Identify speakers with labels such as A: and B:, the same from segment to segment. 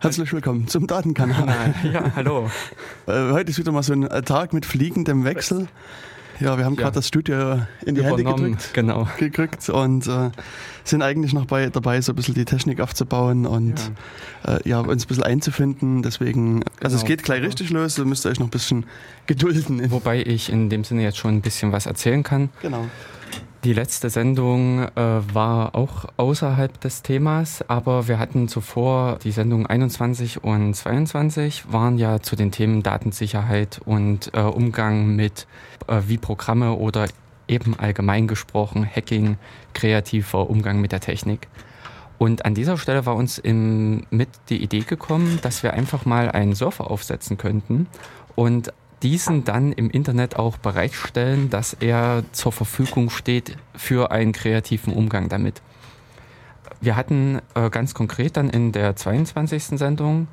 A: Herzlich willkommen zum Datenkanal.
B: Ja, hallo.
A: Äh, heute ist wieder mal so ein Tag mit fliegendem Wechsel. Ja, wir haben gerade ja. das Studio in die Hände gedrückt,
B: genau.
A: gedrückt und äh, sind eigentlich noch bei, dabei, so ein bisschen die Technik aufzubauen und ja. Äh, ja uns ein bisschen einzufinden. Deswegen, also genau. es geht gleich richtig los, ihr müsst euch noch ein bisschen gedulden.
B: Wobei ich in dem Sinne jetzt schon ein bisschen was erzählen kann.
A: Genau.
B: Die letzte Sendung äh, war auch außerhalb des Themas, aber wir hatten zuvor die Sendung 21 und 22 waren ja zu den Themen Datensicherheit und äh, Umgang mit äh, wie Programme oder eben allgemein gesprochen Hacking, kreativer Umgang mit der Technik. Und an dieser Stelle war uns im, mit die Idee gekommen, dass wir einfach mal einen Surfer aufsetzen könnten und diesen dann im Internet auch bereitstellen, dass er zur Verfügung steht für einen kreativen Umgang damit. Wir hatten äh, ganz konkret dann in der 22. Sendung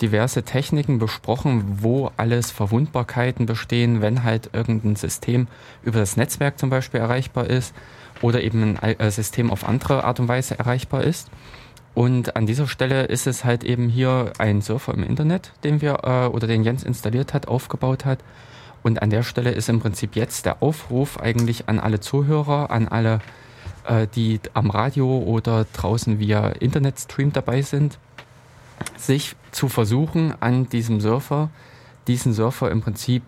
B: diverse Techniken besprochen, wo alles Verwundbarkeiten bestehen, wenn halt irgendein System über das Netzwerk zum Beispiel erreichbar ist oder eben ein äh, System auf andere Art und Weise erreichbar ist. Und an dieser Stelle ist es halt eben hier ein Surfer im Internet, den wir äh, oder den Jens installiert hat, aufgebaut hat. Und an der Stelle ist im Prinzip jetzt der Aufruf eigentlich an alle Zuhörer, an alle, äh, die am Radio oder draußen via Internetstream dabei sind, sich zu versuchen, an diesem Surfer, diesen Surfer im Prinzip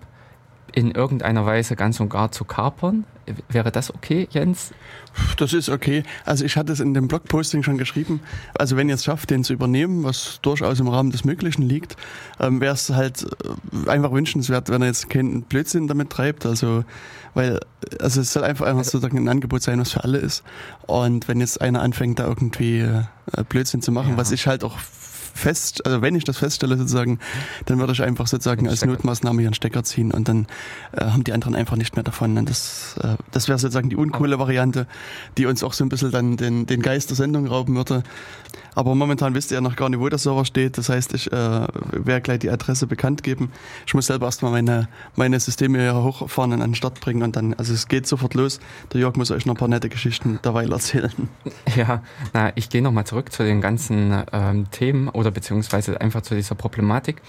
B: in irgendeiner Weise ganz und gar zu kapern. Wäre das okay, Jens?
A: Das ist okay. Also ich hatte es in dem Blogposting schon geschrieben. Also wenn ihr es schafft, den zu übernehmen, was durchaus im Rahmen des Möglichen liegt, ähm, wäre es halt äh, einfach wünschenswert, wenn er jetzt keinen Blödsinn damit treibt. Also weil also es soll einfach einfach sozusagen ein Angebot sein, was für alle ist. Und wenn jetzt einer anfängt, da irgendwie äh, Blödsinn zu machen, ja. was ich halt auch fest, also wenn ich das feststelle sozusagen, dann würde ich einfach sozusagen als Notmaßnahme hier einen Stecker ziehen und dann äh, haben die anderen einfach nicht mehr davon. Und das, äh, das wäre sozusagen die uncoole Variante, die uns auch so ein bisschen dann den, den Geist der Sendung rauben würde. Aber momentan wisst ihr ja noch gar nicht, wo der Server steht. Das heißt, ich äh, werde gleich die Adresse bekannt geben. Ich muss selber erstmal meine, meine Systeme hier hochfahren und an den Start bringen und dann, also es geht sofort los. Der Jörg muss euch noch ein paar nette Geschichten derweil erzählen.
B: Ja, na, ich gehe nochmal zurück zu den ganzen ähm, Themen oder beziehungsweise einfach zu dieser Problematik.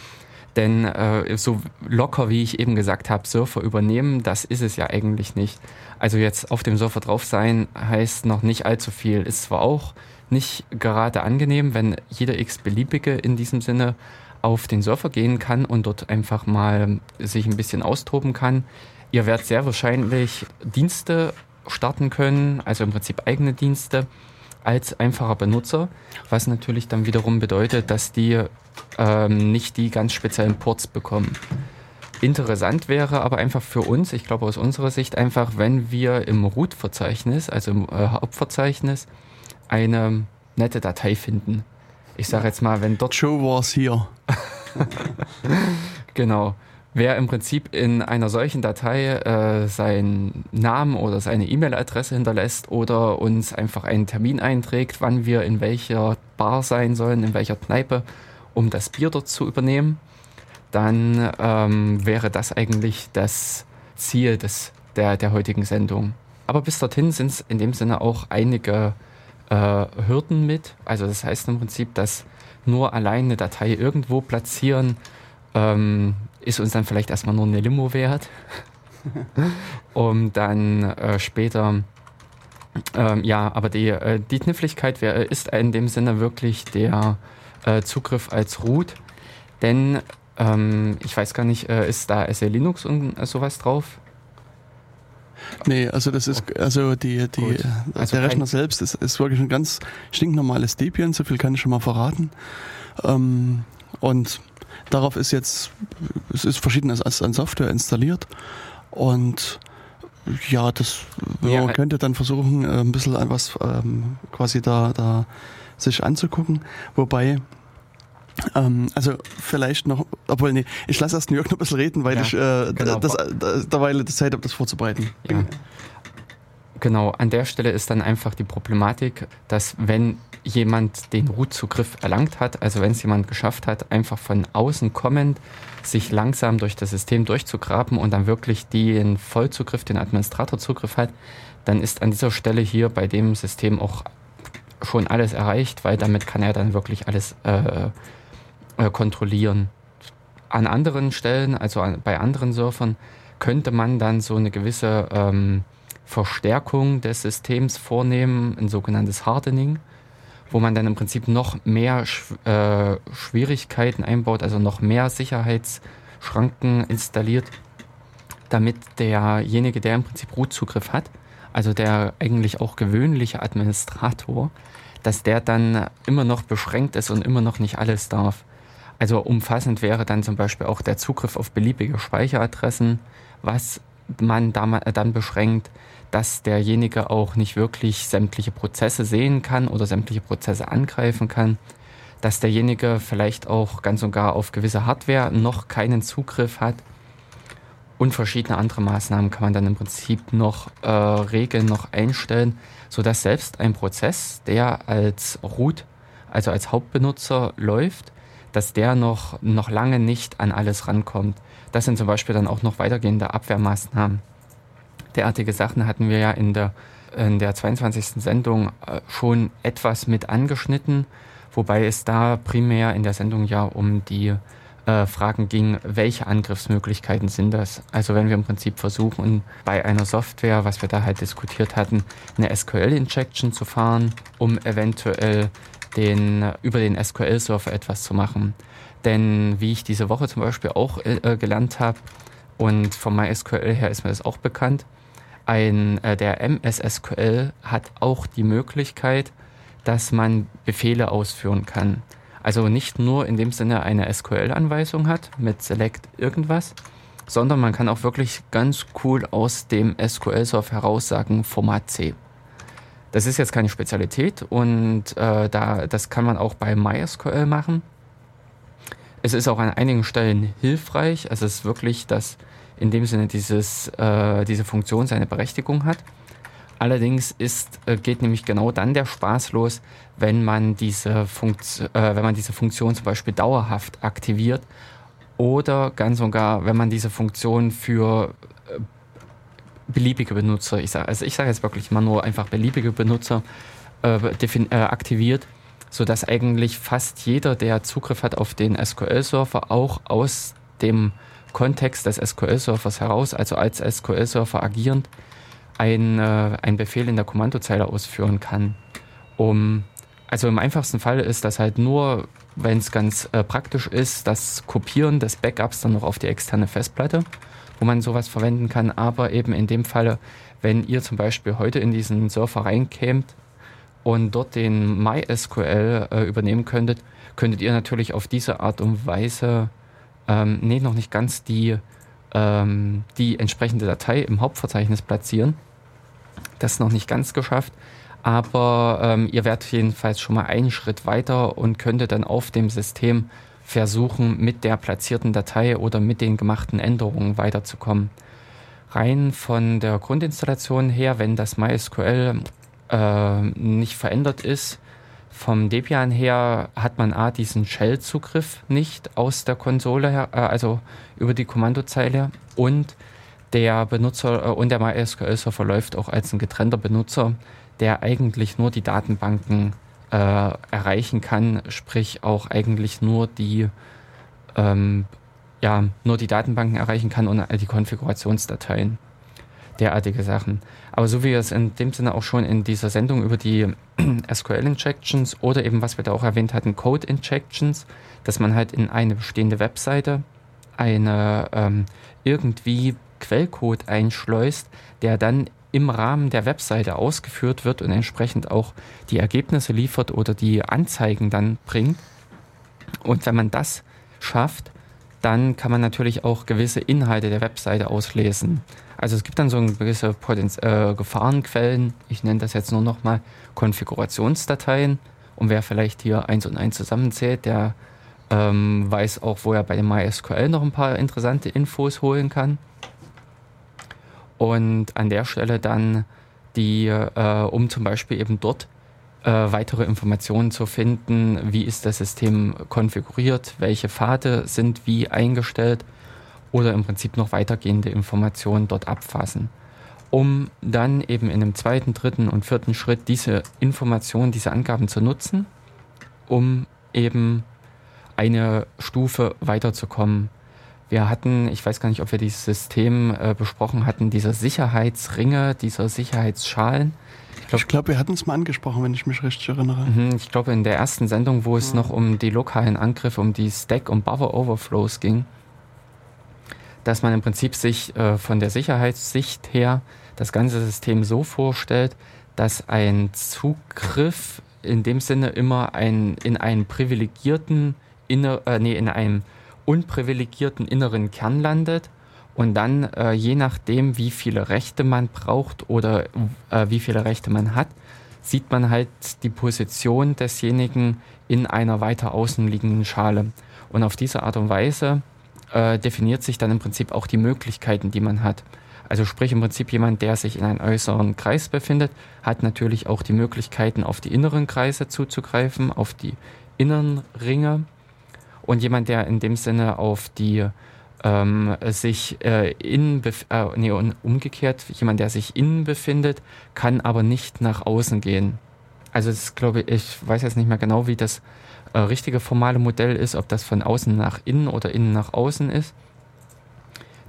B: Denn äh, so locker, wie ich eben gesagt habe, Surfer übernehmen, das ist es ja eigentlich nicht. Also jetzt auf dem Surfer drauf sein, heißt noch nicht allzu viel. Ist zwar auch nicht gerade angenehm, wenn jeder x-beliebige in diesem Sinne auf den Surfer gehen kann und dort einfach mal sich ein bisschen austoben kann. Ihr werdet sehr wahrscheinlich Dienste starten können, also im Prinzip eigene Dienste als einfacher Benutzer, was natürlich dann wiederum bedeutet, dass die ähm, nicht die ganz speziellen Ports bekommen. Interessant wäre aber einfach für uns, ich glaube aus unserer Sicht einfach, wenn wir im Root-Verzeichnis, also im äh, Hauptverzeichnis, eine nette Datei finden. Ich sage jetzt mal, wenn dort.
A: Show was hier.
B: genau. Wer im Prinzip in einer solchen Datei äh, seinen Namen oder seine E-Mail-Adresse hinterlässt oder uns einfach einen Termin einträgt, wann wir in welcher Bar sein sollen, in welcher Kneipe, um das Bier dort zu übernehmen, dann ähm, wäre das eigentlich das Ziel des, der, der heutigen Sendung. Aber bis dorthin sind es in dem Sinne auch einige äh, Hürden mit. Also das heißt im Prinzip, dass nur allein eine Datei irgendwo platzieren ähm, ist uns dann vielleicht erstmal nur eine Limo wert, um dann äh, später ähm, ja, aber die, äh, die Kniffligkeit wär, ist in dem Sinne wirklich der äh, Zugriff als Root, denn ähm, ich weiß gar nicht, äh, ist da SE Linux und äh, sowas drauf?
A: Nee, also das ist, also die, die, also der Rechner selbst ist, ist wirklich ein ganz stinknormales Debian, so viel kann ich schon mal verraten. Ähm, und darauf ist jetzt, es ist verschiedenes an Software installiert und ja, das ja, man könnte dann versuchen, äh, ein bisschen was ähm, quasi da, da sich anzugucken. Wobei ähm, also vielleicht noch, obwohl nee, ich lasse erst New York noch ein bisschen reden, weil ja, ich äh, genau. das, das, derweil das Zeit habe, das vorzubereiten.
B: Ja. Genau, an der Stelle ist dann einfach die Problematik, dass wenn jemand den Root-Zugriff erlangt hat, also wenn es jemand geschafft hat, einfach von außen kommend sich langsam durch das System durchzugraben und dann wirklich den Vollzugriff, den Administratorzugriff hat, dann ist an dieser Stelle hier bei dem System auch schon alles erreicht, weil damit kann er dann wirklich alles äh, äh, kontrollieren. An anderen Stellen, also an, bei anderen Surfern, könnte man dann so eine gewisse ähm, Verstärkung des Systems vornehmen, ein sogenanntes Hardening, wo man dann im Prinzip noch mehr äh, Schwierigkeiten einbaut, also noch mehr Sicherheitsschranken installiert, damit derjenige, der im Prinzip Root-Zugriff hat, also der eigentlich auch gewöhnliche Administrator, dass der dann immer noch beschränkt ist und immer noch nicht alles darf. Also umfassend wäre dann zum Beispiel auch der Zugriff auf beliebige Speicheradressen, was man dann beschränkt, dass derjenige auch nicht wirklich sämtliche Prozesse sehen kann oder sämtliche Prozesse angreifen kann, dass derjenige vielleicht auch ganz und gar auf gewisse Hardware noch keinen Zugriff hat und verschiedene andere Maßnahmen kann man dann im Prinzip noch äh, regeln, noch einstellen, sodass selbst ein Prozess, der als Root, also als Hauptbenutzer läuft, dass der noch, noch lange nicht an alles rankommt. Das sind zum Beispiel dann auch noch weitergehende Abwehrmaßnahmen. Derartige Sachen hatten wir ja in der, in der 22. Sendung äh, schon etwas mit angeschnitten, wobei es da primär in der Sendung ja um die äh, Fragen ging, welche Angriffsmöglichkeiten sind das? Also wenn wir im Prinzip versuchen, bei einer Software, was wir da halt diskutiert hatten, eine SQL-Injection zu fahren, um eventuell den, über den SQL-Server etwas zu machen. Denn wie ich diese Woche zum Beispiel auch äh, gelernt habe, und vom MySQL her ist mir das auch bekannt, ein, äh, der MSSQL hat auch die Möglichkeit, dass man Befehle ausführen kann. Also nicht nur in dem Sinne eine SQL-Anweisung hat mit Select irgendwas, sondern man kann auch wirklich ganz cool aus dem SQL-Surf heraus sagen Format C. Das ist jetzt keine Spezialität und äh, da, das kann man auch bei MySQL machen. Es ist auch an einigen Stellen hilfreich. Also es ist wirklich, dass in dem Sinne dieses, äh, diese Funktion seine Berechtigung hat. Allerdings ist, äh, geht nämlich genau dann der Spaß los, wenn man diese, Funkt, äh, wenn man diese Funktion zum Beispiel dauerhaft aktiviert oder ganz und gar, wenn man diese Funktion für äh, beliebige Benutzer, ich sage, also ich sage jetzt wirklich mal nur einfach beliebige Benutzer äh, äh, aktiviert, sodass eigentlich fast jeder, der Zugriff hat auf den SQL-Server, auch aus dem Kontext des SQL-Servers heraus, also als SQL-Server agierend, ein, äh, einen Befehl in der Kommandozeile ausführen kann. Um, also im einfachsten Fall ist das halt nur, wenn es ganz äh, praktisch ist, das Kopieren des Backups dann noch auf die externe Festplatte, wo man sowas verwenden kann. Aber eben in dem Falle, wenn ihr zum Beispiel heute in diesen Server reinkämt und dort den MySQL äh, übernehmen könntet, könntet ihr natürlich auf diese Art und Weise, ähm, nee, noch nicht ganz die, ähm, die entsprechende Datei im Hauptverzeichnis platzieren das ist noch nicht ganz geschafft, aber ähm, ihr werdet jedenfalls schon mal einen Schritt weiter und könntet dann auf dem System versuchen, mit der platzierten Datei oder mit den gemachten Änderungen weiterzukommen. Rein von der Grundinstallation her, wenn das MySQL äh, nicht verändert ist, vom Debian her hat man A, diesen Shell-Zugriff nicht aus der Konsole her, äh, also über die Kommandozeile und der Benutzer äh, und der MySQL-Server verläuft auch als ein getrennter Benutzer, der eigentlich nur die Datenbanken äh, erreichen kann, sprich auch eigentlich nur die ähm, ja, nur die Datenbanken erreichen kann und die Konfigurationsdateien. Derartige Sachen. Aber so wie wir es in dem Sinne auch schon in dieser Sendung über die SQL-Injections oder eben, was wir da auch erwähnt hatten, Code-Injections, dass man halt in eine bestehende Webseite eine ähm, irgendwie Quellcode einschleust, der dann im Rahmen der Webseite ausgeführt wird und entsprechend auch die Ergebnisse liefert oder die Anzeigen dann bringt. Und wenn man das schafft, dann kann man natürlich auch gewisse Inhalte der Webseite auslesen. Also es gibt dann so gewisse Potenz äh, Gefahrenquellen. Ich nenne das jetzt nur nochmal Konfigurationsdateien. Und wer vielleicht hier eins und eins zusammenzählt, der ähm, weiß auch, wo er bei dem MySQL noch ein paar interessante Infos holen kann und an der Stelle dann die, äh, um zum Beispiel eben dort äh, weitere Informationen zu finden, wie ist das System konfiguriert, welche Pfade sind wie eingestellt oder im Prinzip noch weitergehende Informationen dort abfassen, um dann eben in einem zweiten, dritten und vierten Schritt diese Informationen, diese Angaben zu nutzen, um eben eine Stufe weiterzukommen. Wir hatten, ich weiß gar nicht, ob wir dieses System äh, besprochen hatten, dieser Sicherheitsringe, dieser Sicherheitsschalen.
A: Ich glaube, glaub, wir hatten es mal angesprochen, wenn ich mich richtig erinnere.
B: Mhm, ich glaube, in der ersten Sendung, wo es ja. noch um die lokalen Angriffe, um die Stack- und Buffer-Overflows ging, dass man im Prinzip sich äh, von der Sicherheitssicht her das ganze System so vorstellt, dass ein Zugriff in dem Sinne immer ein, in einem privilegierten, inner, äh, nee, in einem unprivilegierten inneren Kern landet und dann äh, je nachdem, wie viele Rechte man braucht oder äh, wie viele Rechte man hat, sieht man halt die Position desjenigen in einer weiter außen liegenden Schale. Und auf diese Art und Weise äh, definiert sich dann im Prinzip auch die Möglichkeiten, die man hat. Also sprich im Prinzip jemand, der sich in einem äußeren Kreis befindet, hat natürlich auch die Möglichkeiten, auf die inneren Kreise zuzugreifen, auf die inneren Ringe. Und jemand, der in dem Sinne auf die ähm, sich äh, innen, äh, nee, umgekehrt, jemand, der sich innen befindet, kann aber nicht nach außen gehen. Also das glaube ich, ich weiß jetzt nicht mehr genau, wie das äh, richtige formale Modell ist, ob das von außen nach innen oder innen nach außen ist.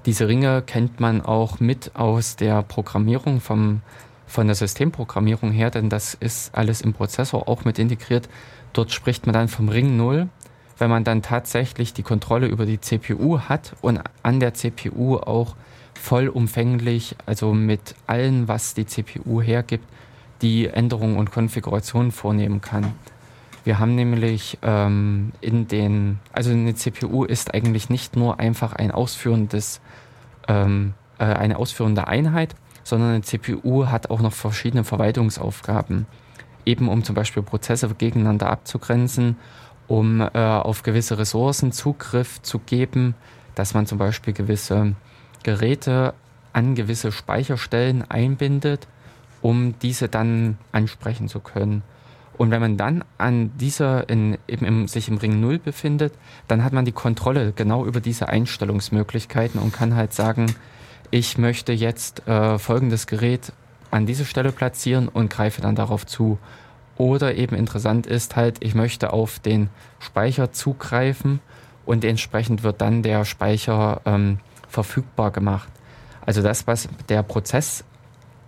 B: Diese Ringe kennt man auch mit aus der Programmierung vom, von der Systemprogrammierung her, denn das ist alles im Prozessor auch mit integriert. Dort spricht man dann vom Ring 0, wenn man dann tatsächlich die Kontrolle über die CPU hat und an der CPU auch vollumfänglich, also mit allem, was die CPU hergibt, die Änderungen und Konfigurationen vornehmen kann. Wir haben nämlich ähm, in den, also eine CPU ist eigentlich nicht nur einfach ein ausführendes, ähm, äh, eine ausführende Einheit, sondern eine CPU hat auch noch verschiedene Verwaltungsaufgaben, eben um zum Beispiel Prozesse gegeneinander abzugrenzen, um äh, auf gewisse Ressourcen Zugriff zu geben, dass man zum Beispiel gewisse Geräte an gewisse Speicherstellen einbindet, um diese dann ansprechen zu können. Und wenn man dann an dieser, in, eben im, sich im Ring 0 befindet, dann hat man die Kontrolle genau über diese Einstellungsmöglichkeiten und kann halt sagen, ich möchte jetzt äh, folgendes Gerät an diese Stelle platzieren und greife dann darauf zu. Oder eben interessant ist halt, ich möchte auf den Speicher zugreifen und entsprechend wird dann der Speicher ähm, verfügbar gemacht. Also das, was der Prozess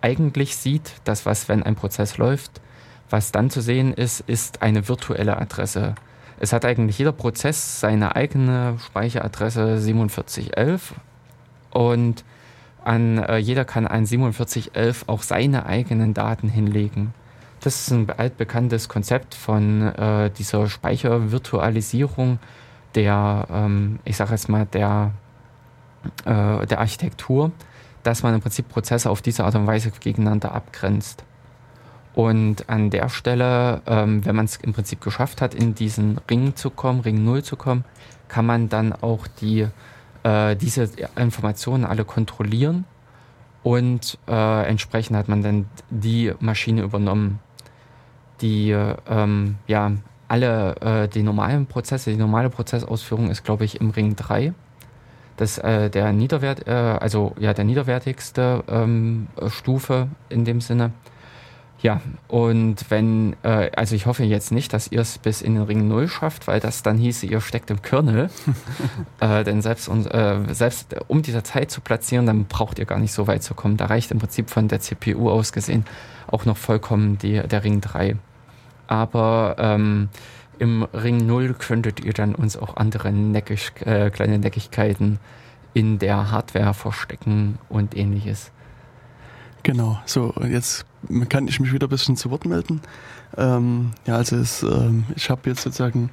B: eigentlich sieht, das, was, wenn ein Prozess läuft, was dann zu sehen ist, ist eine virtuelle Adresse. Es hat eigentlich jeder Prozess seine eigene Speicheradresse 4711 und an äh, jeder kann ein 4711 auch seine eigenen Daten hinlegen. Das ist ein altbekanntes Konzept von äh, dieser Speichervirtualisierung der, ähm, ich sage jetzt mal, der, äh, der Architektur, dass man im Prinzip Prozesse auf diese Art und Weise gegeneinander abgrenzt. Und an der Stelle, ähm, wenn man es im Prinzip geschafft hat, in diesen Ring zu kommen, Ring 0 zu kommen, kann man dann auch die, äh, diese Informationen alle kontrollieren und äh, entsprechend hat man dann die Maschine übernommen, die ähm, ja alle äh, die normalen Prozesse, die normale Prozessausführung ist, glaube ich, im Ring 3. Das äh, der Niederwert, äh, also ja der niederwertigste ähm, Stufe in dem Sinne. Ja, und wenn, äh, also ich hoffe jetzt nicht, dass ihr es bis in den Ring 0 schafft, weil das dann hieße, ihr steckt im Kernel. äh, denn selbst, äh, selbst um diese Zeit zu platzieren, dann braucht ihr gar nicht so weit zu kommen. Da reicht im Prinzip von der CPU aus gesehen auch noch vollkommen die, der Ring 3. Aber ähm, im Ring 0 könntet ihr dann uns auch andere neckig, äh, kleine Neckigkeiten in der Hardware verstecken und ähnliches.
A: Genau, so jetzt kann ich mich wieder ein bisschen zu Wort melden. Ähm, ja, also es, ähm, ich habe jetzt sozusagen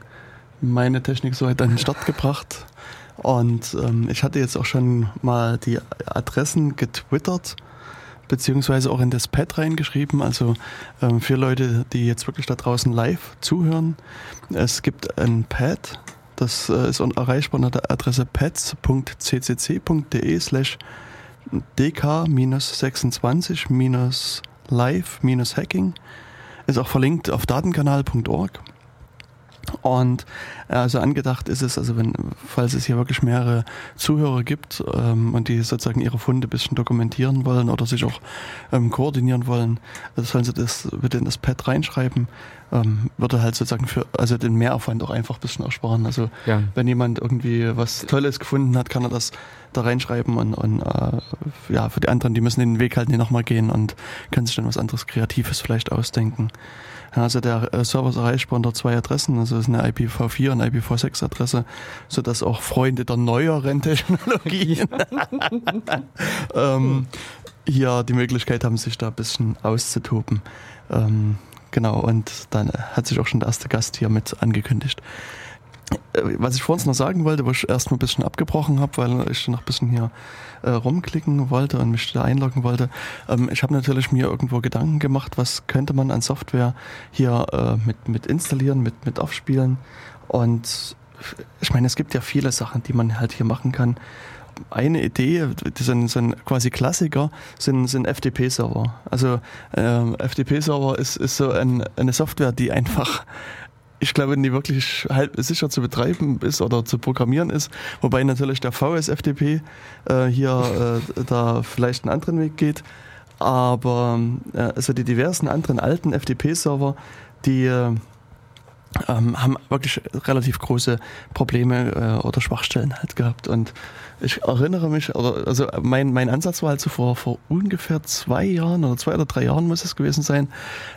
A: meine Technik so weit an den Start gebracht und ähm, ich hatte jetzt auch schon mal die Adressen getwittert beziehungsweise auch in das Pad reingeschrieben. Also ähm, für Leute, die jetzt wirklich da draußen live zuhören, es gibt ein Pad, das äh, ist erreichbar unter der Adresse pads.ccc.de slash dk-26-live-hacking. Ist auch verlinkt auf datenkanal.org. Und also angedacht ist es, also wenn, falls es hier wirklich mehrere Zuhörer gibt ähm, und die sozusagen ihre Funde ein bisschen dokumentieren wollen oder sich auch ähm, koordinieren wollen, also sollen sie das bitte in das Pad reinschreiben. Ähm, würde halt sozusagen für also den Mehraufwand auch einfach ein bisschen ersparen. Also ja. wenn jemand irgendwie was Tolles gefunden hat, kann er das da reinschreiben und, und äh, ja, für die anderen, die müssen den Weg halt nicht nochmal gehen und können sich dann was anderes Kreatives vielleicht ausdenken. Also der äh, Server ist erreichbar unter zwei Adressen, also es ist eine IPv4 und IPv6 Adresse, sodass auch Freunde der neueren Technologien ähm, hier die Möglichkeit haben, sich da ein bisschen auszutoben. Ähm, genau, und dann hat sich auch schon der erste Gast hier mit angekündigt. Äh, was ich vorhin noch sagen wollte, wo ich erstmal ein bisschen abgebrochen habe, weil ich noch ein bisschen hier äh, rumklicken wollte und mich da einloggen wollte. Ähm, ich habe natürlich mir irgendwo Gedanken gemacht, was könnte man an Software hier äh, mit, mit installieren, mit, mit aufspielen. Und ich meine, es gibt ja viele Sachen, die man halt hier machen kann. Eine Idee, ein, so ein quasi Klassiker, sind, sind FTP-Server. Also äh, FTP-Server ist, ist so ein, eine Software, die einfach ich glaube, nie wirklich halb sicher zu betreiben ist oder zu programmieren ist. Wobei natürlich der VSFTP äh, hier äh, da vielleicht einen anderen Weg geht. Aber äh, also die diversen anderen alten FTP-Server, die äh, ähm, haben wirklich relativ große Probleme äh, oder Schwachstellen halt gehabt. Und ich erinnere mich, oder also mein, mein Ansatz war halt so vor, vor ungefähr zwei Jahren oder zwei oder drei Jahren muss es gewesen sein.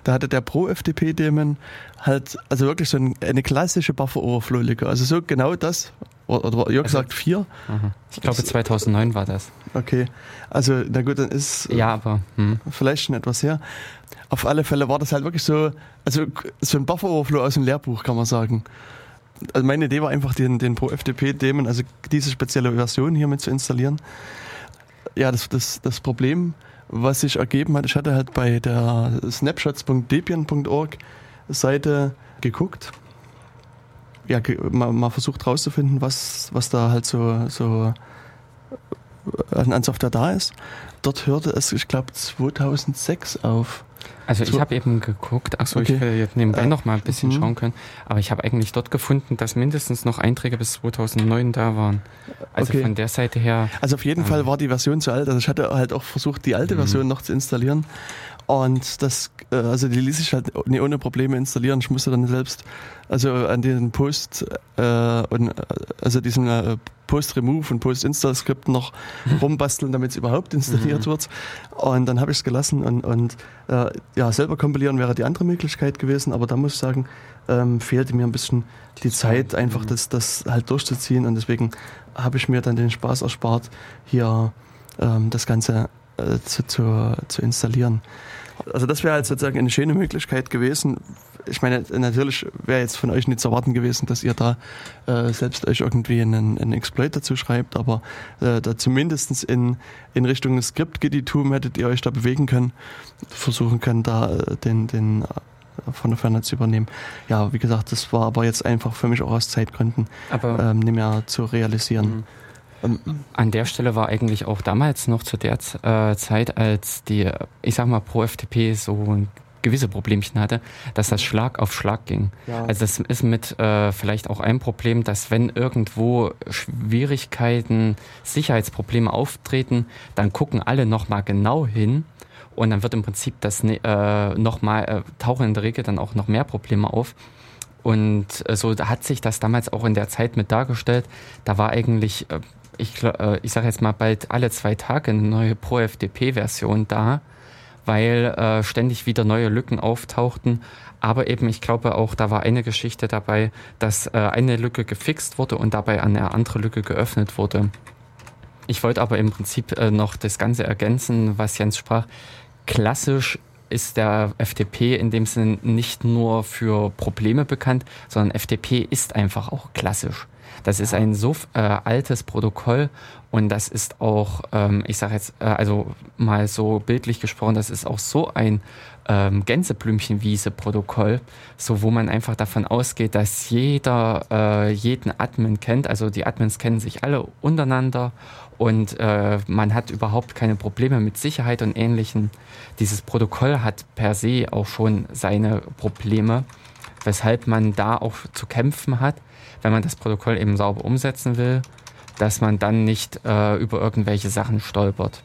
A: Da hatte der Pro-FTP-Daemon halt, also wirklich so ein, eine klassische Buffer-Overflow-Lücke. Also so genau das, oder, oder Jörg also, sagt vier.
B: Mhm. Ich glaube 2009 war das.
A: Okay, also na gut, dann ist
B: ja, aber, hm.
A: vielleicht schon etwas her. Auf alle Fälle war das halt wirklich so, also so ein Buffer-Overflow aus dem Lehrbuch, kann man sagen also meine Idee war einfach, den, den Pro-FTP-Daemon, also diese spezielle Version hier mit zu installieren. Ja, das, das, das Problem, was sich ergeben hat, ich hatte halt bei der snapshots.debian.org Seite geguckt. Ja, mal, mal versucht rauszufinden, was, was da halt so, so an, an Software da ist. Dort hörte es, ich glaube, 2006 auf.
B: Also ich habe eben geguckt, achso, okay. ich hätte jetzt nebenbei äh, noch mal ein bisschen mhm. schauen können, aber ich habe eigentlich dort gefunden, dass mindestens noch Einträge bis 2009 da waren. Also okay. von der Seite her.
A: Also auf jeden ähm, Fall war die Version zu alt. Also ich hatte halt auch versucht, die alte mhm. Version noch zu installieren. Und das, äh, also die ließ sich halt nie ohne Probleme installieren. Ich musste dann selbst, also an den Post äh, und äh, also diesen äh, Post-Remove und Post-Install-Skript noch rumbasteln, damit es überhaupt installiert mhm. wird. Und dann habe ich es gelassen und, und äh, ja, selber kompilieren wäre die andere Möglichkeit gewesen, aber da muss ich sagen, ähm, fehlte mir ein bisschen die Zeit, einfach mhm. das, das halt durchzuziehen und deswegen habe ich mir dann den Spaß erspart, hier ähm, das Ganze äh, zu, zu, zu installieren. Also das wäre halt sozusagen eine schöne Möglichkeit gewesen. Ich meine, natürlich wäre jetzt von euch nicht zu erwarten gewesen, dass ihr da äh, selbst euch irgendwie einen, einen Exploit dazu schreibt, aber äh, da zumindest in, in Richtung Skript-Geditum hättet ihr euch da bewegen können, versuchen können, da äh, den, den äh, von der Ferne zu übernehmen. Ja, wie gesagt, das war aber jetzt einfach für mich auch aus Zeitgründen aber, ähm, nicht mehr zu realisieren. Mhm.
B: An der Stelle war eigentlich auch damals noch zu der äh, Zeit, als die, ich sag mal, Pro FTP so gewisse Problemchen hatte, dass das Schlag auf Schlag ging. Ja. Also das ist mit äh, vielleicht auch ein Problem, dass wenn irgendwo Schwierigkeiten, Sicherheitsprobleme auftreten, dann gucken alle nochmal genau hin und dann wird im Prinzip das ne, äh, nochmal, äh, tauchen in der Regel dann auch noch mehr Probleme auf. Und äh, so hat sich das damals auch in der Zeit mit dargestellt. Da war eigentlich äh, ich, äh, ich sage jetzt mal bald alle zwei Tage eine neue Pro-FDP-Version da, weil äh, ständig wieder neue Lücken auftauchten. Aber eben, ich glaube auch, da war eine Geschichte dabei, dass äh, eine Lücke gefixt wurde und dabei eine andere Lücke geöffnet wurde. Ich wollte aber im Prinzip äh, noch das Ganze ergänzen, was Jens sprach. Klassisch ist der FDP in dem Sinne nicht nur für Probleme bekannt, sondern FDP ist einfach auch klassisch. Das ist ein so äh, altes Protokoll und das ist auch, ähm, ich sage jetzt, äh, also mal so bildlich gesprochen, das ist auch so ein ähm, Gänseblümchenwiese-Protokoll, so wo man einfach davon ausgeht, dass jeder äh, jeden Admin kennt. Also die Admins kennen sich alle untereinander und äh, man hat überhaupt keine Probleme mit Sicherheit und Ähnlichem. Dieses Protokoll hat per se auch schon seine Probleme weshalb man da auch zu kämpfen hat, wenn man das Protokoll eben sauber umsetzen will, dass man dann nicht äh, über irgendwelche Sachen stolpert.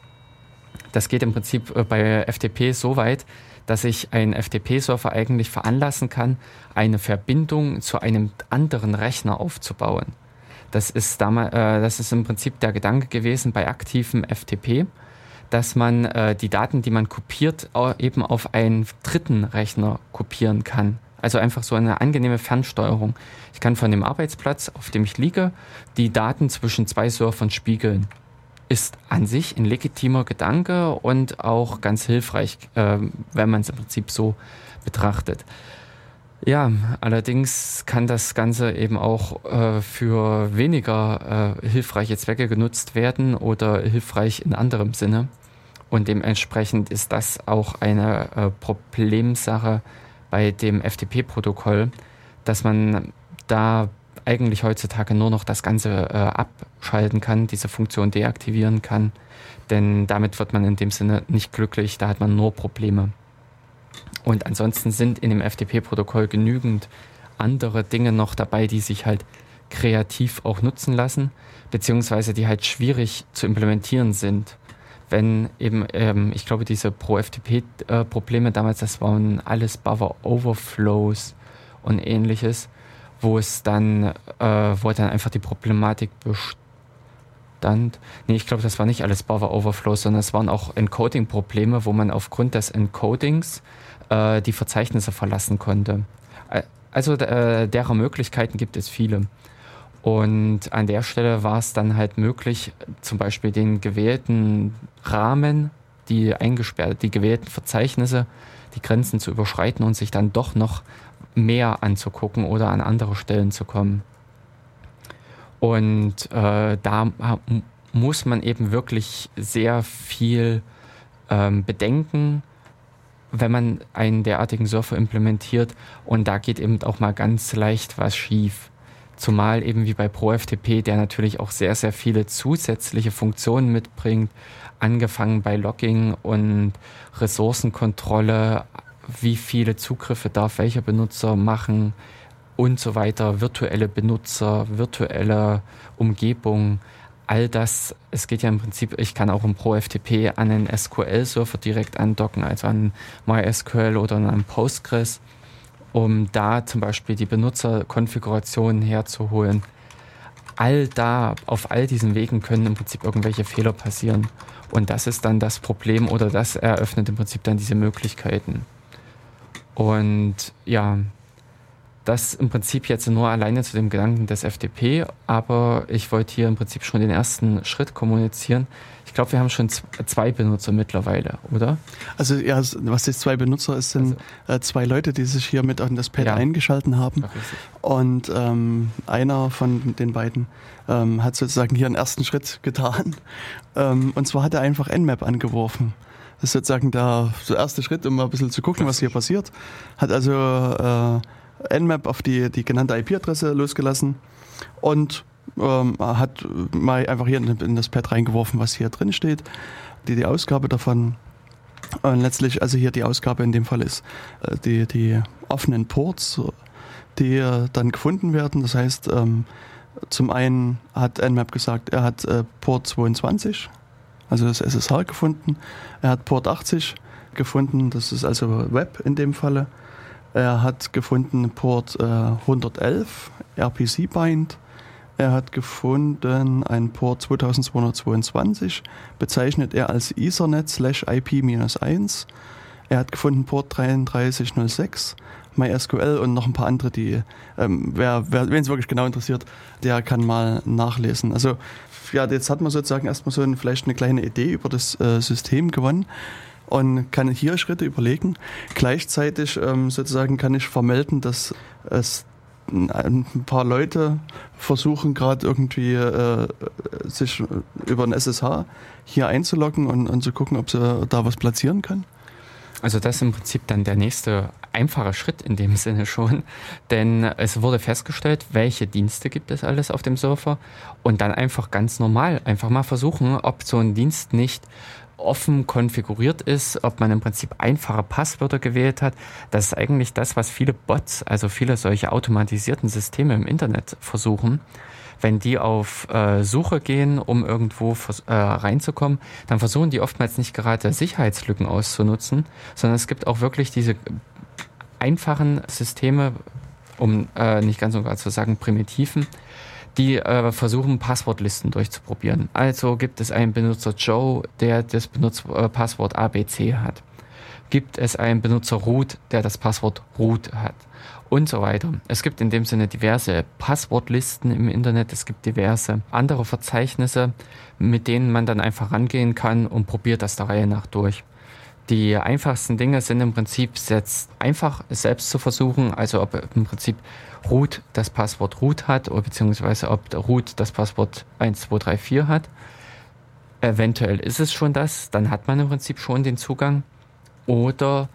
B: Das geht im Prinzip äh, bei FTP so weit, dass ich einen FTP-Server eigentlich veranlassen kann, eine Verbindung zu einem anderen Rechner aufzubauen. Das ist, damals, äh, das ist im Prinzip der Gedanke gewesen bei aktivem FTP, dass man äh, die Daten, die man kopiert, eben auf einen dritten Rechner kopieren kann. Also einfach so eine angenehme Fernsteuerung. Ich kann von dem Arbeitsplatz, auf dem ich liege, die Daten zwischen zwei Servern spiegeln. Ist an sich ein legitimer Gedanke und auch ganz hilfreich, äh, wenn man es im Prinzip so betrachtet. Ja, allerdings kann das Ganze eben auch äh, für weniger äh, hilfreiche Zwecke genutzt werden oder hilfreich in anderem Sinne. Und dementsprechend ist das auch eine äh, Problemsache bei dem FTP-Protokoll, dass man da eigentlich heutzutage nur noch das Ganze äh, abschalten kann, diese Funktion deaktivieren kann. Denn damit wird man in dem Sinne nicht glücklich, da hat man nur Probleme. Und ansonsten sind in dem FTP-Protokoll genügend andere Dinge noch dabei, die sich halt kreativ auch nutzen lassen, beziehungsweise die halt schwierig zu implementieren sind. Wenn eben, ähm, ich glaube, diese Pro-FTP-Probleme damals, das waren alles Buffer-Overflows und ähnliches, wo es dann, äh, wo dann einfach die Problematik bestand. Nee, ich glaube, das war nicht alles Buffer-Overflows, sondern es waren auch Encoding-Probleme, wo man aufgrund des Encodings äh, die Verzeichnisse verlassen konnte. Also äh, deren Möglichkeiten gibt es viele. Und an der Stelle war es dann halt möglich, zum Beispiel den gewählten Rahmen, die eingesperrt, die gewählten Verzeichnisse, die Grenzen zu überschreiten und sich dann doch noch mehr anzugucken oder an andere Stellen zu kommen. Und äh, da muss man eben wirklich sehr viel ähm, bedenken, wenn man einen derartigen Surfer implementiert und da geht eben auch mal ganz leicht was schief. Zumal eben wie bei ProFTP, der natürlich auch sehr, sehr viele zusätzliche Funktionen mitbringt, angefangen bei Logging und Ressourcenkontrolle, wie viele Zugriffe darf welcher Benutzer machen und so weiter, virtuelle Benutzer, virtuelle Umgebung all das, es geht ja im Prinzip, ich kann auch im ProFTP an einen SQL-Server direkt andocken, also an MySQL oder an Postgres, um da zum Beispiel die Benutzerkonfigurationen herzuholen. All da, auf all diesen Wegen können im Prinzip irgendwelche Fehler passieren. Und das ist dann das Problem oder das eröffnet im Prinzip dann diese Möglichkeiten. Und ja, das im Prinzip jetzt nur alleine zu dem Gedanken des FDP, aber ich wollte hier im Prinzip schon den ersten Schritt kommunizieren. Ich glaube, wir haben schon zwei Benutzer mittlerweile, oder?
A: Also ja, was jetzt zwei Benutzer ist, sind also, äh, zwei Leute, die sich hier mit an das Pad ja. eingeschalten haben. Und ähm, einer von den beiden ähm, hat sozusagen hier einen ersten Schritt getan. Ähm, und zwar hat er einfach Nmap angeworfen. Das ist sozusagen der, der erste Schritt, um mal ein bisschen zu gucken, was hier passiert. Hat also äh, Nmap auf die, die genannte IP-Adresse losgelassen und ähm, hat mal einfach hier in, das Pad reingeworfen, was hier drin steht, die, die Ausgabe davon. Und letztlich, also hier die Ausgabe in dem Fall ist äh, die, die offenen Ports, die dann gefunden werden. Das heißt, ähm, zum einen hat Nmap gesagt, er hat äh, Port 22, also das SSH gefunden. Er hat Port 80 gefunden, das ist also Web in dem Falle. Er hat gefunden Port äh, 111, RPC Bind. Er hat gefunden einen Port 2222, bezeichnet er als Ethernet slash IP-1. Er hat gefunden Port 3306, MySQL und noch ein paar andere, die, ähm, wer, wer wen es wirklich genau interessiert, der kann mal nachlesen. Also ja, jetzt hat man sozusagen erstmal so ein, vielleicht eine kleine Idee über das äh, System gewonnen und kann hier Schritte überlegen. Gleichzeitig ähm, sozusagen kann ich vermelden, dass es ein paar Leute versuchen gerade irgendwie äh, sich über ein SSH hier einzuloggen und, und zu gucken, ob sie da was platzieren können.
B: Also das ist im Prinzip dann der nächste einfache Schritt in dem Sinne schon, denn es wurde festgestellt, welche Dienste gibt es alles auf dem Server und dann einfach ganz normal einfach mal versuchen, ob so ein Dienst nicht offen konfiguriert ist, ob man im Prinzip einfache Passwörter gewählt hat. Das ist eigentlich das, was viele Bots, also viele solche automatisierten Systeme im Internet versuchen. Wenn die auf äh, Suche gehen, um irgendwo äh, reinzukommen, dann versuchen die oftmals nicht gerade Sicherheitslücken auszunutzen, sondern es gibt auch wirklich diese einfachen Systeme, um äh, nicht ganz so klar zu sagen primitiven, die äh, versuchen, Passwortlisten durchzuprobieren. Also gibt es einen Benutzer Joe, der das Benutzerpasswort äh, ABC hat. Gibt es einen Benutzer Root, der das Passwort Root hat. Und so weiter. Es gibt in dem Sinne diverse Passwortlisten im Internet. Es gibt diverse andere Verzeichnisse, mit denen man dann einfach rangehen kann und probiert das der Reihe nach durch. Die einfachsten Dinge sind im Prinzip jetzt einfach selbst zu versuchen, also ob im Prinzip Root das Passwort Root hat oder beziehungsweise ob Root das Passwort 1234 hat. Eventuell ist es schon das, dann hat man im Prinzip schon den Zugang. Oder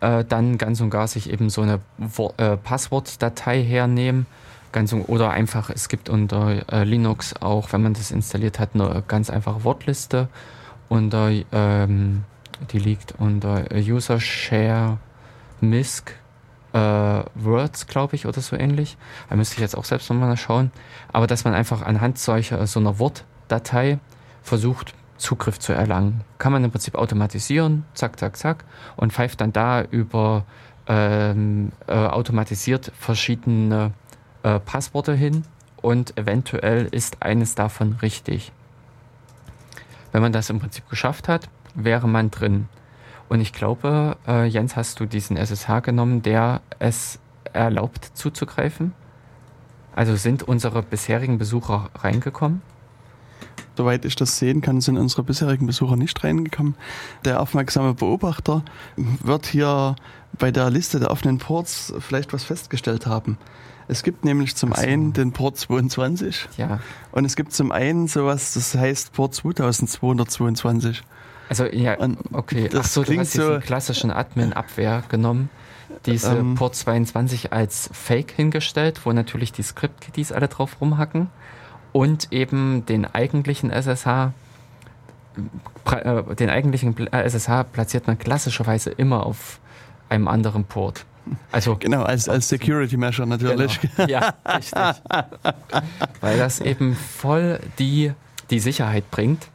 B: äh, dann ganz und gar sich eben so eine äh, Passwortdatei hernehmen. Ganz oder einfach, es gibt unter äh, Linux auch, wenn man das installiert hat, eine ganz einfache Wortliste. Unter ähm, die liegt unter User Share MISC äh, Words, glaube ich, oder so ähnlich. Da müsste ich jetzt auch selbst nochmal schauen. Aber dass man einfach anhand solcher so einer Wortdatei versucht, Zugriff zu erlangen. Kann man im Prinzip automatisieren, zack, zack, zack, und pfeift dann da über ähm, äh, automatisiert verschiedene äh, Passworte hin und eventuell ist eines davon richtig. Wenn man das im Prinzip geschafft hat, wäre man drin. Und ich glaube, äh, Jens, hast du diesen SSH genommen, der es erlaubt zuzugreifen? Also sind unsere bisherigen Besucher reingekommen?
A: Soweit ich das sehen kann, sind unsere bisherigen Besucher nicht reingekommen. Der aufmerksame Beobachter wird hier bei der Liste der offenen Ports vielleicht was festgestellt haben. Es gibt nämlich zum so. einen den Port 22
B: ja.
A: und es gibt zum einen sowas, das heißt Port 2222.
B: Also ja, okay. Das Ach so, du hast so diesen klassischen Admin-Abwehr genommen, diese ähm, Port 22 als Fake hingestellt, wo natürlich die Script-Kiddies alle drauf rumhacken und eben den eigentlichen SSH äh, den eigentlichen SSH platziert man klassischerweise immer auf einem anderen Port.
A: Also genau als als Security Measure natürlich.
B: Genau. Ja, richtig. Weil das eben voll die die Sicherheit bringt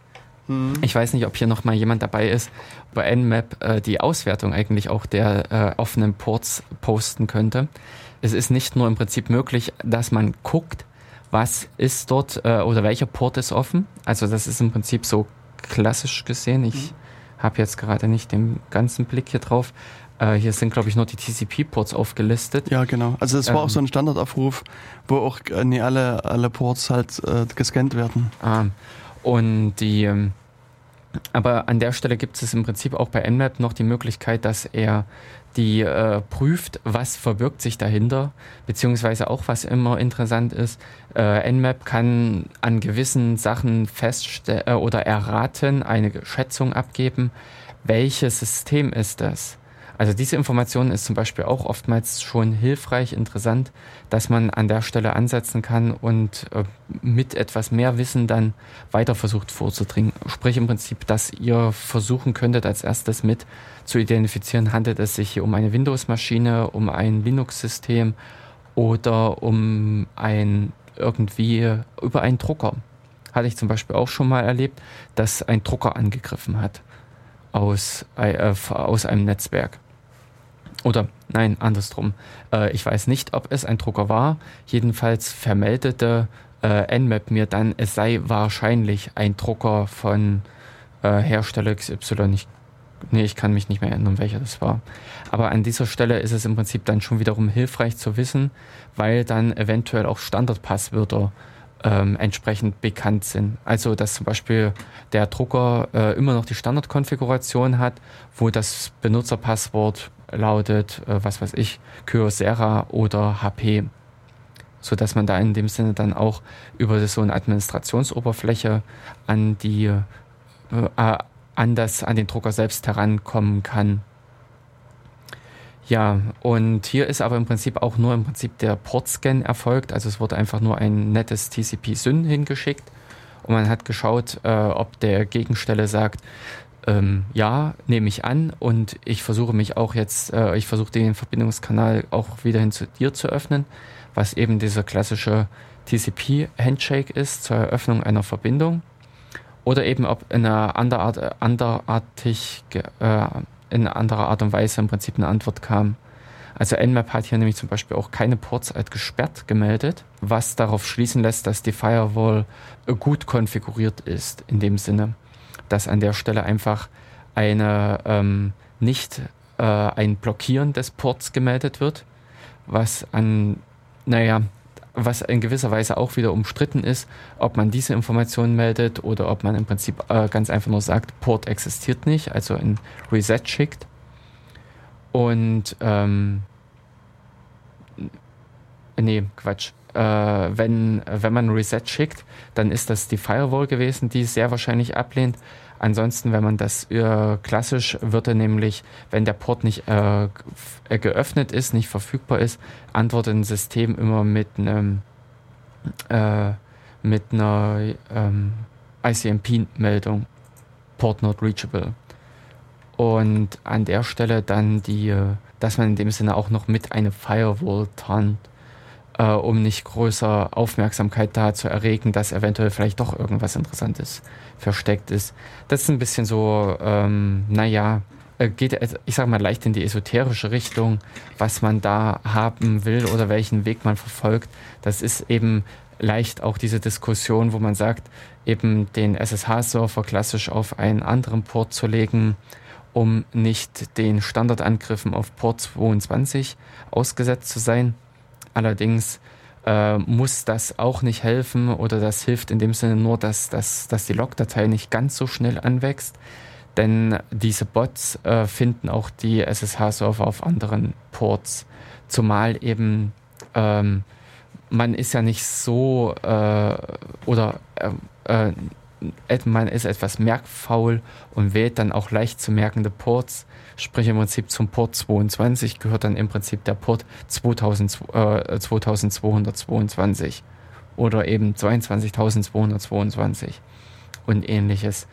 B: Mhm. Ich weiß nicht, ob hier noch mal jemand dabei ist, bei Nmap äh, die Auswertung eigentlich auch der äh, offenen Ports posten könnte. Es ist nicht nur im Prinzip möglich, dass man guckt, was ist dort äh, oder welcher Port ist offen. Also das ist im Prinzip so klassisch gesehen. Ich mhm. habe jetzt gerade nicht den ganzen Blick hier drauf. Äh, hier sind, glaube ich, nur die TCP-Ports aufgelistet.
A: Ja, genau. Also es war ähm, auch so ein Standardaufruf, wo auch äh, nie alle, alle Ports halt äh, gescannt werden.
B: Ah. Und die, ähm, aber an der Stelle gibt es im Prinzip auch bei Nmap noch die Möglichkeit, dass er die äh, prüft, was verbirgt sich dahinter, beziehungsweise auch was immer interessant ist, äh, Nmap kann an gewissen Sachen feststellen äh, oder erraten, eine Schätzung abgeben, welches System ist das. Also diese Information ist zum Beispiel auch oftmals schon hilfreich, interessant, dass man an der Stelle ansetzen kann und äh, mit etwas mehr Wissen dann weiter versucht vorzudringen. Sprich im Prinzip, dass ihr versuchen könntet als erstes mit zu identifizieren, handelt es sich hier um eine Windows-Maschine, um ein Linux-System oder um ein irgendwie über einen Drucker. Hatte ich zum Beispiel auch schon mal erlebt, dass ein Drucker angegriffen hat aus, äh, aus einem Netzwerk. Oder nein, andersrum. Äh, ich weiß nicht, ob es ein Drucker war. Jedenfalls vermeldete äh, Nmap mir dann, es sei wahrscheinlich ein Drucker von äh, Hersteller XY. Ich, nee, ich kann mich nicht mehr erinnern, welcher das war. Aber an dieser Stelle ist es im Prinzip dann schon wiederum hilfreich zu wissen, weil dann eventuell auch Standardpasswörter ähm, entsprechend bekannt sind. Also dass zum Beispiel der Drucker äh, immer noch die Standardkonfiguration hat, wo das Benutzerpasswort lautet, äh, was weiß ich, Kyocera oder HP. So dass man da in dem Sinne dann auch über so eine Administrationsoberfläche an die, äh, äh, an das, an den Drucker selbst herankommen kann. Ja, und hier ist aber im Prinzip auch nur im Prinzip der Portscan erfolgt. Also es wurde einfach nur ein nettes TCP-SYN hingeschickt. Und man hat geschaut, äh, ob der Gegenstelle sagt, ähm, ja, nehme ich an. Und ich versuche mich auch jetzt, äh, ich versuche den Verbindungskanal auch wieder hin zu dir zu öffnen, was eben dieser klassische TCP-Handshake ist zur Eröffnung einer Verbindung. Oder eben ob in einer anderart, anderartig, äh, in anderer Art und Weise im Prinzip eine Antwort kam. Also Nmap hat hier nämlich zum Beispiel auch keine Ports als gesperrt gemeldet, was darauf schließen lässt, dass die Firewall gut konfiguriert ist, in dem Sinne, dass an der Stelle einfach eine ähm, nicht äh, ein Blockieren des Ports gemeldet wird, was an, naja, was in gewisser Weise auch wieder umstritten ist, ob man diese Informationen meldet oder ob man im Prinzip äh, ganz einfach nur sagt, Port existiert nicht, also ein Reset schickt. Und ähm, nee, Quatsch. Äh, wenn, wenn man Reset schickt, dann ist das die Firewall gewesen, die sehr wahrscheinlich ablehnt. Ansonsten, wenn man das äh, klassisch, wird er nämlich, wenn der Port nicht äh, geöffnet ist, nicht verfügbar ist, antwortet ein System immer mit einem äh, mit einer ähm, ICMP-Meldung, Port not reachable. Und an der Stelle dann die, äh, dass man in dem Sinne auch noch mit eine Firewall tarnt, äh, um nicht größer Aufmerksamkeit da zu erregen, dass eventuell vielleicht doch irgendwas Interessantes versteckt ist. Das ist ein bisschen so, ähm, naja, äh, geht, ich sag mal, leicht in die esoterische Richtung, was man da haben will oder welchen Weg man verfolgt. Das ist eben leicht auch diese Diskussion, wo man sagt, eben den SSH-Server klassisch auf einen anderen Port zu legen, um nicht den Standardangriffen auf Port 22 ausgesetzt zu sein. Allerdings äh, muss das auch nicht helfen oder das hilft in dem Sinne nur, dass, dass, dass die Logdatei nicht ganz so schnell anwächst. Denn diese Bots äh, finden auch die SSH-Server auf anderen Ports. Zumal eben ähm, man ist ja nicht so äh, oder äh, äh, man ist etwas merkfaul und wählt dann auch leicht zu merkende Ports. Sprich im Prinzip zum Port 22 gehört dann im Prinzip der Port 2000, äh, 2222 oder eben 22.222 und ähnliches.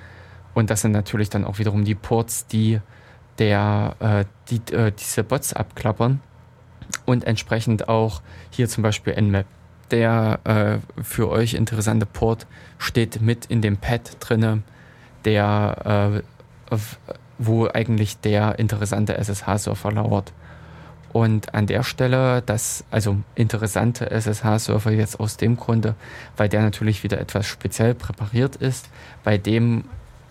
B: Und das sind natürlich dann auch wiederum die Ports, die der, äh, die, äh, diese Bots abklappern und entsprechend auch hier zum Beispiel Nmap. Der äh, für euch interessante Port steht mit in dem Pad drinne, der äh, wo eigentlich der interessante SSH-Server lauert. Und an der Stelle, das, also interessante SSH-Server jetzt aus dem Grunde, weil der natürlich wieder etwas speziell präpariert ist, bei dem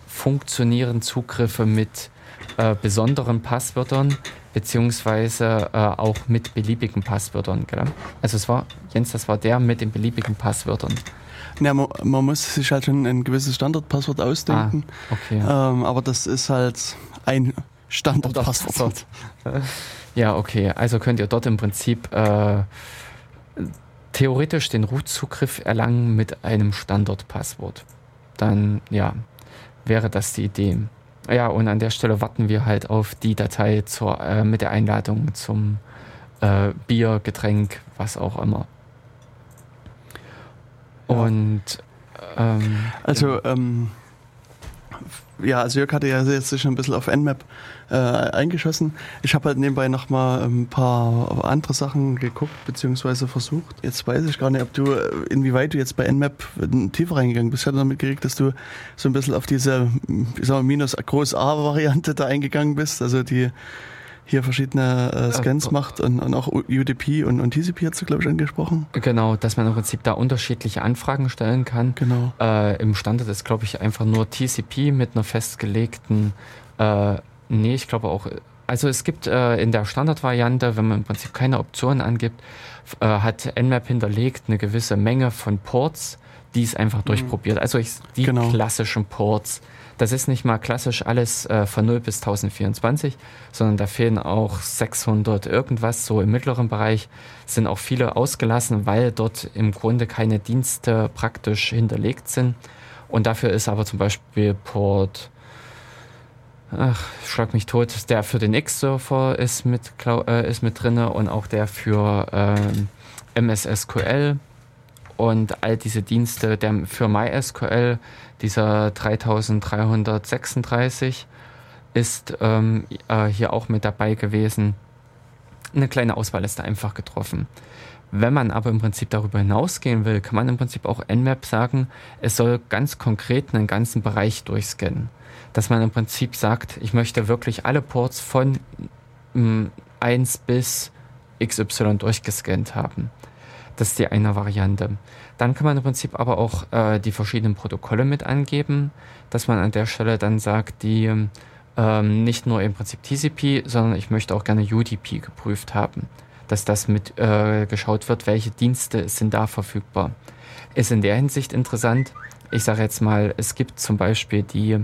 B: funktionieren Zugriffe mit äh, besonderen Passwörtern, beziehungsweise äh, auch mit beliebigen Passwörtern. Gell? Also es war, Jens, das war der mit den beliebigen Passwörtern.
A: Ja, man, man, muss sich halt schon ein gewisses Standardpasswort ausdenken. Ah, okay. Ähm, aber das ist halt ein Standardpasswort.
B: Ja, okay. Also könnt ihr dort im Prinzip äh, theoretisch den Root-Zugriff erlangen mit einem Standardpasswort. Dann, ja, wäre das die Idee. Ja, und an der Stelle warten wir halt auf die Datei zur, äh, mit der Einladung zum äh, Bier, Getränk, was auch immer. Und ähm,
A: also ähm, ja, also Jörg hatte ja jetzt schon ein bisschen auf Nmap äh, eingeschossen. Ich habe halt nebenbei noch mal ein paar andere Sachen geguckt beziehungsweise versucht. Jetzt weiß ich gar nicht, ob du inwieweit du jetzt bei Nmap tiefer reingegangen bist. Ich hatte damit gekriegt, dass du so ein bisschen auf diese ich sag mal, minus Groß A Variante da eingegangen bist, also die hier verschiedene äh, Scans äh, macht und, und, auch UDP und, und TCP hast du, glaube ich, angesprochen.
B: Genau, dass man im Prinzip da unterschiedliche Anfragen stellen kann.
A: Genau.
B: Äh, Im Standard ist, glaube ich, einfach nur TCP mit einer festgelegten, äh, nee, ich glaube auch, also es gibt äh, in der Standardvariante, wenn man im Prinzip keine Optionen angibt, äh, hat Nmap hinterlegt eine gewisse Menge von Ports, die es einfach mhm. durchprobiert. Also ich, die genau. klassischen Ports das ist nicht mal klassisch alles äh, von 0 bis 1024, sondern da fehlen auch 600 irgendwas, so im mittleren Bereich sind auch viele ausgelassen, weil dort im Grunde keine Dienste praktisch hinterlegt sind. Und dafür ist aber zum Beispiel Port, ach, schlag mich tot, der für den X-Server ist mit, äh, ist mit drinne und auch der für ähm, MSSQL und all diese Dienste der, für MySQL, dieser 3336 ist ähm, äh, hier auch mit dabei gewesen. Eine kleine Auswahl ist da einfach getroffen. Wenn man aber im Prinzip darüber hinausgehen will, kann man im Prinzip auch Nmap sagen, es soll ganz konkret einen ganzen Bereich durchscannen. Dass man im Prinzip sagt, ich möchte wirklich alle Ports von mh, mm, 1 bis XY durchgescannt haben. Das ist die eine Variante. Dann kann man im Prinzip aber auch äh, die verschiedenen Protokolle mit angeben, dass man an der Stelle dann sagt, die ähm, nicht nur im Prinzip TCP, sondern ich möchte auch gerne UDP geprüft haben dass das mit äh, geschaut wird, welche Dienste sind da verfügbar. Ist in der Hinsicht interessant. Ich sage jetzt mal, es gibt zum Beispiel die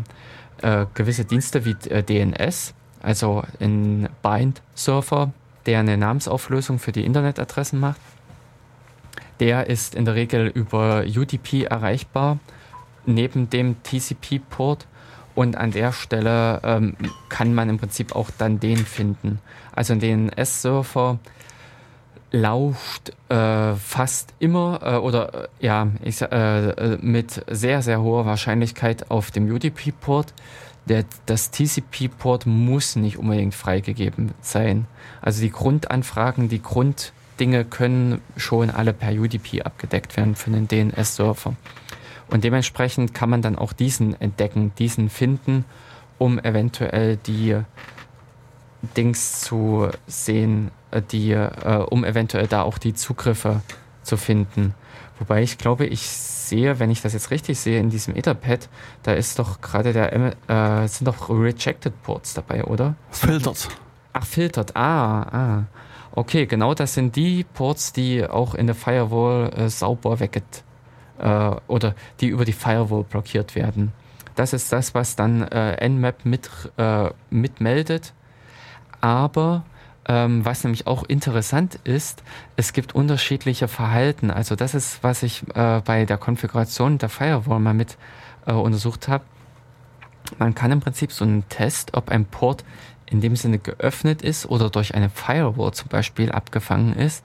B: äh, gewisse Dienste wie äh, DNS, also ein Bind-Surfer, der eine Namensauflösung für die Internetadressen macht. Der ist in der Regel über UDP erreichbar, neben dem TCP-Port. Und an der Stelle ähm, kann man im Prinzip auch dann den finden. Also ein DNS-Surfer lauscht äh, fast immer äh, oder äh, ja ich, äh, äh mit sehr sehr hoher Wahrscheinlichkeit auf dem UDP-Port. das TCP-Port muss nicht unbedingt freigegeben sein. Also die Grundanfragen, die Grunddinge können schon alle per UDP abgedeckt werden für den DNS-Server. Und dementsprechend kann man dann auch diesen entdecken, diesen finden, um eventuell die Dings zu sehen, äh, die, äh, um eventuell da auch die Zugriffe zu finden. Wobei ich glaube, ich sehe, wenn ich das jetzt richtig sehe, in diesem Etherpad, da ist doch gerade der, äh, sind doch Rejected Ports dabei, oder?
A: Filtert.
B: Ach, filtert. Ah, ah. Okay, genau das sind die Ports, die auch in der Firewall äh, sauber wegget äh, oder die über die Firewall blockiert werden. Das ist das, was dann äh, Nmap mit, äh, mitmeldet. Aber ähm, was nämlich auch interessant ist, es gibt unterschiedliche Verhalten. Also das ist, was ich äh, bei der Konfiguration der Firewall mal mit äh, untersucht habe. Man kann im Prinzip so einen Test, ob ein Port in dem Sinne geöffnet ist oder durch eine Firewall zum Beispiel abgefangen ist,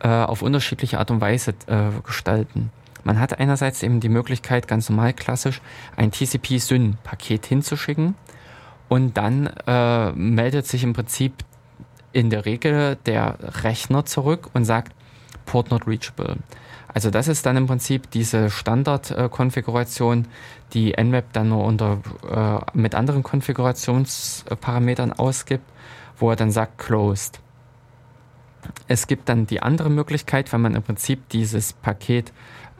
B: äh, auf unterschiedliche Art und Weise äh, gestalten. Man hat einerseits eben die Möglichkeit, ganz normal klassisch ein TCP-SYN-Paket hinzuschicken und dann äh, meldet sich im Prinzip in der Regel der Rechner zurück und sagt Port not reachable. Also das ist dann im Prinzip diese Standardkonfiguration, die Nmap dann nur unter, äh, mit anderen Konfigurationsparametern ausgibt, wo er dann sagt closed. Es gibt dann die andere Möglichkeit, wenn man im Prinzip dieses Paket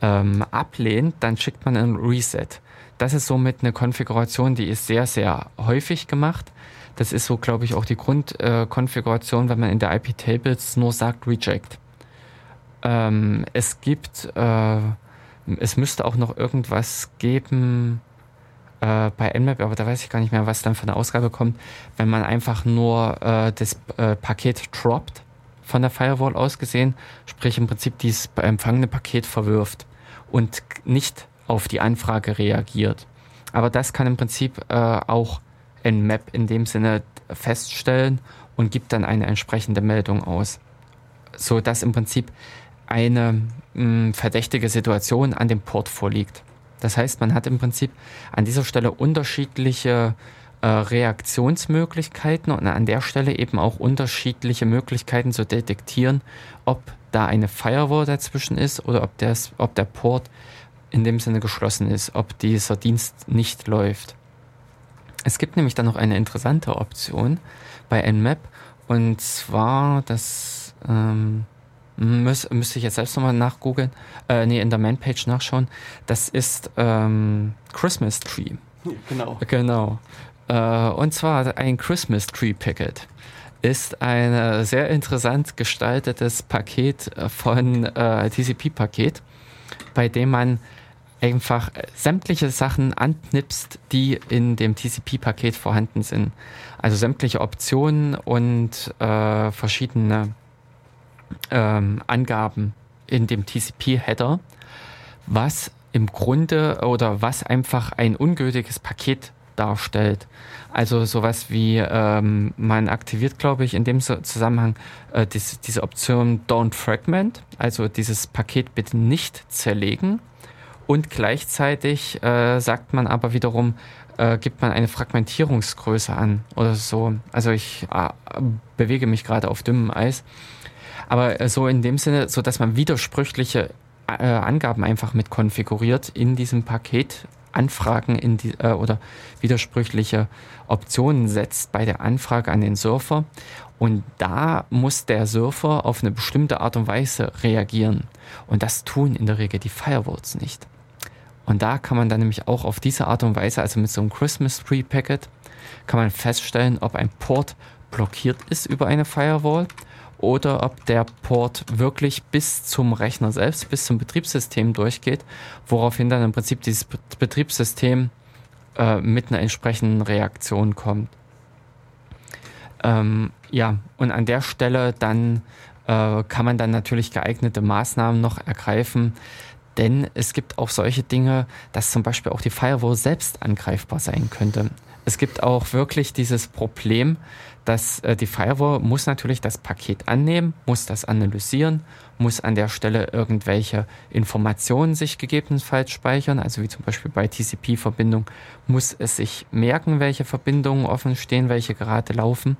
B: ähm, ablehnt, dann schickt man ein Reset. Das ist somit eine Konfiguration, die ist sehr, sehr häufig gemacht. Das ist so, glaube ich, auch die Grundkonfiguration, äh, wenn man in der IP-Tables nur sagt Reject. Ähm, es gibt, äh, es müsste auch noch irgendwas geben äh, bei Nmap, aber da weiß ich gar nicht mehr, was dann für eine Ausgabe kommt, wenn man einfach nur äh, das äh, Paket droppt von der Firewall aus gesehen, sprich im Prinzip dieses empfangene Paket verwirft und nicht auf die Anfrage reagiert. Aber das kann im Prinzip äh, auch ein Map in dem Sinne feststellen und gibt dann eine entsprechende Meldung aus. So dass im Prinzip eine mh, hm, verdächtige Situation an dem Port vorliegt. Das heißt, man hat im Prinzip an dieser Stelle unterschiedliche äh, Reaktionsmöglichkeiten und an der Stelle eben auch unterschiedliche Möglichkeiten zu detektieren, ob da eine Firewall dazwischen ist oder ob, das, ob der Port in dem Sinne geschlossen ist, ob dieser Dienst nicht läuft. Es gibt nämlich dann noch eine interessante Option bei Nmap und zwar, das ähm, müß, müsste ich jetzt selbst nochmal nachgoogeln, äh, nee, in der Manpage nachschauen, das ist ähm, Christmas Tree.
A: Genau.
B: Genau. Äh, und zwar ein Christmas Tree Picket ist ein sehr interessant gestaltetes Paket von äh, TCP-Paket, bei dem man einfach sämtliche Sachen anknipst, die in dem TCP-Paket vorhanden sind. Also sämtliche Optionen und äh, verschiedene ähm, Angaben in dem TCP-Header, was im Grunde oder was einfach ein ungültiges Paket darstellt. Also sowas wie, ähm, man aktiviert, glaube ich, in dem Zusammenhang äh, diese, diese Option Don't Fragment, also dieses Paket bitte nicht zerlegen. Und gleichzeitig äh, sagt man aber wiederum, äh, gibt man eine Fragmentierungsgröße an oder so. Also ich äh, bewege mich gerade auf dünnem Eis. Aber äh, so in dem Sinne, so dass man widersprüchliche äh, Angaben einfach mit konfiguriert in diesem Paket Anfragen in die, äh, oder widersprüchliche Optionen setzt bei der Anfrage an den Surfer. Und da muss der Surfer auf eine bestimmte Art und Weise reagieren. Und das tun in der Regel die Firewalls nicht. Und da kann man dann nämlich auch auf diese Art und Weise, also mit so einem Christmas Tree Packet, kann man feststellen, ob ein Port blockiert ist über eine Firewall oder ob der Port wirklich bis zum Rechner selbst, bis zum Betriebssystem durchgeht, woraufhin dann im Prinzip dieses Betriebssystem äh, mit einer entsprechenden Reaktion kommt. Ähm, ja, und an der Stelle dann äh, kann man dann natürlich geeignete Maßnahmen noch ergreifen, denn es gibt auch solche Dinge, dass zum Beispiel auch die Firewall selbst angreifbar sein könnte. Es gibt auch wirklich dieses Problem, dass äh, die Firewall muss natürlich das Paket annehmen, muss das analysieren, muss an der Stelle irgendwelche Informationen sich gegebenenfalls speichern, also wie zum Beispiel bei TCP-Verbindung muss es sich merken, welche Verbindungen offen stehen, welche gerade laufen.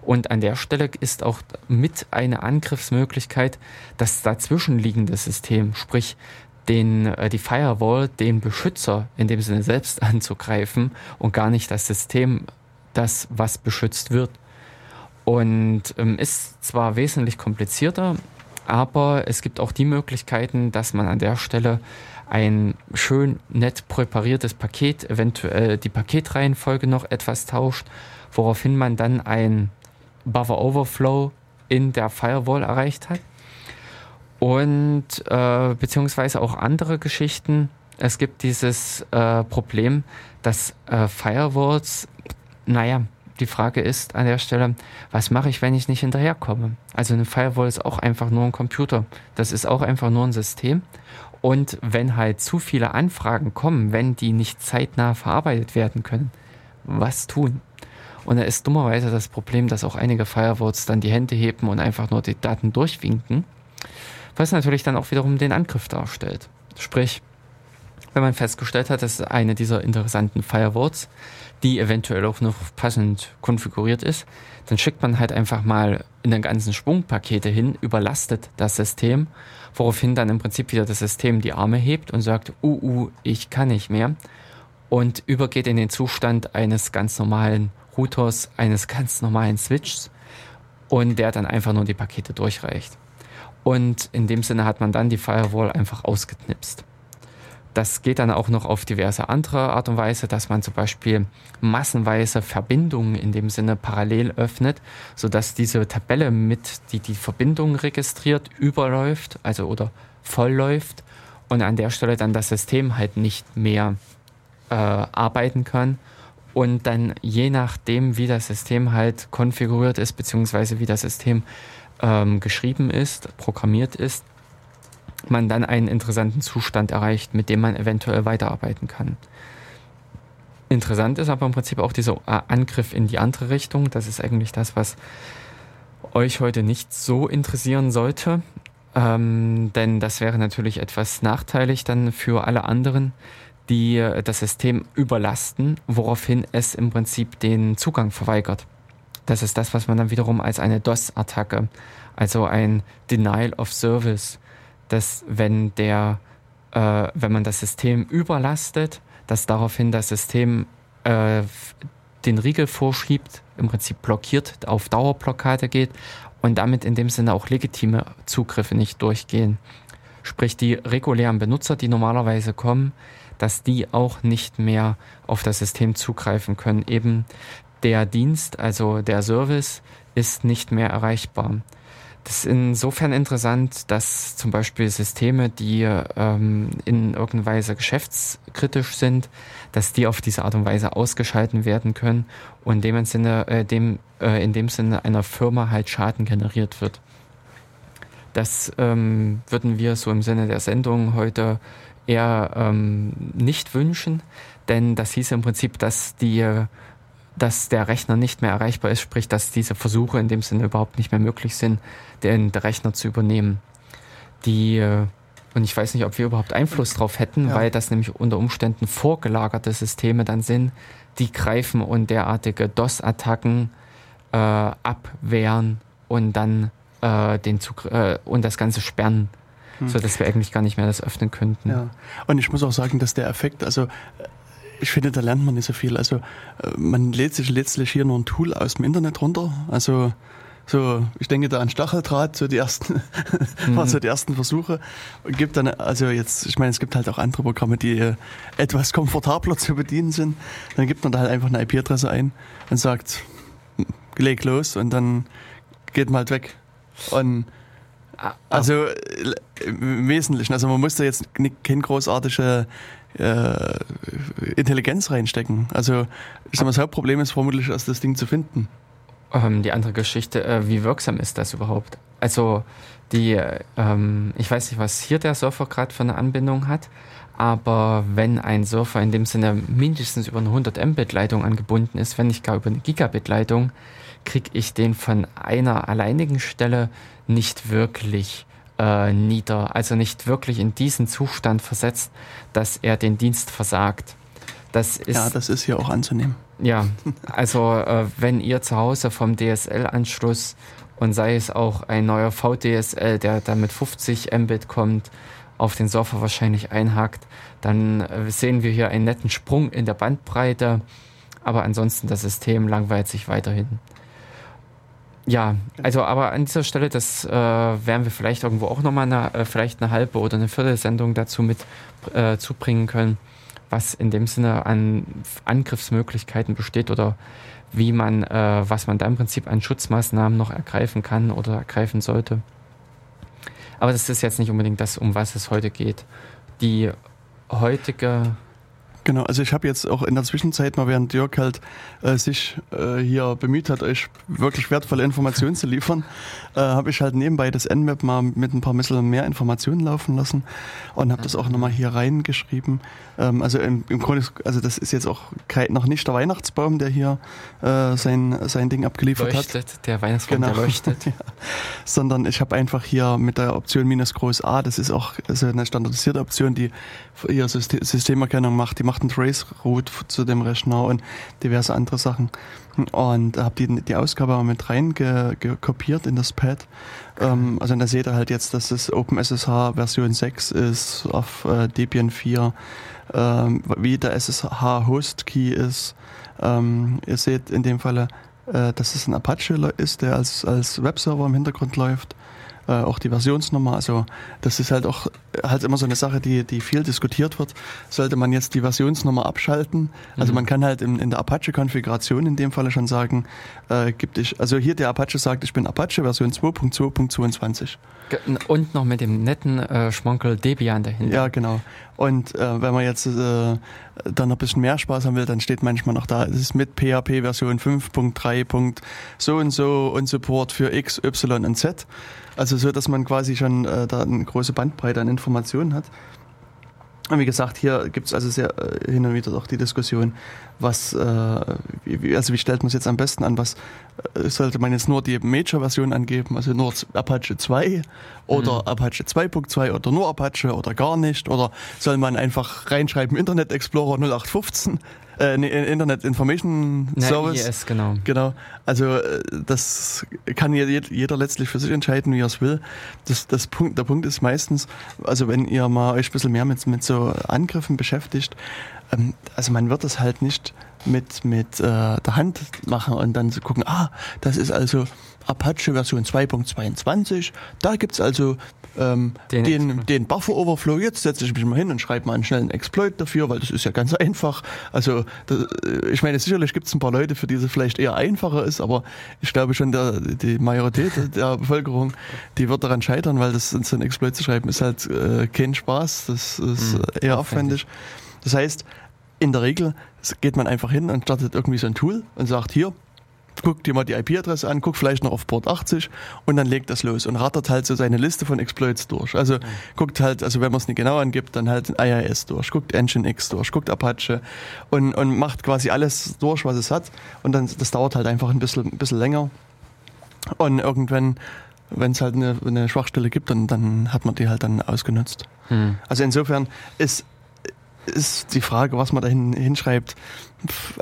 B: Und an der Stelle ist auch mit eine Angriffsmöglichkeit das dazwischenliegende System, sprich den, äh, die Firewall, den Beschützer in dem Sinne selbst anzugreifen und gar nicht das System, das was beschützt wird. Und ähm, ist zwar wesentlich komplizierter, aber es gibt auch die Möglichkeiten, dass man an der Stelle ein schön nett präpariertes Paket, eventuell die Paketreihenfolge noch etwas tauscht, woraufhin man dann ein Buffer Overflow in der Firewall erreicht hat und äh, beziehungsweise auch andere Geschichten. Es gibt dieses äh, Problem, dass äh, Firewalls, naja, die Frage ist an der Stelle, was mache ich, wenn ich nicht hinterherkomme? Also eine Firewall ist auch einfach nur ein Computer. Das ist auch einfach nur ein System. Und wenn halt zu viele Anfragen kommen, wenn die nicht zeitnah verarbeitet werden können, was tun? Und da ist dummerweise das Problem, dass auch einige Firewalls dann die Hände heben und einfach nur die Daten durchwinken was natürlich dann auch wiederum den Angriff darstellt. Sprich, wenn man festgestellt hat, dass eine dieser interessanten Firewalls, die eventuell auch noch passend konfiguriert ist, dann schickt man halt einfach mal in den ganzen Schwungpakete hin, überlastet das System, woraufhin dann im Prinzip wieder das System die Arme hebt und sagt, uh, uh, ich kann nicht mehr und übergeht in den Zustand eines ganz normalen Routers, eines ganz normalen Switches und der dann einfach nur die Pakete durchreicht. Und in dem Sinne hat man dann die Firewall einfach ausgeknipst. Das geht dann auch noch auf diverse andere Art und Weise, dass man zum Beispiel massenweise Verbindungen in dem Sinne parallel öffnet, sodass diese Tabelle mit, die die Verbindung registriert, überläuft, also oder vollläuft und an der Stelle dann das System halt nicht mehr äh, arbeiten kann. Und dann je nachdem, wie das System halt konfiguriert ist, beziehungsweise wie das System ähm, geschrieben ist, programmiert ist, man dann einen interessanten Zustand erreicht, mit dem man eventuell weiterarbeiten kann. Interessant ist aber im Prinzip auch dieser äh, Angriff in die andere Richtung. Das ist eigentlich das, was euch heute nicht so interessieren sollte. Ähm, denn das wäre natürlich etwas nachteilig dann für alle anderen, die äh, das System überlasten, woraufhin es im Prinzip den Zugang verweigert. Das ist das, was man dann wiederum als eine DOS-Attacke, also ein Denial of Service, dass wenn der, äh, wenn man das System überlastet, dass daraufhin das System äh, den Riegel vorschiebt, im Prinzip blockiert, auf Dauerblockade geht und damit in dem Sinne auch legitime Zugriffe nicht durchgehen. Sprich, die regulären Benutzer, die normalerweise kommen, dass die auch nicht mehr auf das System zugreifen können. Eben der Dienst, also der Service, ist nicht mehr erreichbar. Das ist insofern interessant, dass zum Beispiel Systeme, die ähm, in irgendeiner Weise geschäftskritisch sind, dass die auf diese Art und Weise ausgeschalten werden können und in dem Sinne, äh, dem, äh, in dem Sinne einer Firma halt Schaden generiert wird. Das ähm, würden wir so im Sinne der Sendung heute eher ähm, nicht wünschen, denn das hieß im Prinzip, dass die dass der Rechner nicht mehr erreichbar ist, sprich, dass diese Versuche in dem Sinne überhaupt nicht mehr möglich sind, den Rechner zu übernehmen. Die äh, und ich weiß nicht, ob wir überhaupt Einfluss drauf hätten, ja. weil das nämlich unter Umständen vorgelagerte Systeme dann sind, die greifen und derartige DOS-Attacken äh, abwehren und dann äh, den Zug äh, und das Ganze sperren, hm. so dass wir eigentlich gar nicht mehr das öffnen könnten.
A: Ja. Und ich muss auch sagen, dass der Effekt, also ich finde, da lernt man nicht so viel. Also äh, man lädt sich letztlich hier nur ein Tool aus dem Internet runter. Also so, ich denke da an Stacheldraht, so die ersten, mhm. waren so die ersten Versuche. Und gibt dann, also jetzt, ich meine, es gibt halt auch andere Programme, die äh, etwas komfortabler zu bedienen sind. Dann gibt man da halt einfach eine IP-Adresse ein und sagt, leg los und dann geht man halt weg. Und ah, ah. also äh, im Wesentlichen, also man muss da jetzt nicht, keine großartige äh, Intelligenz reinstecken. Also ich sag mal, das Hauptproblem ist vermutlich erst das Ding zu finden.
B: Ähm, die andere Geschichte, äh, wie wirksam ist das überhaupt? Also die, ähm, ich weiß nicht, was hier der Surfer gerade für eine Anbindung hat, aber wenn ein Surfer in dem Sinne mindestens über eine 100 Mbit Leitung angebunden ist, wenn nicht gar über eine Gigabit Leitung, kriege ich den von einer alleinigen Stelle nicht wirklich äh, nieder, also nicht wirklich in diesen Zustand versetzt, dass er den Dienst versagt.
A: Das ist, ja, das ist ja auch anzunehmen.
B: Ja, also äh, wenn ihr zu Hause vom DSL-Anschluss und sei es auch ein neuer VDSL, der dann mit 50 Mbit kommt, auf den Surfer wahrscheinlich einhakt, dann äh, sehen wir hier einen netten Sprung in der Bandbreite, aber ansonsten das System langweilt sich weiterhin. Ja, also aber an dieser Stelle, das äh, werden wir vielleicht irgendwo auch nochmal eine, äh, vielleicht eine halbe oder eine Viertelsendung dazu mit äh, zubringen können was in dem Sinne an Angriffsmöglichkeiten besteht oder wie man, äh, was man da im Prinzip an Schutzmaßnahmen noch ergreifen kann oder ergreifen sollte. Aber das ist jetzt nicht unbedingt das, um was es heute geht. Die heutige
A: Genau, also ich habe jetzt auch in der Zwischenzeit mal, während Dirk halt äh, sich äh, hier bemüht hat, euch wirklich wertvolle Informationen zu liefern, äh, habe ich halt nebenbei das Nmap mal mit ein paar bisschen mehr Informationen laufen lassen und habe das auch nochmal hier reingeschrieben. Ähm, also im, im Grunde, also das ist jetzt auch kein, noch nicht der Weihnachtsbaum, der hier äh, sein, sein Ding abgeliefert
B: leuchtet,
A: hat.
B: Der Weihnachtsbaum, genau. der leuchtet. ja.
A: Sondern ich habe einfach hier mit der Option minus groß A, das ist auch also eine standardisierte Option, die hier Systemerkennung macht, die macht einen Trace-Route zu dem Rechner und diverse andere Sachen. Und habe die, die Ausgabe mit rein ge, ge kopiert in das Pad. Ähm, also da seht ihr halt jetzt, dass es OpenSSH Version 6 ist auf äh, Debian 4, ähm, wie der SSH Host Key ist. Ähm, ihr seht in dem Falle, äh, dass es ein Apache ist, der als, als Webserver im Hintergrund läuft äh, auch die Versionsnummer. Also das ist halt auch halt immer so eine Sache, die, die viel diskutiert wird. Sollte man jetzt die Versionsnummer abschalten? Also mhm. man kann halt in, in der Apache-Konfiguration in dem Falle schon sagen, äh, gibt ich, also hier der Apache sagt, ich bin Apache Version 2.2.22.
B: Und noch mit dem netten äh, Schmonkel Debian dahinter.
A: Ja, genau. Und äh, wenn man jetzt äh, dann noch ein bisschen mehr Spaß haben will, dann steht manchmal noch da, es ist mit PHP Version 5.3. so und so und Support für X, Y und Z. Also so, dass man quasi schon äh, da eine große Bandbreite an Informationen hat. Und wie gesagt, hier gibt es also sehr äh, hin und wieder auch die Diskussion, was, äh, wie, also wie stellt man es jetzt am besten an, was äh, sollte man jetzt nur die Major-Version angeben, also nur Apache 2 oder mhm. Apache 2.2 oder nur Apache oder gar nicht oder soll man einfach reinschreiben Internet Explorer 0815 äh, nee, Internet Information Service.
B: IS, genau.
A: Genau. Also äh, das kann jeder letztlich für sich entscheiden, wie er es will. Das, das Punkt, der Punkt ist meistens, also wenn ihr mal euch ein bisschen mehr mit, mit so Angriffen beschäftigt, ähm, also man wird das halt nicht mit, mit äh, der Hand machen und dann zu gucken, ah, das ist also Apache Version 2.22, da gibt's also ähm, den, den, den Buffer Overflow. Jetzt setze ich mich mal hin und schreibe mal einen schnellen Exploit dafür, weil das ist ja ganz einfach. Also das, äh, ich meine, sicherlich gibt es ein paar Leute, für die es vielleicht eher einfacher ist, aber ich glaube schon, der, die Majorität der Bevölkerung, die wird daran scheitern, weil das so ein Exploit zu schreiben ist halt äh, kein Spaß, das ist mhm, eher aufwendig. Das heißt, in der Regel geht man einfach hin und startet irgendwie so ein Tool und sagt hier, guckt dir mal die IP-Adresse an, guckt vielleicht noch auf Port 80 und dann legt das los und rattert halt so seine Liste von Exploits durch. Also mhm. guckt halt, also wenn man es nicht genau angibt, dann halt IIS durch, guckt Nginx durch, guckt Apache und, und macht quasi alles durch, was es hat. Und dann, das dauert halt einfach ein bisschen, ein bisschen länger. Und irgendwann wenn es halt eine, eine, Schwachstelle gibt, dann, dann hat man die halt dann ausgenutzt. Hm. Also insofern ist ist die Frage, was man da hinschreibt,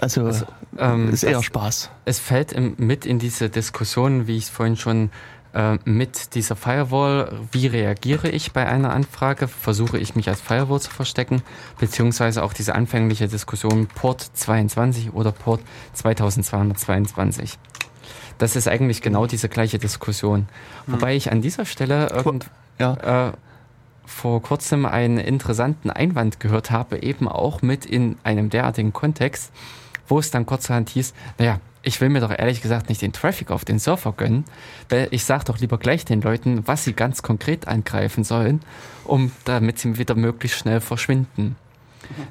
A: also, also ähm, ist eher Spaß.
B: Es fällt im, mit in diese Diskussion, wie ich es vorhin schon äh, mit dieser Firewall, wie reagiere ich bei einer Anfrage? Versuche ich mich als Firewall zu verstecken? Beziehungsweise auch diese anfängliche Diskussion Port 22 oder Port 2222. Das ist eigentlich genau diese gleiche Diskussion. Wobei ich an dieser Stelle irgend, ja. äh, vor kurzem einen interessanten Einwand gehört habe, eben auch mit in einem derartigen Kontext, wo es dann kurzerhand hieß, naja, ich will mir doch ehrlich gesagt nicht den Traffic auf den Surfer gönnen, weil ich sage doch lieber gleich den Leuten, was sie ganz konkret angreifen sollen, um damit sie wieder möglichst schnell verschwinden.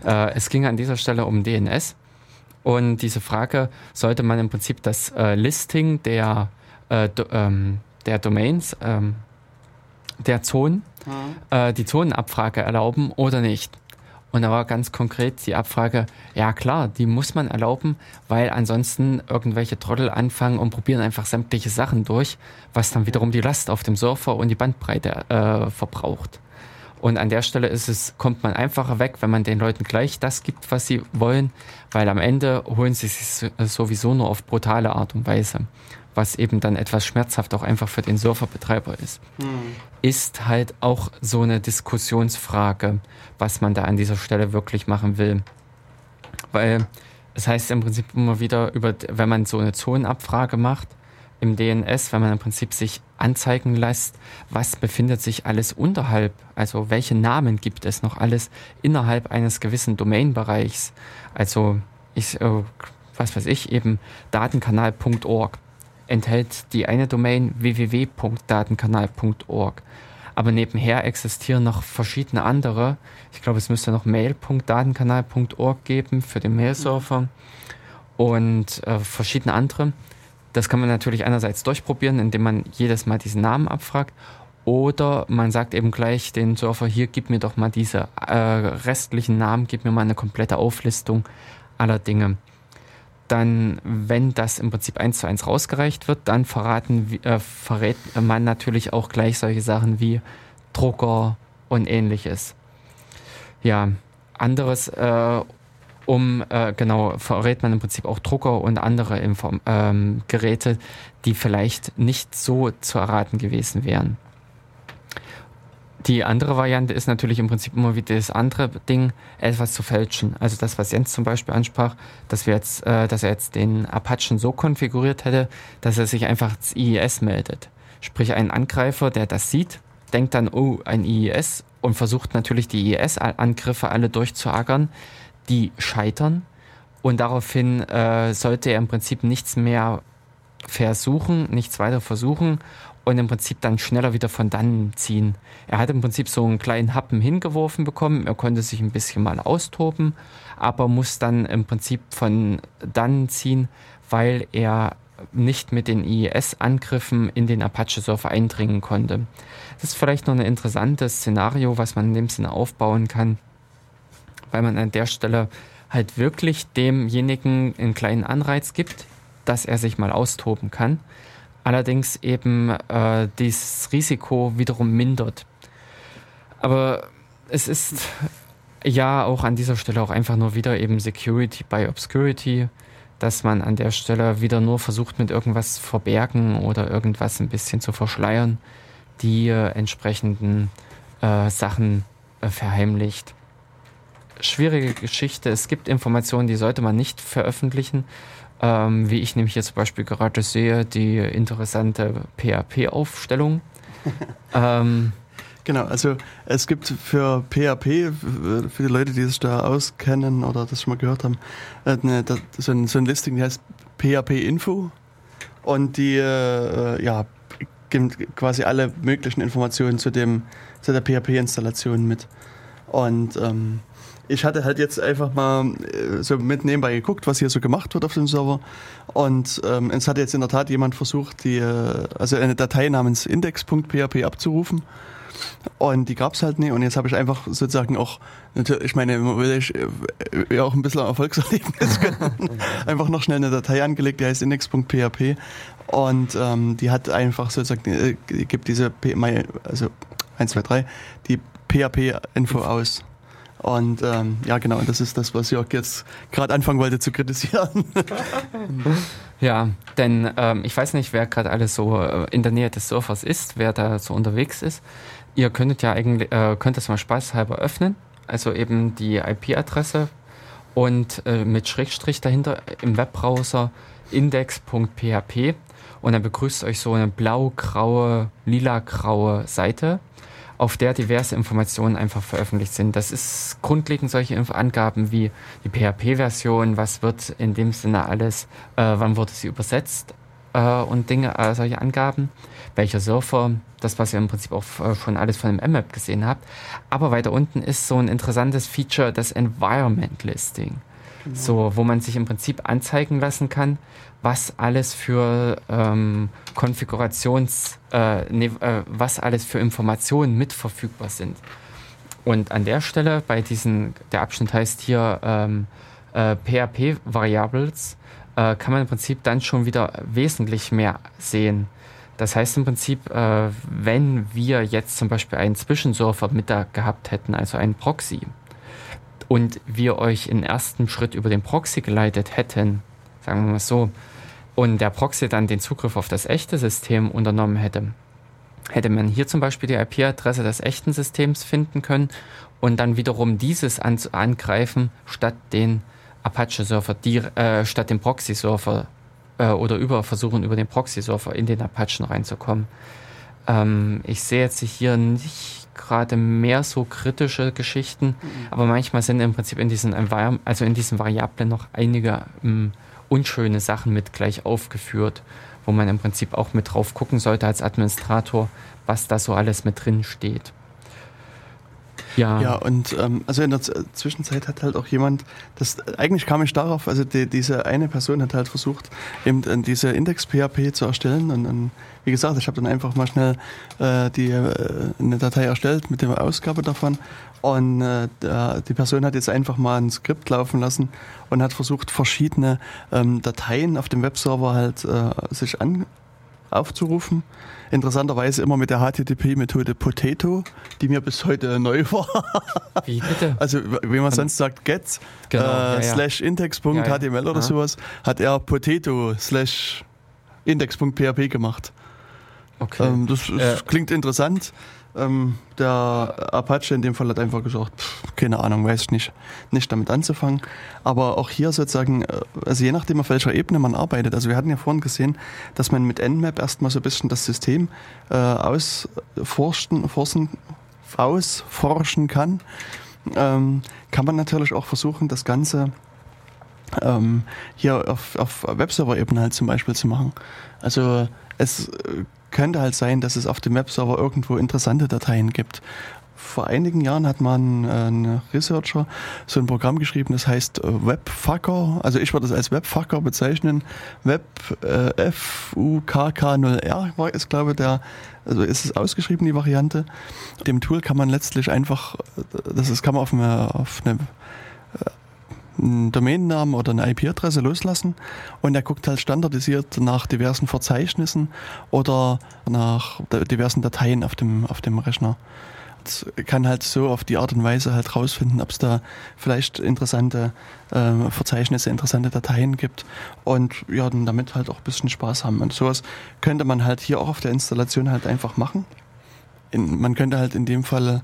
B: Äh, es ging an dieser Stelle um DNS und diese Frage, sollte man im Prinzip das äh, Listing der, äh, do, ähm, der Domains, ähm, der Zonen mhm. äh, die Zonenabfrage erlauben oder nicht. Und da war ganz konkret die Abfrage, ja klar, die muss man erlauben, weil ansonsten irgendwelche Trottel anfangen und probieren einfach sämtliche Sachen durch, was dann wiederum die Last auf dem Surfer und die Bandbreite äh, verbraucht. Und an der Stelle ist es, kommt man einfacher weg, wenn man den Leuten gleich das gibt, was sie wollen, weil am Ende holen sie sich sowieso nur auf brutale Art und Weise was eben dann etwas schmerzhaft auch einfach für den Surferbetreiber ist, hm. ist halt auch so eine Diskussionsfrage, was man da an dieser Stelle wirklich machen will. Weil es heißt im Prinzip immer wieder, über, wenn man so eine Zonenabfrage macht im DNS, wenn man im Prinzip sich anzeigen lässt, was befindet sich alles unterhalb, also welche Namen gibt es noch alles innerhalb eines gewissen Domainbereichs. Also ich, äh, was weiß ich, eben datenkanal.org enthält die eine Domain www.datenkanal.org. Aber nebenher existieren noch verschiedene andere. Ich glaube, es müsste noch mail.datenkanal.org geben für den Mailserver und äh, verschiedene andere. Das kann man natürlich einerseits durchprobieren, indem man jedes Mal diesen Namen abfragt. Oder man sagt eben gleich den Surfer, hier gib mir doch mal diese äh, restlichen Namen, gib mir mal eine komplette Auflistung aller Dinge dann, wenn das im Prinzip eins zu eins rausgereicht wird, dann verraten, äh, verrät man natürlich auch gleich solche Sachen wie Drucker und ähnliches. Ja, anderes, äh, um, äh, genau, verrät man im Prinzip auch Drucker und andere Inform ähm, Geräte, die vielleicht nicht so zu erraten gewesen wären. Die andere Variante ist natürlich im Prinzip immer wie das andere Ding, etwas zu fälschen. Also das, was Jens zum Beispiel ansprach, dass wir jetzt, äh, dass er jetzt den Apachen so konfiguriert hätte, dass er sich einfach als IIS meldet. Sprich, ein Angreifer, der das sieht, denkt dann, oh, ein IIS und versucht natürlich die IIS-Angriffe alle durchzuackern, die scheitern. Und daraufhin äh, sollte er im Prinzip nichts mehr versuchen, nichts weiter versuchen und im Prinzip dann schneller wieder von dann ziehen. Er hat im Prinzip so einen kleinen Happen hingeworfen bekommen, er konnte sich ein bisschen mal austoben, aber muss dann im Prinzip von dann ziehen, weil er nicht mit den IES-Angriffen in den Apache-Surfer eindringen konnte. Das ist vielleicht noch ein interessantes Szenario, was man in dem Sinne aufbauen kann, weil man an der Stelle halt wirklich demjenigen einen kleinen Anreiz gibt, dass er sich mal austoben kann allerdings eben äh, dieses Risiko wiederum mindert. Aber es ist ja auch an dieser Stelle auch einfach nur wieder eben Security by Obscurity, dass man an der Stelle wieder nur versucht mit irgendwas verbergen oder irgendwas ein bisschen zu verschleiern, die äh, entsprechenden äh, Sachen äh, verheimlicht. Schwierige Geschichte. Es gibt Informationen, die sollte man nicht veröffentlichen ähm, wie ich nämlich jetzt zum Beispiel gerade sehe, die interessante PHP-Aufstellung.
A: ähm, Genau, also es gibt für PHP, für die Leute, die sich da auskennen oder das schon mal gehört haben, äh, eine, so, ein, so ein Listing, die heißt PHP-Info und die äh, ja, gibt quasi alle möglichen Informationen zu, dem, zu der PHP-Installation mit. Und ähm, ich hatte halt jetzt einfach mal äh, so mit nebenbei geguckt, was hier so gemacht wird auf dem Server. Und ähm, es hat jetzt in der Tat jemand versucht, die, äh, also eine Datei namens index.php abzurufen. Und die gab es halt nie. Und jetzt habe ich einfach sozusagen auch, ich meine, will ich äh, ja auch ein bisschen Erfolgserlebnis gönnen. einfach noch schnell eine Datei angelegt, die heißt index.php. Und ähm, die hat einfach sozusagen, äh, die gibt diese, P, also 1, 2, 3, die PHP-Info aus. Und ähm, ja, genau, das ist das, was Jörg jetzt gerade anfangen wollte zu kritisieren.
B: ja, denn ähm, ich weiß nicht, wer gerade alles so äh, in der Nähe des Surfers ist, wer da so unterwegs ist. Ihr könntet ja eigentlich, äh, könnt das mal spaßhalber öffnen, also eben die IP-Adresse und äh, mit Schrägstrich dahinter im Webbrowser index.php und dann begrüßt euch so eine blau-graue, lila-graue Seite auf der diverse Informationen einfach veröffentlicht sind. Das ist grundlegend solche Angaben wie die PHP-Version, was wird in dem Sinne alles, äh, wann wurde sie übersetzt äh, und Dinge, äh, solche Angaben, welcher Surfer, das was ihr im Prinzip auch äh, schon alles von dem mmap gesehen habt. Aber weiter unten ist so ein interessantes Feature, das Environment Listing. Genau. So, wo man sich im Prinzip anzeigen lassen kann, was alles für ähm, Konfigurations, äh, ne, äh, was alles für Informationen mit verfügbar sind. Und an der Stelle, bei diesen, der Abschnitt heißt hier ähm, äh, PHP-Variables, äh, kann man im Prinzip dann schon wieder wesentlich mehr sehen. Das heißt im Prinzip, äh, wenn wir jetzt zum Beispiel einen Zwischensurfer mit da gehabt hätten, also einen Proxy, und wir euch im ersten Schritt über den Proxy geleitet hätten, sagen wir mal so, und der Proxy dann den Zugriff auf das echte System unternommen hätte, hätte man hier zum Beispiel die IP-Adresse des echten Systems finden können und dann wiederum dieses an angreifen, statt den Apache-Server, äh, statt dem Proxy-Server äh, oder über versuchen, über den Proxy-Server in den Apachen reinzukommen. Ähm, ich sehe jetzt hier nicht gerade mehr so kritische Geschichten, mhm. aber manchmal sind im Prinzip in diesen, Environment, also in diesen Variablen noch einige ähm, unschöne Sachen mit gleich aufgeführt, wo man im Prinzip auch mit drauf gucken sollte als Administrator, was da so alles mit drin steht.
A: Ja. Ja, und ähm, also in der Zwischenzeit hat halt auch jemand, das eigentlich kam ich darauf, also die, diese eine Person hat halt versucht, eben äh, diese Index-PHP zu erstellen und, und wie gesagt, ich habe dann einfach mal schnell äh, die äh, eine Datei erstellt mit der Ausgabe davon und äh, die Person hat jetzt einfach mal ein Skript laufen lassen und hat versucht, verschiedene ähm, Dateien auf dem Webserver halt äh, sich an aufzurufen. Interessanterweise immer mit der HTTP-Methode Potato, die mir bis heute neu war. Wie bitte? Also wie man sonst sagt, get genau, äh, ja, ja. slash index.html ja, oder sowas, hat er Potato slash index.php gemacht. Okay. Ähm, das, das äh, klingt interessant. Ähm, der Apache in dem Fall hat einfach gesagt, pff, keine Ahnung, weiß ich nicht, nicht damit anzufangen. Aber auch hier sozusagen, äh, also je nachdem auf welcher Ebene man arbeitet, also wir hatten ja vorhin gesehen, dass man mit Nmap erstmal so ein bisschen das System äh, ausforschen, forschen, ausforschen kann, ähm, kann man natürlich auch versuchen, das Ganze ähm, hier auf, auf Webserver-Ebene halt zum Beispiel zu machen. Also es äh, könnte halt sein, dass es auf dem Webserver irgendwo interessante Dateien gibt. Vor einigen Jahren hat man äh, ein Researcher so ein Programm geschrieben, das heißt äh, Webfucker. Also ich würde das als Webfucker bezeichnen. Web äh, F-U-K-K-0-R war es, glaube der, also ist es ausgeschrieben, die Variante. Dem Tool kann man letztlich einfach, das ist, kann man auf eine, auf eine einen Domainnamen oder eine IP-Adresse loslassen und er guckt halt standardisiert nach diversen Verzeichnissen oder nach diversen Dateien auf dem, auf dem Rechner. Das kann halt so auf die Art und Weise halt rausfinden, ob es da vielleicht interessante äh, Verzeichnisse, interessante Dateien gibt und ja, dann damit halt auch ein bisschen Spaß haben. Und sowas könnte man halt hier auch auf der Installation halt einfach machen. In, man könnte halt in dem Fall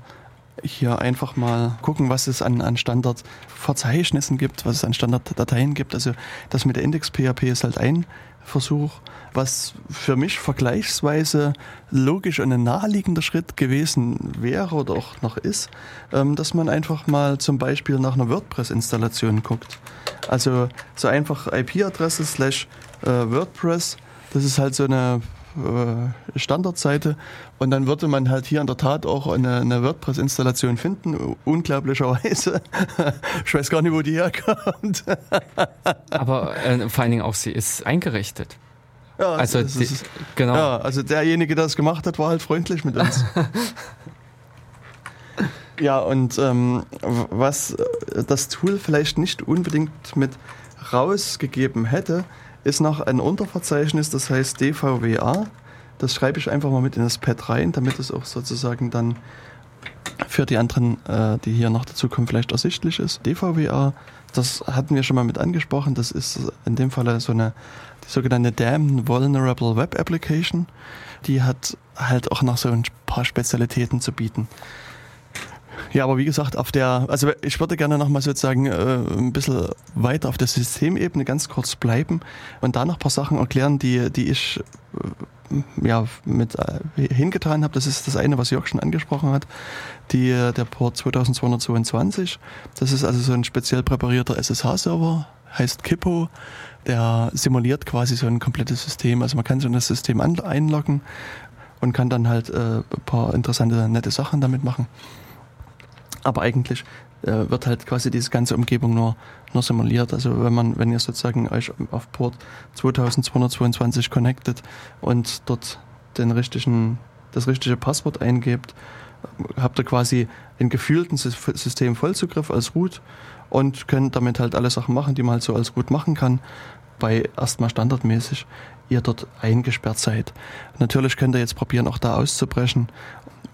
A: hier einfach mal gucken, was es an, an Standardverzeichnissen gibt, was es an Standarddateien gibt. Also das mit der Index-PHP ist halt ein Versuch, was für mich vergleichsweise logisch und ein naheliegender Schritt gewesen wäre oder auch noch ist, ähm, dass man einfach mal zum Beispiel nach einer WordPress-Installation guckt. Also so einfach IP-Adresse slash äh, WordPress, das ist halt so eine äh, Standardseite und dann würde man halt hier in der Tat auch eine, eine WordPress-Installation finden, unglaublicherweise. ich weiß gar nicht, wo die herkommt.
B: Aber äh, vor allen Dingen auch sie ist eingerichtet.
A: Ja, also, die, ist, genau. Ja, also derjenige, der das gemacht hat, war halt freundlich mit uns. ja, und ähm, was das Tool vielleicht nicht unbedingt mit rausgegeben hätte, ist noch ein Unterverzeichnis, das heißt DVWA. Das schreibe ich einfach mal mit in das Pad rein, damit es auch sozusagen dann für die anderen, äh, die hier noch dazukommen, vielleicht ersichtlich ist. DVWA, das hatten wir schon mal mit angesprochen. Das ist in dem Fall so eine die sogenannte Damned Vulnerable Web Application. Die hat halt auch noch so ein paar Spezialitäten zu bieten. Ja, aber wie gesagt, auf der, also ich würde gerne nochmal sozusagen äh, ein bisschen weiter auf der Systemebene ganz kurz bleiben und da noch ein paar Sachen erklären, die, die ich äh, ja, mit äh, hingetan habe. Das ist das eine, was Jörg schon angesprochen hat, die, der Port 2222. Das ist also so ein speziell präparierter SSH-Server, heißt Kippo. Der simuliert quasi so ein komplettes System. Also man kann so in das System einloggen und kann dann halt äh, ein paar interessante, nette Sachen damit machen aber eigentlich äh, wird halt quasi diese ganze Umgebung nur, nur simuliert. Also wenn man, wenn ihr sozusagen euch auf Port 2222 connectet und dort den richtigen, das richtige Passwort eingebt, habt ihr quasi einen gefühlten System Vollzugriff als Root und könnt damit halt alle Sachen machen, die man halt so als Root machen kann, bei erstmal standardmäßig ihr dort eingesperrt seid. Natürlich könnt ihr jetzt probieren, auch da auszubrechen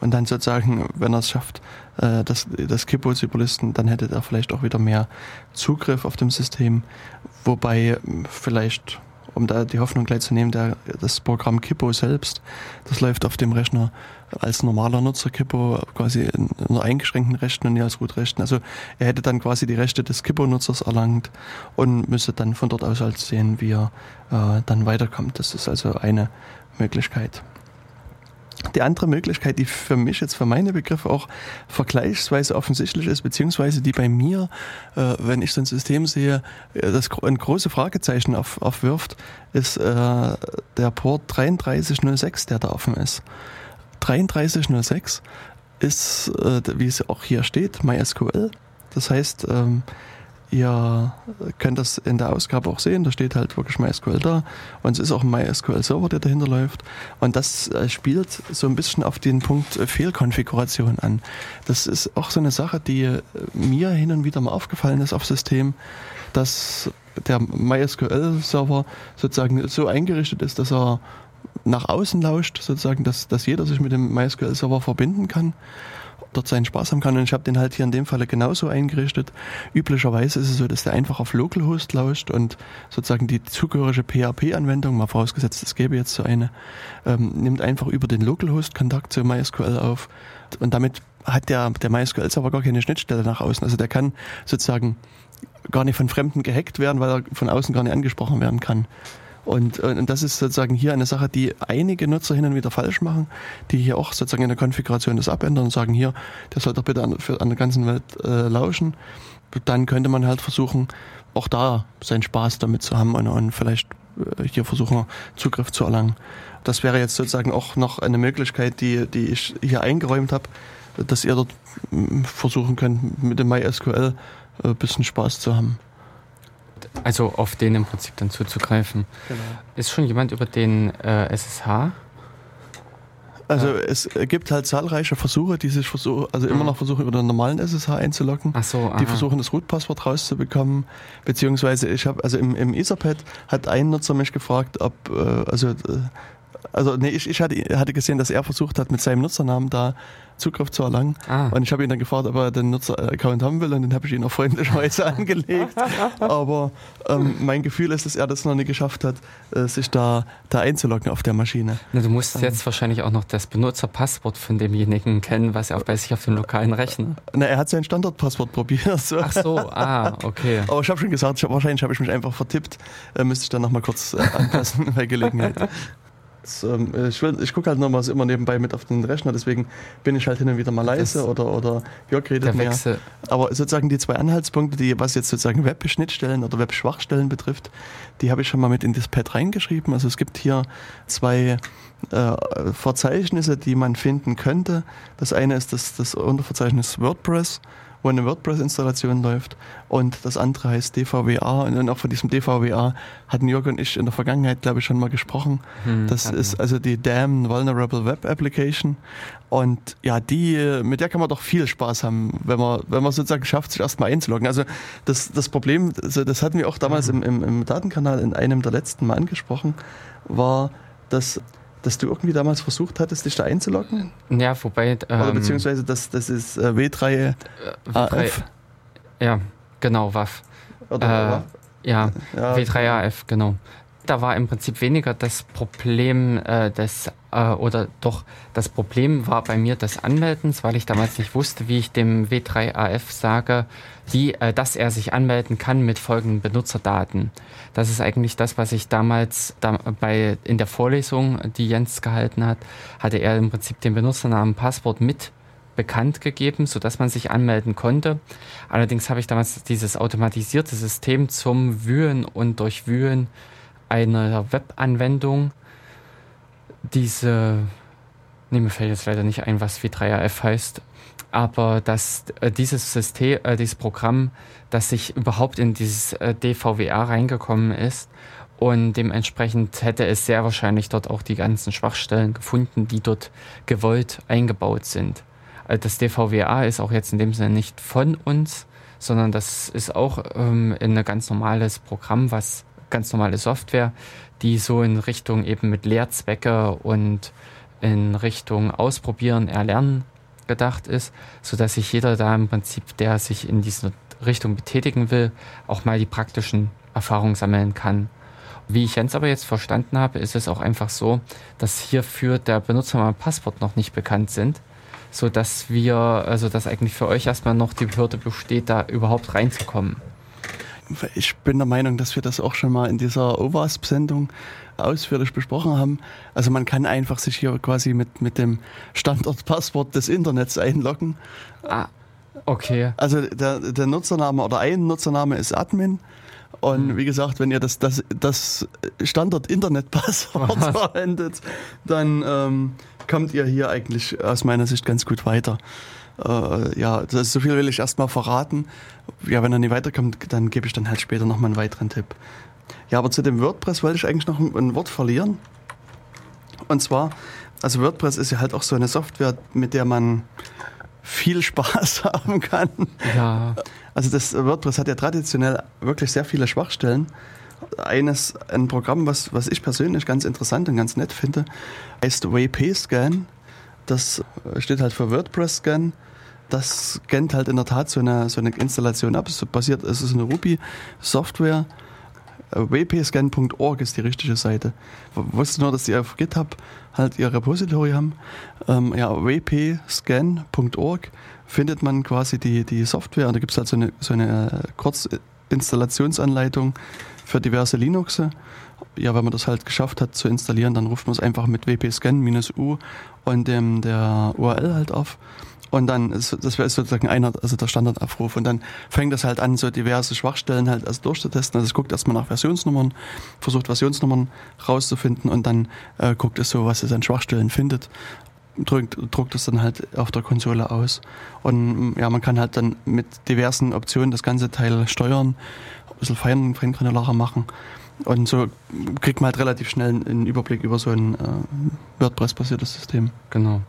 A: und dann sozusagen, wenn er es schafft, äh, das, das Kippo zu überlisten, dann hätte er vielleicht auch wieder mehr Zugriff auf dem System. Wobei vielleicht, um da die Hoffnung gleich zu nehmen, der, das Programm Kippo selbst, das läuft auf dem Rechner als normaler Nutzer Kippo quasi in, in eingeschränkten Rechten und nicht als Root-Rechten. Also er hätte dann quasi die Rechte des Kippo-Nutzers erlangt und müsste dann von dort aus halt sehen, wie er äh, dann weiterkommt. Das ist also eine Möglichkeit. Die andere Möglichkeit, die für mich jetzt für meine Begriffe auch vergleichsweise offensichtlich ist, beziehungsweise die bei mir, äh, wenn ich so ein System sehe, äh, das ein große Fragezeichen auf, aufwirft, ist äh, der Port 3306, der da offen ist. 3306 ist, äh, wie es auch hier steht, MySQL. Das heißt, ähm, Ihr könnt das in der Ausgabe auch sehen, da steht halt wirklich MySQL da. Und es ist auch ein MySQL-Server, der dahinter läuft. Und das äh, spielt so ein bisschen auf den Punkt Fehlkonfiguration an. Das ist auch so eine Sache, die äh, mir hin und wieder mal aufgefallen ist auf System, dass der MySQL-Server sozusagen so eingerichtet ist, dass er nach außen lauscht, sozusagen, dass, dass jeder sich mit dem MySQL-Server verbinden kann dort seinen Spaß haben kann. Und ich habe den halt hier in dem Falle genauso eingerichtet. Üblicherweise ist es so, dass der einfach auf Localhost lauscht und sozusagen die zugehörige PHP-Anwendung, mal vorausgesetzt, es gäbe jetzt so eine, ähm, nimmt einfach über den Localhost Kontakt zu MySQL auf. Und damit hat der, der MySQL-Server gar keine Schnittstelle nach außen. Also der kann sozusagen gar nicht von Fremden gehackt werden, weil er von außen gar nicht angesprochen werden kann. Und, äh, und das ist sozusagen hier eine Sache, die einige Nutzer hin und wieder falsch machen, die hier auch sozusagen in der Konfiguration das abändern und sagen, hier, der soll doch bitte an, für, an der ganzen Welt äh, lauschen. Dann könnte man halt versuchen, auch da seinen Spaß damit zu haben und, und vielleicht äh, hier versuchen, Zugriff zu erlangen. Das wäre jetzt sozusagen auch noch eine Möglichkeit, die, die ich hier eingeräumt habe, dass ihr dort versuchen könnt, mit dem MySQL ein äh, bisschen Spaß zu haben
B: also auf den im Prinzip dann zuzugreifen. Genau. Ist schon jemand über den äh, SSH?
A: Also ja. es gibt halt zahlreiche Versuche, die sich versuchen, also immer mhm. noch versuchen, über den normalen SSH einzuloggen.
B: Ach so,
A: die versuchen das Root-Passwort rauszubekommen. Beziehungsweise ich habe, also im, im Etherpad hat ein Nutzer mich gefragt, ob, äh, also äh, also nee, ich, ich hatte, hatte gesehen, dass er versucht hat, mit seinem Nutzernamen da Zugriff zu erlangen. Ah. Und ich habe ihn dann gefragt, ob er den Nutzer-Account haben will und den habe ich ihn auch freundlicherweise angelegt. Aber ähm, mein Gefühl ist, dass er das noch nicht geschafft hat, äh, sich da, da einzuloggen auf der Maschine.
B: Na, du musst ähm, jetzt wahrscheinlich auch noch das Benutzerpasswort von demjenigen kennen, was er auch bei sich auf dem lokalen Rechner.
A: Na, er hat sein Standardpasswort probiert.
B: So. Ach so, ah, okay.
A: Aber ich habe schon gesagt, ich hab, wahrscheinlich habe ich mich einfach vertippt. Äh, müsste ich dann nochmal kurz äh, anpassen bei Gelegenheit. Ähm, ich, ich gucke halt nochmal immer nebenbei mit auf den Rechner, deswegen bin ich halt hin und wieder mal leise das, oder, oder Jörg redet mehr. Wechsel. Aber sozusagen die zwei Anhaltspunkte, die was jetzt sozusagen Web-Schnittstellen oder Web-Schwachstellen betrifft, die habe ich schon mal mit in das Pad reingeschrieben. Also es gibt hier zwei äh, Verzeichnisse, die man finden könnte. Das eine ist das, das Unterverzeichnis WordPress wo eine WordPress-Installation läuft. Und das andere heißt DVWA. Und dann auch von diesem DVWA hatten Jörg und ich in der Vergangenheit, glaube ich, schon mal gesprochen. Hm, das ist also die Damn Vulnerable Web Application. Und ja, die, mit der kann man doch viel Spaß haben, wenn man, wenn man sozusagen schafft, sich erstmal einzuloggen. Also das, das Problem, also das hatten wir auch damals mhm. im, im, im Datenkanal in einem der letzten Mal angesprochen, war, dass dass du irgendwie damals versucht hattest, dich da einzuloggen?
B: Ja, wobei.
A: Ähm, Oder beziehungsweise das, das ist äh, W3 äh, AF.
B: Ja, genau, WAF. Oder äh? Ja, ja, W3AF, genau da war im Prinzip weniger das Problem äh, des äh, oder doch das Problem war bei mir des Anmeldens, weil ich damals nicht wusste, wie ich dem W3AF sage, die, äh, dass er sich anmelden kann mit folgenden Benutzerdaten. Das ist eigentlich das, was ich damals da, bei in der Vorlesung, die Jens gehalten hat, hatte er im Prinzip den Benutzernamen Passwort mit bekannt gegeben, so dass man sich anmelden konnte. Allerdings habe ich damals dieses automatisierte System zum Wühlen und Durchwühlen einer Webanwendung diese, nee, mir fällt jetzt leider nicht ein, was V3AF heißt, aber dass äh, dieses System, äh, dieses Programm, das sich überhaupt in dieses äh, DVWA reingekommen ist und dementsprechend hätte es sehr wahrscheinlich dort auch die ganzen Schwachstellen gefunden, die dort gewollt eingebaut sind. Äh, das DVWA ist auch jetzt in dem Sinne nicht von uns, sondern das ist auch ähm, ein ganz normales Programm, was ganz normale Software, die so in Richtung eben mit Lehrzwecke und in Richtung Ausprobieren, Erlernen gedacht ist, so dass sich jeder da im Prinzip, der sich in diese Richtung betätigen will, auch mal die praktischen Erfahrungen sammeln kann. Wie ich Jens aber jetzt verstanden habe, ist es auch einfach so, dass hierfür der Benutzer und Passwort noch nicht bekannt sind, so dass wir, also dass eigentlich für euch erstmal noch die Hürde besteht, da überhaupt reinzukommen
A: ich bin der Meinung, dass wir das auch schon mal in dieser OWASP-Sendung ausführlich besprochen haben. Also man kann einfach sich hier quasi mit, mit dem Standortpasswort des Internets einloggen.
B: Ah, okay.
A: Also der, der Nutzername oder ein Nutzername ist Admin. Und hm. wie gesagt, wenn ihr das, das, das Standard-Internet-Passwort verwendet, dann ähm, kommt ihr hier eigentlich aus meiner Sicht ganz gut weiter. Äh, ja, das, so viel will ich erstmal verraten. Ja, wenn er nicht weiterkommt, dann gebe ich dann halt später nochmal einen weiteren Tipp. Ja, aber zu dem WordPress wollte ich eigentlich noch ein, ein Wort verlieren. Und zwar, also WordPress ist ja halt auch so eine Software, mit der man viel Spaß haben kann.
B: Ja.
A: Also das WordPress hat ja traditionell wirklich sehr viele Schwachstellen. Eines, ein Programm, was, was ich persönlich ganz interessant und ganz nett finde, heißt WP-Scan. Das steht halt für WordPress Scan. Das scannt halt in der Tat so eine, so eine Installation ab. Es, basiert, es ist eine Ruby-Software. wpscan.org ist die richtige Seite. Wusste nur, dass die auf GitHub halt ihr Repository haben. Ähm, ja, wpscan.org findet man quasi die, die Software und da gibt es halt so eine, so eine Kurzinstallationsanleitung für diverse Linuxe ja, wenn man das halt geschafft hat zu installieren, dann ruft man es einfach mit wp-scan-u und dem, der URL halt auf. Und dann ist das wäre sozusagen einer, also der Standardaufruf. Und dann fängt das halt an, so diverse Schwachstellen halt also durchzutesten. Also es guckt erstmal nach Versionsnummern, versucht Versionsnummern rauszufinden und dann äh, guckt es so, was es an Schwachstellen findet. Drückt, druckt es dann halt auf der Konsole aus. Und ja, man kann halt dann mit diversen Optionen das ganze Teil steuern, ein bisschen fein, feingranularer machen. Und so kriegt man halt relativ schnell einen Überblick über so ein äh, WordPress-basiertes System.
B: Genau.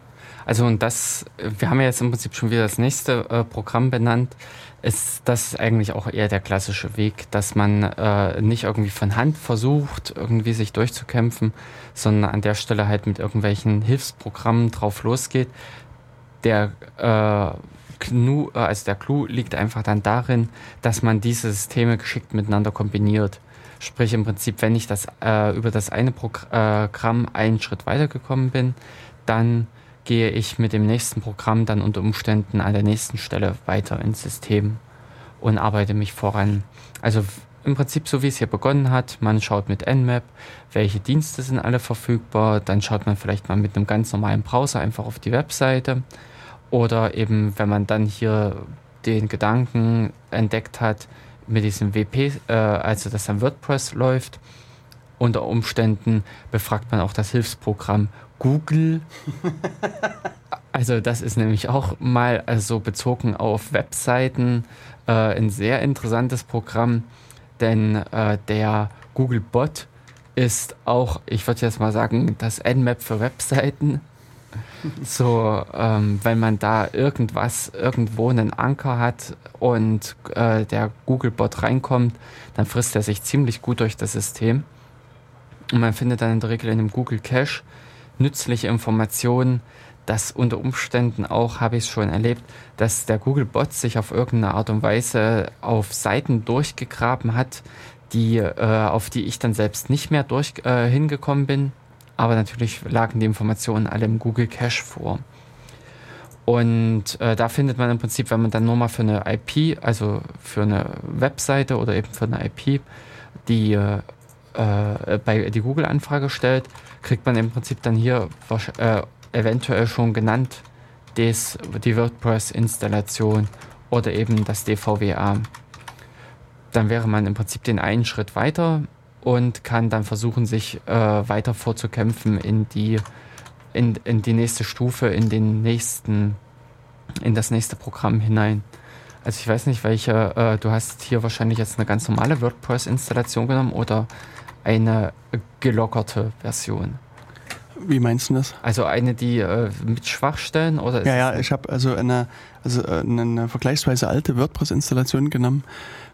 B: Also und das, wir haben ja jetzt im Prinzip schon wieder das nächste äh, Programm benannt. Ist das eigentlich auch eher der klassische Weg, dass man äh, nicht irgendwie von Hand versucht, irgendwie sich durchzukämpfen, sondern an der Stelle halt mit irgendwelchen Hilfsprogrammen drauf losgeht. Der äh, Clou, äh, also der Clou liegt einfach dann darin, dass man diese Systeme geschickt miteinander kombiniert. Sprich im Prinzip, wenn ich das äh, über das eine Programm einen Schritt weitergekommen bin, dann gehe ich mit dem nächsten Programm dann unter Umständen an der nächsten Stelle weiter ins System. und arbeite mich voran. Also im Prinzip so wie es hier begonnen hat. Man schaut mit Nmap, welche Dienste sind alle verfügbar. Dann schaut man vielleicht mal mit einem ganz normalen Browser einfach auf die Webseite. Oder eben, wenn man dann hier den Gedanken entdeckt hat, mit diesem WP, äh, also dass dann WordPress läuft, unter Umständen befragt man auch das Hilfsprogramm Google. Also das ist nämlich auch mal also bezogen auf Webseiten äh, ein sehr interessantes Programm denn äh, der Google Bot ist auch, ich würde jetzt mal sagen, das Nmap für Webseiten. So, ähm, wenn man da irgendwas, irgendwo einen Anker hat und äh, der Google-Bot reinkommt, dann frisst er sich ziemlich gut durch das System. Und man findet dann in der Regel in dem Google Cache nützliche Informationen, dass unter Umständen auch, habe ich es schon erlebt, dass der Google-Bot sich auf irgendeine Art und Weise auf Seiten durchgegraben hat, die, äh, auf die ich dann selbst nicht mehr durch, äh, hingekommen bin. Aber natürlich lagen die Informationen alle im Google Cache vor. Und äh, da findet man im Prinzip, wenn man dann nur mal für eine IP, also für eine Webseite oder eben für eine IP, die äh, äh, bei die Google-Anfrage stellt, kriegt man im Prinzip dann hier äh, eventuell schon genannt, des, die WordPress-Installation oder eben das DVWA. Dann wäre man im Prinzip den einen Schritt weiter und kann dann versuchen, sich äh, weiter vorzukämpfen in die, in, in die nächste Stufe, in den nächsten, in das nächste Programm hinein. Also ich weiß nicht, welche, äh, du hast hier wahrscheinlich jetzt eine ganz normale WordPress-Installation genommen oder eine gelockerte Version.
A: Wie meinst du das?
B: Also eine, die äh, mit Schwachstellen oder?
A: ja, ja, ich habe also eine, also äh, eine vergleichsweise alte WordPress-Installation genommen,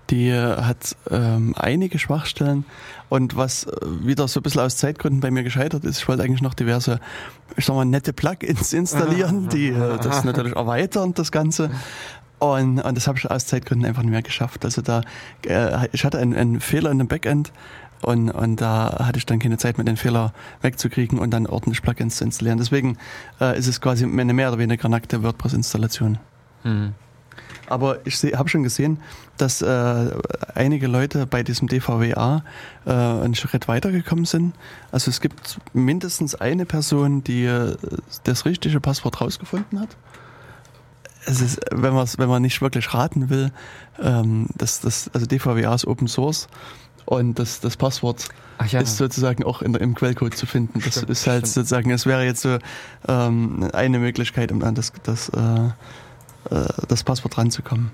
A: die hat ähm, einige Schwachstellen und was äh, wieder so ein bisschen aus Zeitgründen bei mir gescheitert ist, ich wollte eigentlich noch diverse, ich sag mal, nette Plugins installieren, die äh, das natürlich erweitern, das Ganze. Und, und das habe ich aus Zeitgründen einfach nicht mehr geschafft. Also da, äh, ich hatte einen, einen Fehler in dem Backend, und, und da hatte ich dann keine Zeit mehr, den Fehler wegzukriegen und dann ordentlich Plugins zu installieren. Deswegen äh, ist es quasi eine mehr oder weniger nackte WordPress-Installation. Mhm. Aber ich habe schon gesehen, dass äh, einige Leute bei diesem DVWA äh, einen Schritt weitergekommen sind. Also es gibt mindestens eine Person, die äh, das richtige Passwort rausgefunden hat. Es ist, wenn man wenn man nicht wirklich raten will, ähm, das, das, also DVWA ist Open Source und das, das Passwort ja. ist sozusagen auch in, im Quellcode zu finden. Das stimmt, ist halt stimmt. sozusagen, es wäre jetzt so ähm, eine Möglichkeit, um an das, das, äh, äh, das Passwort ranzukommen.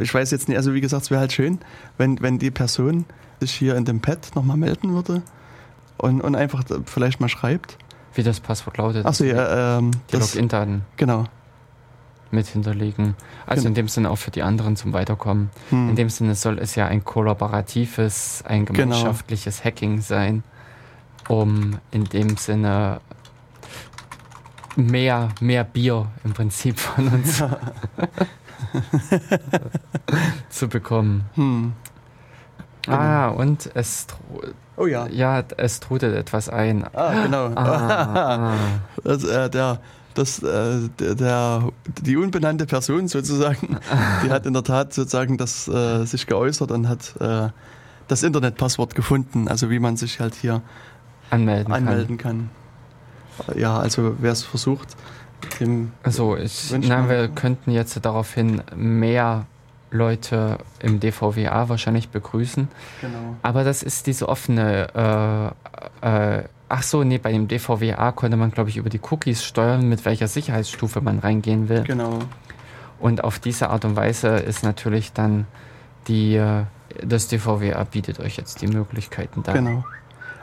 A: Ich weiß jetzt nicht, also wie gesagt, es wäre halt schön, wenn, wenn die Person sich hier in dem Pad nochmal melden würde und, und einfach vielleicht mal schreibt.
B: Wie das Passwort lautet.
A: Achso, ja, ähm,
B: die Login-Daten.
A: Genau
B: mit hinterlegen. Also genau. in dem Sinne auch für die anderen zum Weiterkommen. Hm. In dem Sinne soll es ja ein kollaboratives, ein genau. gemeinschaftliches genau. Hacking sein, um in dem Sinne mehr, mehr Bier im Prinzip von uns zu bekommen. Hm. Genau. Ah, und es,
A: oh, ja.
B: Ja, es trudelt etwas ein.
A: Ah, genau. Ah, ah. Das, äh, der dass äh, der, die unbenannte Person sozusagen, die hat in der Tat sozusagen das äh, sich geäußert und hat äh, das Internetpasswort gefunden, also wie man sich halt hier
B: anmelden,
A: anmelden kann. kann. Ja, also wer es versucht,
B: dem also ich, na, wir könnten jetzt daraufhin mehr Leute im DVWA wahrscheinlich begrüßen. Genau. Aber das ist diese offene äh, äh, Ach so, nee, bei dem DVWA konnte man, glaube ich, über die Cookies steuern, mit welcher Sicherheitsstufe man reingehen will.
A: Genau.
B: Und auf diese Art und Weise ist natürlich dann die, äh, das DVWA bietet euch jetzt die Möglichkeiten da.
A: Genau.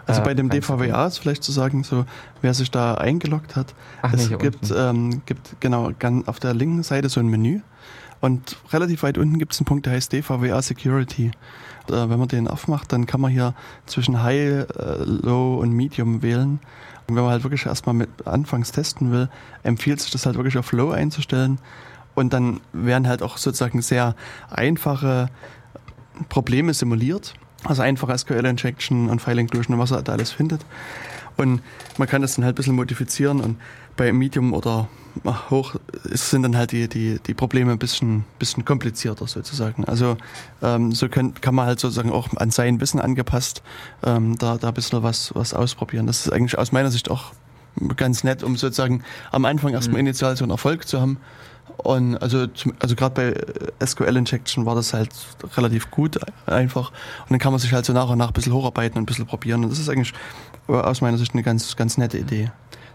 A: Also äh, bei dem DVWA ist vielleicht zu sagen, so wer sich da eingeloggt hat, Ach, es nee, gibt, ähm, gibt genau auf der linken Seite so ein Menü und relativ weit unten gibt es einen Punkt, der heißt DVWA Security. Äh, wenn man den aufmacht, dann kann man hier zwischen High, äh, Low und Medium wählen. Und wenn man halt wirklich erstmal mit anfangs testen will, empfiehlt sich das halt wirklich auf Low einzustellen. Und dann werden halt auch sozusagen sehr einfache Probleme simuliert. Also einfache SQL-Injection und File Inclusion und was er da alles findet. Und man kann das dann halt ein bisschen modifizieren und bei Medium oder hoch sind dann halt die, die, die Probleme ein bisschen, bisschen komplizierter sozusagen. Also ähm, so kann, kann man halt sozusagen auch an sein Wissen angepasst ähm, da, da ein bisschen was, was ausprobieren. Das ist eigentlich aus meiner Sicht auch ganz nett, um sozusagen am Anfang erstmal mhm. initial so einen Erfolg zu haben. Und also, also gerade bei SQL Injection war das halt relativ gut einfach. Und dann kann man sich halt so nach und nach ein bisschen hocharbeiten und ein bisschen probieren. Und das ist eigentlich aus meiner Sicht eine ganz, ganz nette Idee.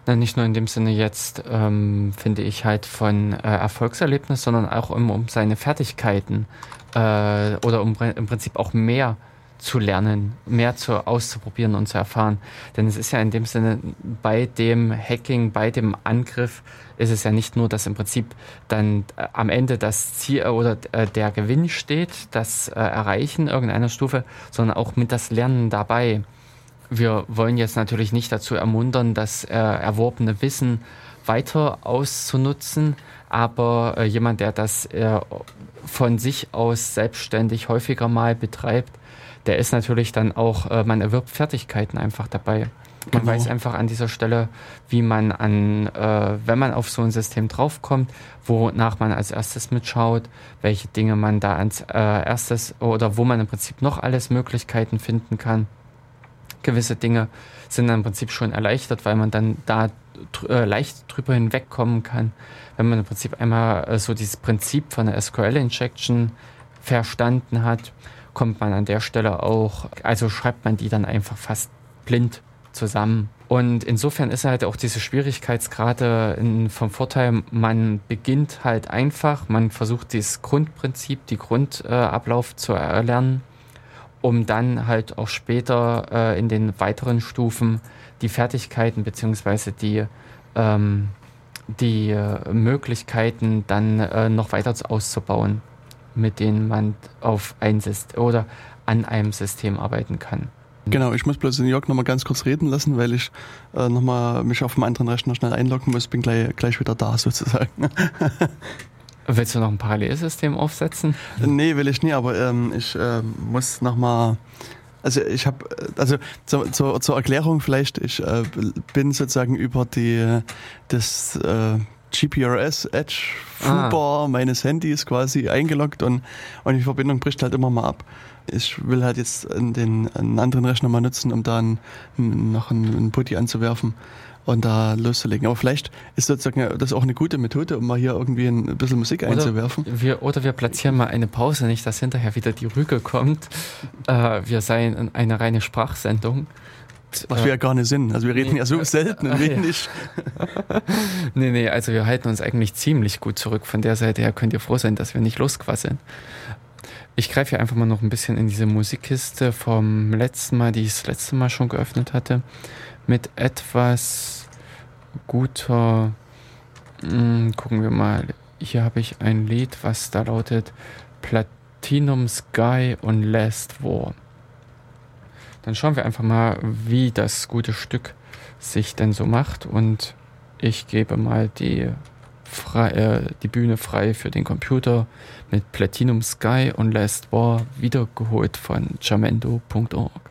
B: Na, nicht nur in dem Sinne jetzt, ähm, finde ich halt von äh, Erfolgserlebnis, sondern auch um, um seine Fertigkeiten äh, oder um im Prinzip auch mehr zu lernen, mehr zu auszuprobieren und zu erfahren. Denn es ist ja in dem Sinne bei dem Hacking, bei dem Angriff, ist es ja nicht nur, dass im Prinzip dann äh, am Ende das Ziel oder äh, der Gewinn steht, das äh, Erreichen irgendeiner Stufe, sondern auch mit das Lernen dabei wir wollen jetzt natürlich nicht dazu ermuntern, das äh, erworbene Wissen weiter auszunutzen, aber äh, jemand, der das äh, von sich aus selbstständig häufiger mal betreibt, der ist natürlich dann auch, äh, man erwirbt Fertigkeiten einfach dabei. Man genau. weiß einfach an dieser Stelle, wie man an, äh, wenn man auf so ein System draufkommt, wonach man als erstes mitschaut, welche Dinge man da als äh, erstes oder wo man im Prinzip noch alles Möglichkeiten finden kann gewisse Dinge sind dann im Prinzip schon erleichtert, weil man dann da äh, leicht drüber hinwegkommen kann. Wenn man im Prinzip einmal äh, so dieses Prinzip von der SQL-Injection verstanden hat, kommt man an der Stelle auch, also schreibt man die dann einfach fast blind zusammen. Und insofern ist halt auch diese Schwierigkeitsgrade vom Vorteil, man beginnt halt einfach, man versucht dieses Grundprinzip, die Grundablauf äh, zu erlernen um dann halt auch später äh, in den weiteren Stufen die Fertigkeiten beziehungsweise die, ähm, die äh, Möglichkeiten dann äh, noch weiter auszubauen, mit denen man auf ein System oder an einem System arbeiten kann.
A: Genau, ich muss bloß den Jörg nochmal ganz kurz reden lassen, weil ich äh, nochmal mich auf dem anderen Rechner schnell einloggen muss, bin gleich, gleich wieder da sozusagen.
B: Willst du noch ein Parallelsystem aufsetzen?
A: Nee, will ich nie, aber ähm, ich äh, muss nochmal. Also ich habe, also zur, zur, zur, Erklärung vielleicht, ich äh, bin sozusagen über die das äh, GPRS Edge Fubar ah. meines Handys quasi eingeloggt und, und die Verbindung bricht halt immer mal ab. Ich will halt jetzt den, einen anderen Rechner mal nutzen, um da noch einen, einen Putty anzuwerfen und da loszulegen. Aber vielleicht ist sozusagen das auch eine gute Methode, um mal hier irgendwie ein bisschen Musik oder einzuwerfen.
B: Wir, oder wir platzieren mal eine Pause, nicht dass hinterher wieder die Rüge kommt. Äh, wir seien eine reine Sprachsendung.
A: Was wir ja gar nicht sind. Also wir reden nee, ja so selten und wenig.
B: Ja. nee, nee, also wir halten uns eigentlich ziemlich gut zurück. Von der Seite her könnt ihr froh sein, dass wir nicht losquasseln. Ich greife hier einfach mal noch ein bisschen in diese Musikkiste vom letzten Mal, die ich das letzte Mal schon geöffnet hatte mit etwas guter. Mh, hm, gucken wir mal. Hier habe ich ein Lied, was da lautet Platinum Sky und Last War. Dann schauen wir einfach mal, wie das gute Stück sich denn so macht und ich gebe mal die, frei, äh, die Bühne frei für den Computer mit Platinum Sky und Last War wiedergeholt von jamendo.org.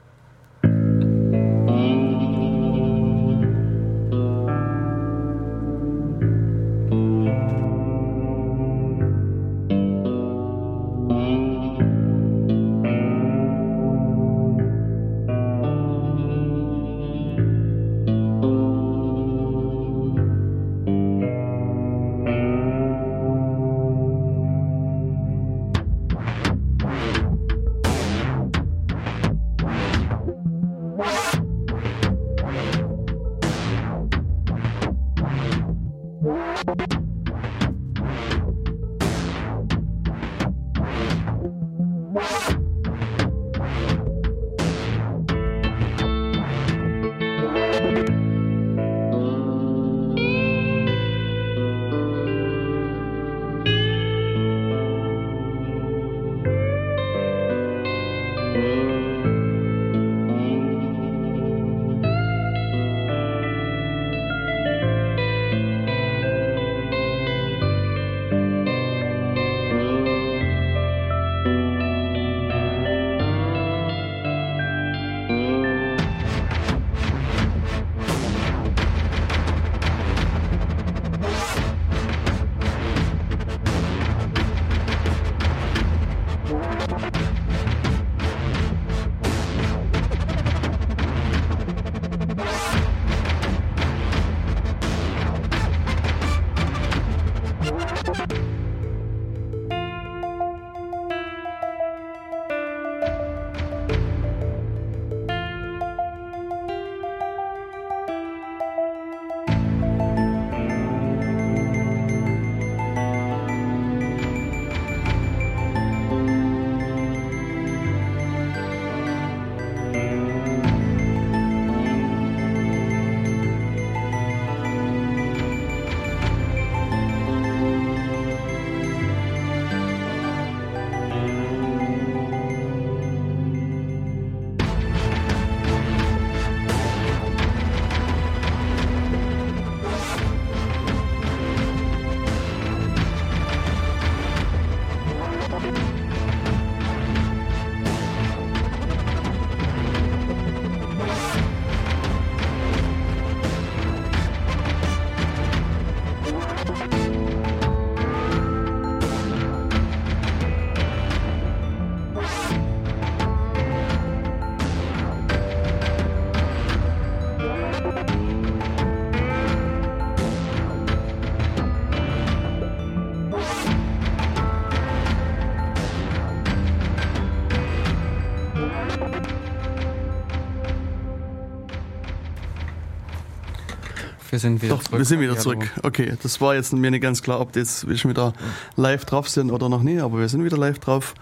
B: wir sind wieder
A: Doch,
B: zurück.
A: wir sind wieder zurück. Okay, das war jetzt mir nicht ganz klar, ob jetzt wir schon wieder live drauf sind oder noch nie, aber wir sind wieder live drauf.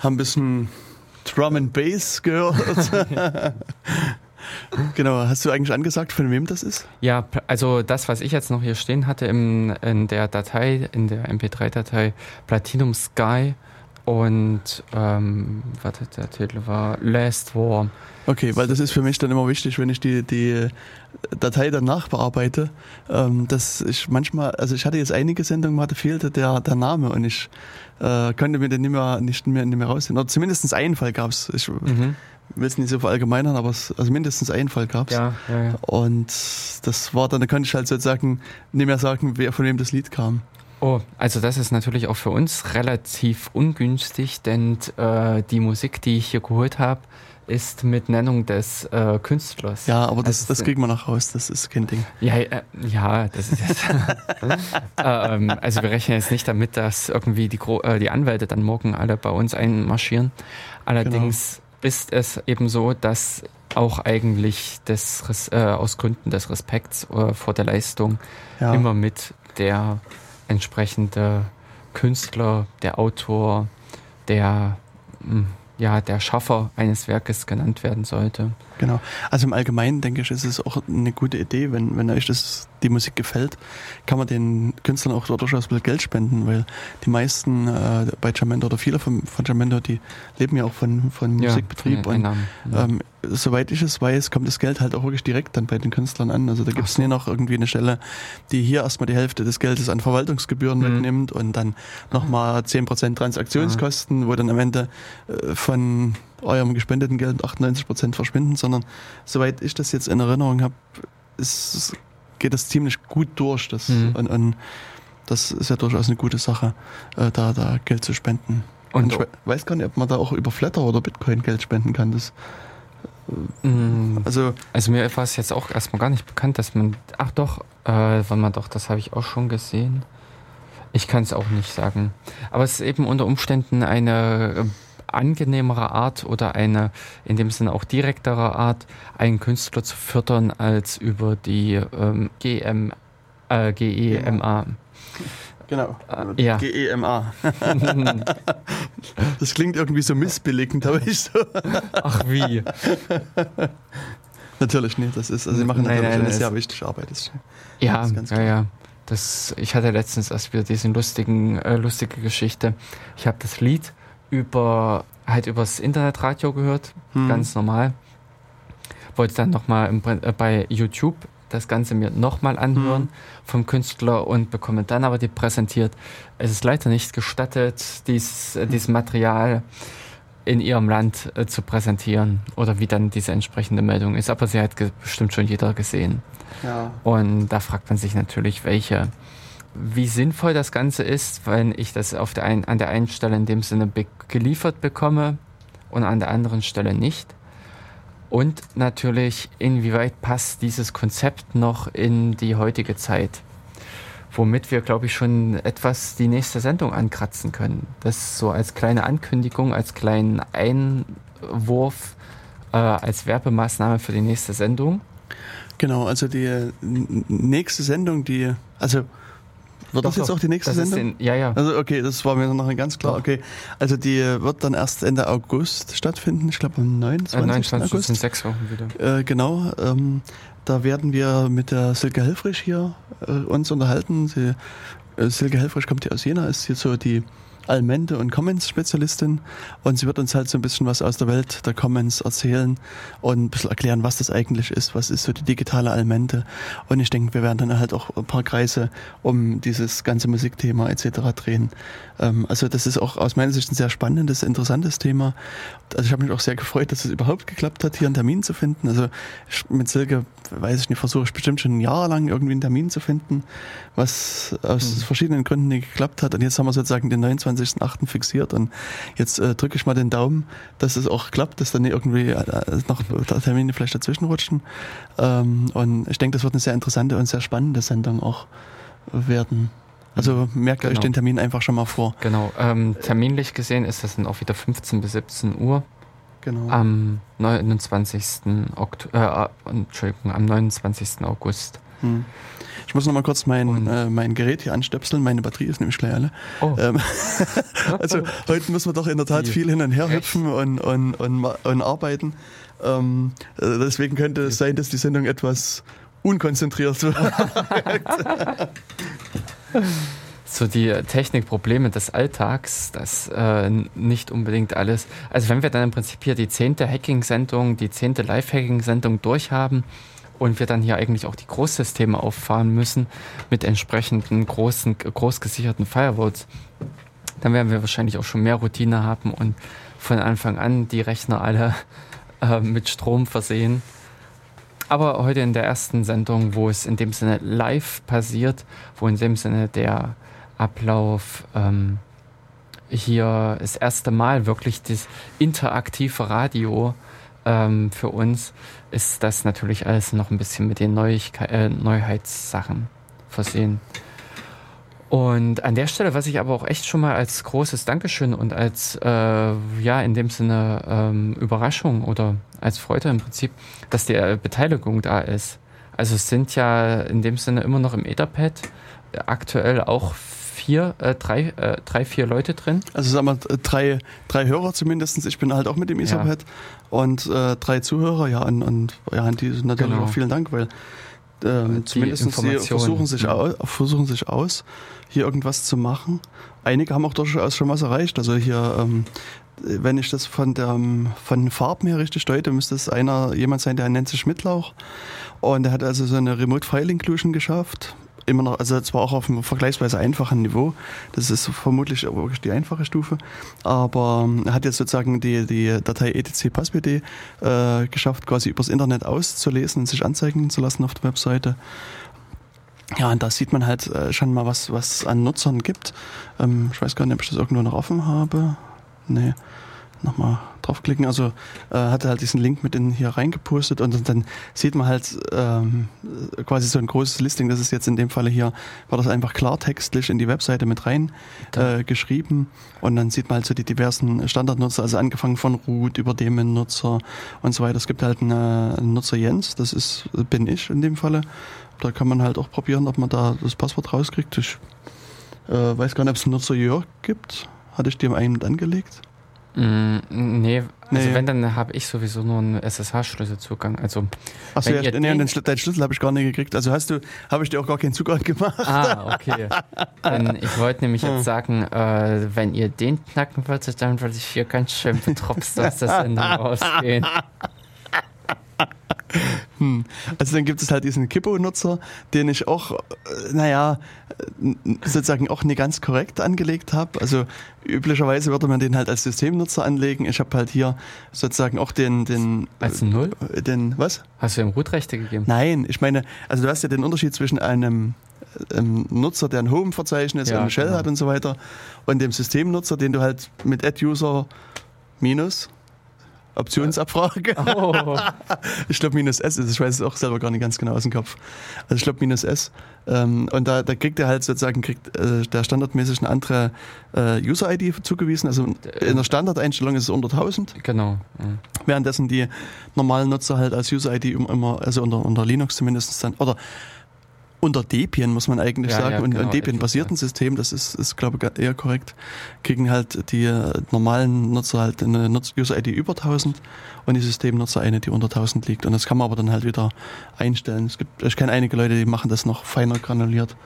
A: Haben ein bisschen Drum and Bass gehört. genau, hast du eigentlich angesagt, von wem das ist?
B: Ja, also das, was ich jetzt noch hier stehen hatte im, in der Datei, in der MP3-Datei, Platinum Sky und, ähm, warte, der Titel war Last War.
A: Okay, weil das ist für mich dann immer wichtig, wenn ich die, die Datei dann nachbearbeite, ähm, dass ich manchmal, also ich hatte jetzt einige Sendungen, da fehlte der, der Name und ich äh, konnte mir den nicht mehr, nicht mehr, nicht mehr rausnehmen. Oder zumindest einen Fall gab es. Ich
B: Mhm.
A: will es nicht so verallgemeinern, aber es, also mindestens einen Fall gab es.
B: Ja, ja, ja.
A: Und das war dann, da konnte ich halt sozusagen nicht mehr sagen, wer von wem das Lied kam.
B: Oh, also das ist natürlich auch für uns relativ ungünstig, denn äh, die Musik, die ich hier geholt habe, ist mit Nennung des äh, Künstlers.
A: Ja, aber das,
B: Also
A: das kriegen wir noch raus, das ist kein Ding.
B: Ja, äh, ja, das ist jetzt. ähm, also wir rechnen jetzt nicht damit, dass irgendwie die, Gro äh, die Anwälte dann morgen alle bei uns einmarschieren. Allerdings ist es eben so, dass auch eigentlich des, Res- äh, aus Gründen des Respekts äh, vor der Leistung
A: Ja.
B: immer mit der entsprechende Künstler, der Autor, der mh, ja, der Schaffer eines Werkes genannt werden sollte.
A: Genau. Also im Allgemeinen denke ich, ist es auch eine gute Idee, wenn, wenn euch das, die Musik gefällt, kann man den Künstlern auch durchaus ein bisschen Geld spenden, weil die meisten äh, bei Jamendo oder viele von, von Jamendo, die leben ja auch von, von Musikbetrieb
B: von
A: und.
B: Ja.
A: ähm, soweit ich es weiß, kommt das Geld halt auch wirklich direkt dann bei den Künstlern an. Also da gibt es
B: so.
A: nie noch irgendwie eine Stelle, die hier erstmal die Hälfte des Geldes an Verwaltungsgebühren
B: Mhm.
A: wegnimmt und dann nochmal 10% Transaktionskosten, wo dann am Ende äh, von eurem gespendeten Geld 98% verschwinden, sondern soweit ich das jetzt in Erinnerung habe, geht das ziemlich gut durch. Das,
B: Mhm.
A: und, und das ist ja durchaus eine gute Sache, äh, da, da Geld zu spenden. Und
B: Und
A: ich we- weiß gar nicht, ob man da auch über Flatter oder Bitcoin Geld spenden kann. Das,
B: Mm,
A: also
B: Also mir war es jetzt auch erstmal gar nicht bekannt, dass man. Ach doch, äh, warte mal doch, das habe ich auch schon gesehen. Ich kann es auch nicht sagen. Aber es ist eben unter Umständen eine äh, angenehmere Art oder eine in dem Sinne auch direktere Art, einen Künstler zu fördern, als über die ähm, GM, äh, GEMA.
A: Genau.
B: Äh, ja.
A: GEMA. Das klingt irgendwie so missbilligend, aber ich so.
B: Ach wie.
A: Natürlich nicht. Das ist, also sie machen
B: Nein,
A: natürlich
B: nein,
A: eine sehr wichtige Arbeit. Das,
B: Ja,
A: Das ist ganz
B: ja, ja. Das, ich hatte letztens erst wieder diese lustigen, äh, lustige Geschichte. Ich habe das Lied über halt übers Internetradio gehört,
A: Hm.
B: ganz normal. Wollte dann nochmal äh, bei YouTube das Ganze mir nochmal anhören
A: Hm.
B: vom Künstler und bekomme dann aber die präsentiert. Es ist leider nicht gestattet, dies, äh, dieses Material in ihrem Land äh, zu präsentieren oder wie dann diese entsprechende Meldung ist. Aber sie hat bestimmt schon jeder gesehen.
A: ja.
B: Und da fragt man sich natürlich, welche, wie sinnvoll das Ganze ist, wenn ich das auf der ein, an der einen Stelle in dem Sinne be geliefert bekomme und an der anderen Stelle nicht. Und natürlich, inwieweit passt dieses Konzept noch in die heutige Zeit? Womit wir, glaube ich, schon etwas die nächste Sendung ankratzen können. Das so als kleine Ankündigung, als kleinen Einwurf, äh, als Werbemaßnahme für die nächste Sendung.
A: Genau, also die nächste Sendung, die. Also wird das
B: Doch,
A: jetzt
B: doch.
A: auch die nächste
B: Das
A: Sendung?
B: in, ja, ja.
A: Also okay, das war mir noch nicht ganz klar.
B: Doch.
A: Okay, also die äh, wird dann erst Ende August stattfinden. Ich glaube am 29.
B: Äh, 29 das
A: August.
B: sind sechs Wochen wieder.
A: Äh, genau, ähm, da werden wir mit der Silke Helfrich hier äh, uns unterhalten. Sie, äh, Silke Helfrich kommt hier aus Jena, ist hier so die Almente und Comments-Spezialistin und sie wird uns halt so ein bisschen was aus der Welt der Comments erzählen und ein bisschen erklären, was das eigentlich ist, was ist so die digitale Almente und ich denke, wir werden dann halt auch ein paar Kreise um dieses ganze Musikthema etc. drehen. Ähm, also das ist auch aus meiner Sicht ein sehr spannendes, interessantes Thema. Also ich habe mich auch sehr gefreut, dass es überhaupt geklappt hat, hier einen Termin zu finden. Also ich, mit Silke, weiß ich nicht, versuche ich bestimmt schon ein Jahr lang irgendwie einen Termin zu finden, was aus
B: Mhm.
A: verschiedenen Gründen nicht geklappt hat. Und jetzt haben wir sozusagen den 29.08. fixiert und jetzt äh, drücke ich mal den Daumen, dass es auch klappt, dass dann nicht irgendwie äh, noch Termine vielleicht dazwischen rutschen. Ähm, und ich denke, das wird eine sehr interessante und sehr spannende Sendung auch werden. Also merkt euch
B: Genau.
A: den Termin einfach schon mal vor.
B: Genau. Ähm, terminlich gesehen ist das dann auch wieder 15 bis 17 Uhr
A: Genau.
B: am 29. Oktober, äh, Entschuldigung, am 29. August.
A: Hm. Ich muss noch mal kurz mein, äh, mein Gerät hier anstöpseln. Meine Batterie ist nämlich gleich alle. Oh. Ähm, also heute müssen wir doch in der Tat viel hin und her hüpfen und, und, und, und arbeiten. Ähm, äh, deswegen könnte es sein, dass die Sendung etwas unkonzentriert wird.
B: so die Technikprobleme des Alltags, das äh, nicht unbedingt alles. Also wenn wir dann im Prinzip hier die zehnte Hacking-Sendung, die zehnte Live-Hacking-Sendung durchhaben und wir dann hier eigentlich auch die Großsysteme auffahren müssen mit entsprechenden großen, großgesicherten Firewalls, dann werden wir wahrscheinlich auch schon mehr Routine haben und von Anfang an die Rechner alle äh, mit Strom versehen. Aber heute in der ersten Sendung, wo es in dem Sinne live passiert, wo in dem Sinne der Ablauf ähm, hier das erste Mal wirklich das interaktive Radio ähm, für uns ist das natürlich alles noch ein bisschen mit den Neuigkeit, äh, Neuheitssachen versehen. Und an der Stelle, was ich aber auch echt schon mal als großes Dankeschön und als, äh, ja, in dem Sinne ähm, Überraschung oder als Freude im Prinzip, dass die äh, Beteiligung da ist. Also es sind ja in dem Sinne immer noch im Etherpad aktuell auch vier, äh, drei, äh, drei, vier Leute drin.
A: Also sagen wir drei, drei Hörer zumindest. Ich bin halt auch mit dem Etherpad ja. und äh, drei Zuhörer, ja, und, und ja, an die natürlich genau. auch vielen Dank, weil ähm, zumindest sie versuchen sich, ja. aus, versuchen sich aus, hier irgendwas zu machen. Einige haben auch durchaus schon was erreicht. Also hier, ähm, wenn ich das von der von den Farben her richtig deute, müsste es einer jemand sein, der nennt sich Schmidtlauch. Und der hat also so eine Remote File Inclusion geschafft immer noch, also zwar auch auf einem vergleichsweise einfachen Niveau, das ist vermutlich wirklich die einfache Stufe, aber er hat jetzt sozusagen die, die Datei etc passbd äh, geschafft, quasi übers Internet auszulesen und sich anzeigen zu lassen auf der Webseite. Ja, und da sieht man halt äh, schon mal, was, was an Nutzern gibt. Ähm, ich weiß gar nicht, ob ich das irgendwo noch offen habe. Nee nochmal draufklicken. Also äh, hat er halt diesen Link mit in hier reingepostet und dann sieht man halt ähm, quasi so ein großes Listing. Das ist jetzt in dem Falle hier, war das einfach klartextlich in die Webseite mit rein äh, geschrieben und dann sieht man halt so die diversen Standardnutzer, also angefangen von Root über Daemon-Nutzer und so weiter. Es gibt halt eine, einen Nutzer Jens, das ist bin ich in dem Falle. Da kann man halt auch probieren, ob man da das Passwort rauskriegt. Ich äh, weiß gar nicht, ob es einen Nutzer Jörg gibt. Hatte ich dem einen angelegt?
B: Mm, nee, also nee. wenn, dann habe ich sowieso nur einen SSH-Schlüsselzugang. Also,
A: Achso, ja, nee, den, Schl deinen Schlüssel habe ich gar nicht gekriegt. Also hast du, habe ich dir auch gar keinen Zugang gemacht.
B: Ah, okay. Denn ich wollte nämlich jetzt sagen, äh, wenn ihr den knacken würdet, dann würde ich hier ganz schön betropst aus der Sendung rausgehen.
A: Hm. Also dann gibt es halt diesen Kippo-Nutzer, den ich auch, äh, naja, sozusagen auch nicht ganz korrekt angelegt habe. Also üblicherweise würde man den halt als Systemnutzer anlegen. Ich habe halt hier sozusagen auch den, den
B: als Null,
A: äh, den was?
B: Hast du ihm Root-Rechte gegeben?
A: Nein, ich meine, also du hast ja den Unterschied zwischen einem ähm, Nutzer, der ein Home-Verzeichnis ja, und eine Shell genau. hat und so weiter, und dem Systemnutzer, den du halt mit Add-User minus Optionsabfrage. Oh. ich glaube minus S ist, ich weiß es auch selber gar nicht ganz genau aus dem Kopf. Also ich glaube minus S. Ähm, und da, da kriegt er halt sozusagen, kriegt äh, der standardmäßig eine andere äh, User-ID zugewiesen. Also in der Standardeinstellung ist es unter 1000.
B: Genau.
A: Mhm. Währenddessen die normalen Nutzer halt als User-ID immer, also unter, unter Linux zumindest dann, oder unter Debian, muss man eigentlich ja, sagen, ja, und genau, ein Debian-basierten System, das ist, ist glaube ich, eher korrekt, kriegen halt die äh, normalen Nutzer halt eine User-ID über 1000 und die Systemnutzer eine, die unter 1000 liegt. Und das kann man aber dann halt wieder einstellen. Es gibt, ich kenne einige Leute, die machen das noch feiner granuliert.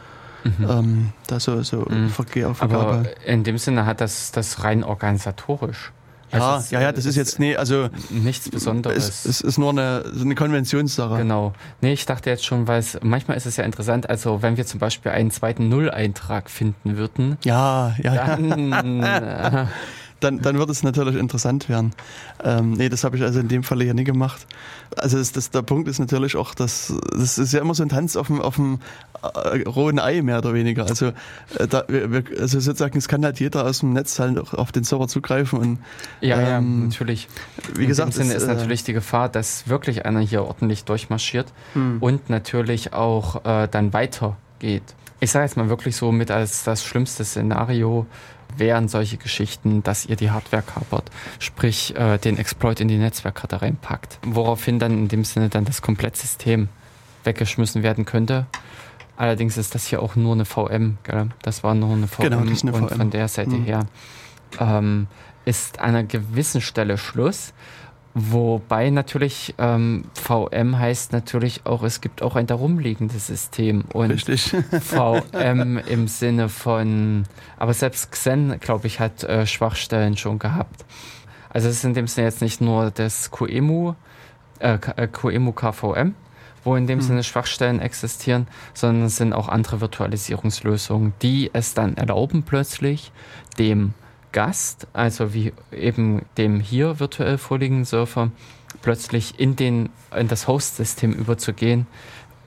A: Mhm. Ähm, da so, so mhm. Verkehr auf
B: Aber in dem Sinne hat das das rein organisatorisch.
A: Ja, also ja, ja, das ist jetzt nee, also
B: nichts Besonderes.
A: Es, es ist nur eine, eine Konventionssache.
B: Genau. Nee, ich dachte jetzt schon, weil es manchmal ist es ja interessant, also wenn wir zum Beispiel einen zweiten Null-Eintrag finden würden.
A: Ja, ja. Dann, äh, dann, dann wird es natürlich interessant werden. Ähm, nee, das habe ich also in dem Falle ja nie gemacht. Also das, das, der Punkt ist natürlich auch, dass das ist ja immer so ein Tanz auf dem, auf dem äh, rohen Ei mehr oder weniger. Also, äh, da, wir, also sozusagen, es kann halt jeder aus dem Netz halt auch auf den Server zugreifen und
B: ja, ähm, ja natürlich. Wie in gesagt, Sinne ist, ist äh, natürlich die Gefahr, dass wirklich einer hier ordentlich durchmarschiert hm. und natürlich auch äh, dann weitergeht. Ich sage jetzt mal wirklich so mit als das schlimmste Szenario, wären solche Geschichten, dass ihr die Hardware kapert, sprich äh, den Exploit in die Netzwerkkarte reinpackt, woraufhin dann in dem Sinne dann das Komplettsystem weggeschmissen werden könnte. Allerdings ist das hier auch nur eine VM. Gell? Das war nur eine VM.
A: Genau, das ist eine
B: und
A: VM.
B: von der Seite
A: Mhm.
B: her ähm, ist an einer gewissen Stelle Schluss. Wobei natürlich ähm, VM heißt natürlich auch, es gibt auch ein darumliegendes System. Und
A: Richtig.
B: VM im Sinne von, aber selbst Xen, glaube ich, hat äh, Schwachstellen schon gehabt. Also es ist in dem Sinne jetzt nicht nur das QEMU, äh, K- äh, QEMU KVM, wo in dem
A: Hm.
B: Sinne Schwachstellen existieren, sondern es sind auch andere Virtualisierungslösungen, die es dann erlauben plötzlich dem Gast, also wie eben dem hier virtuell vorliegenden Surfer, plötzlich in, den, in das Host-System überzugehen,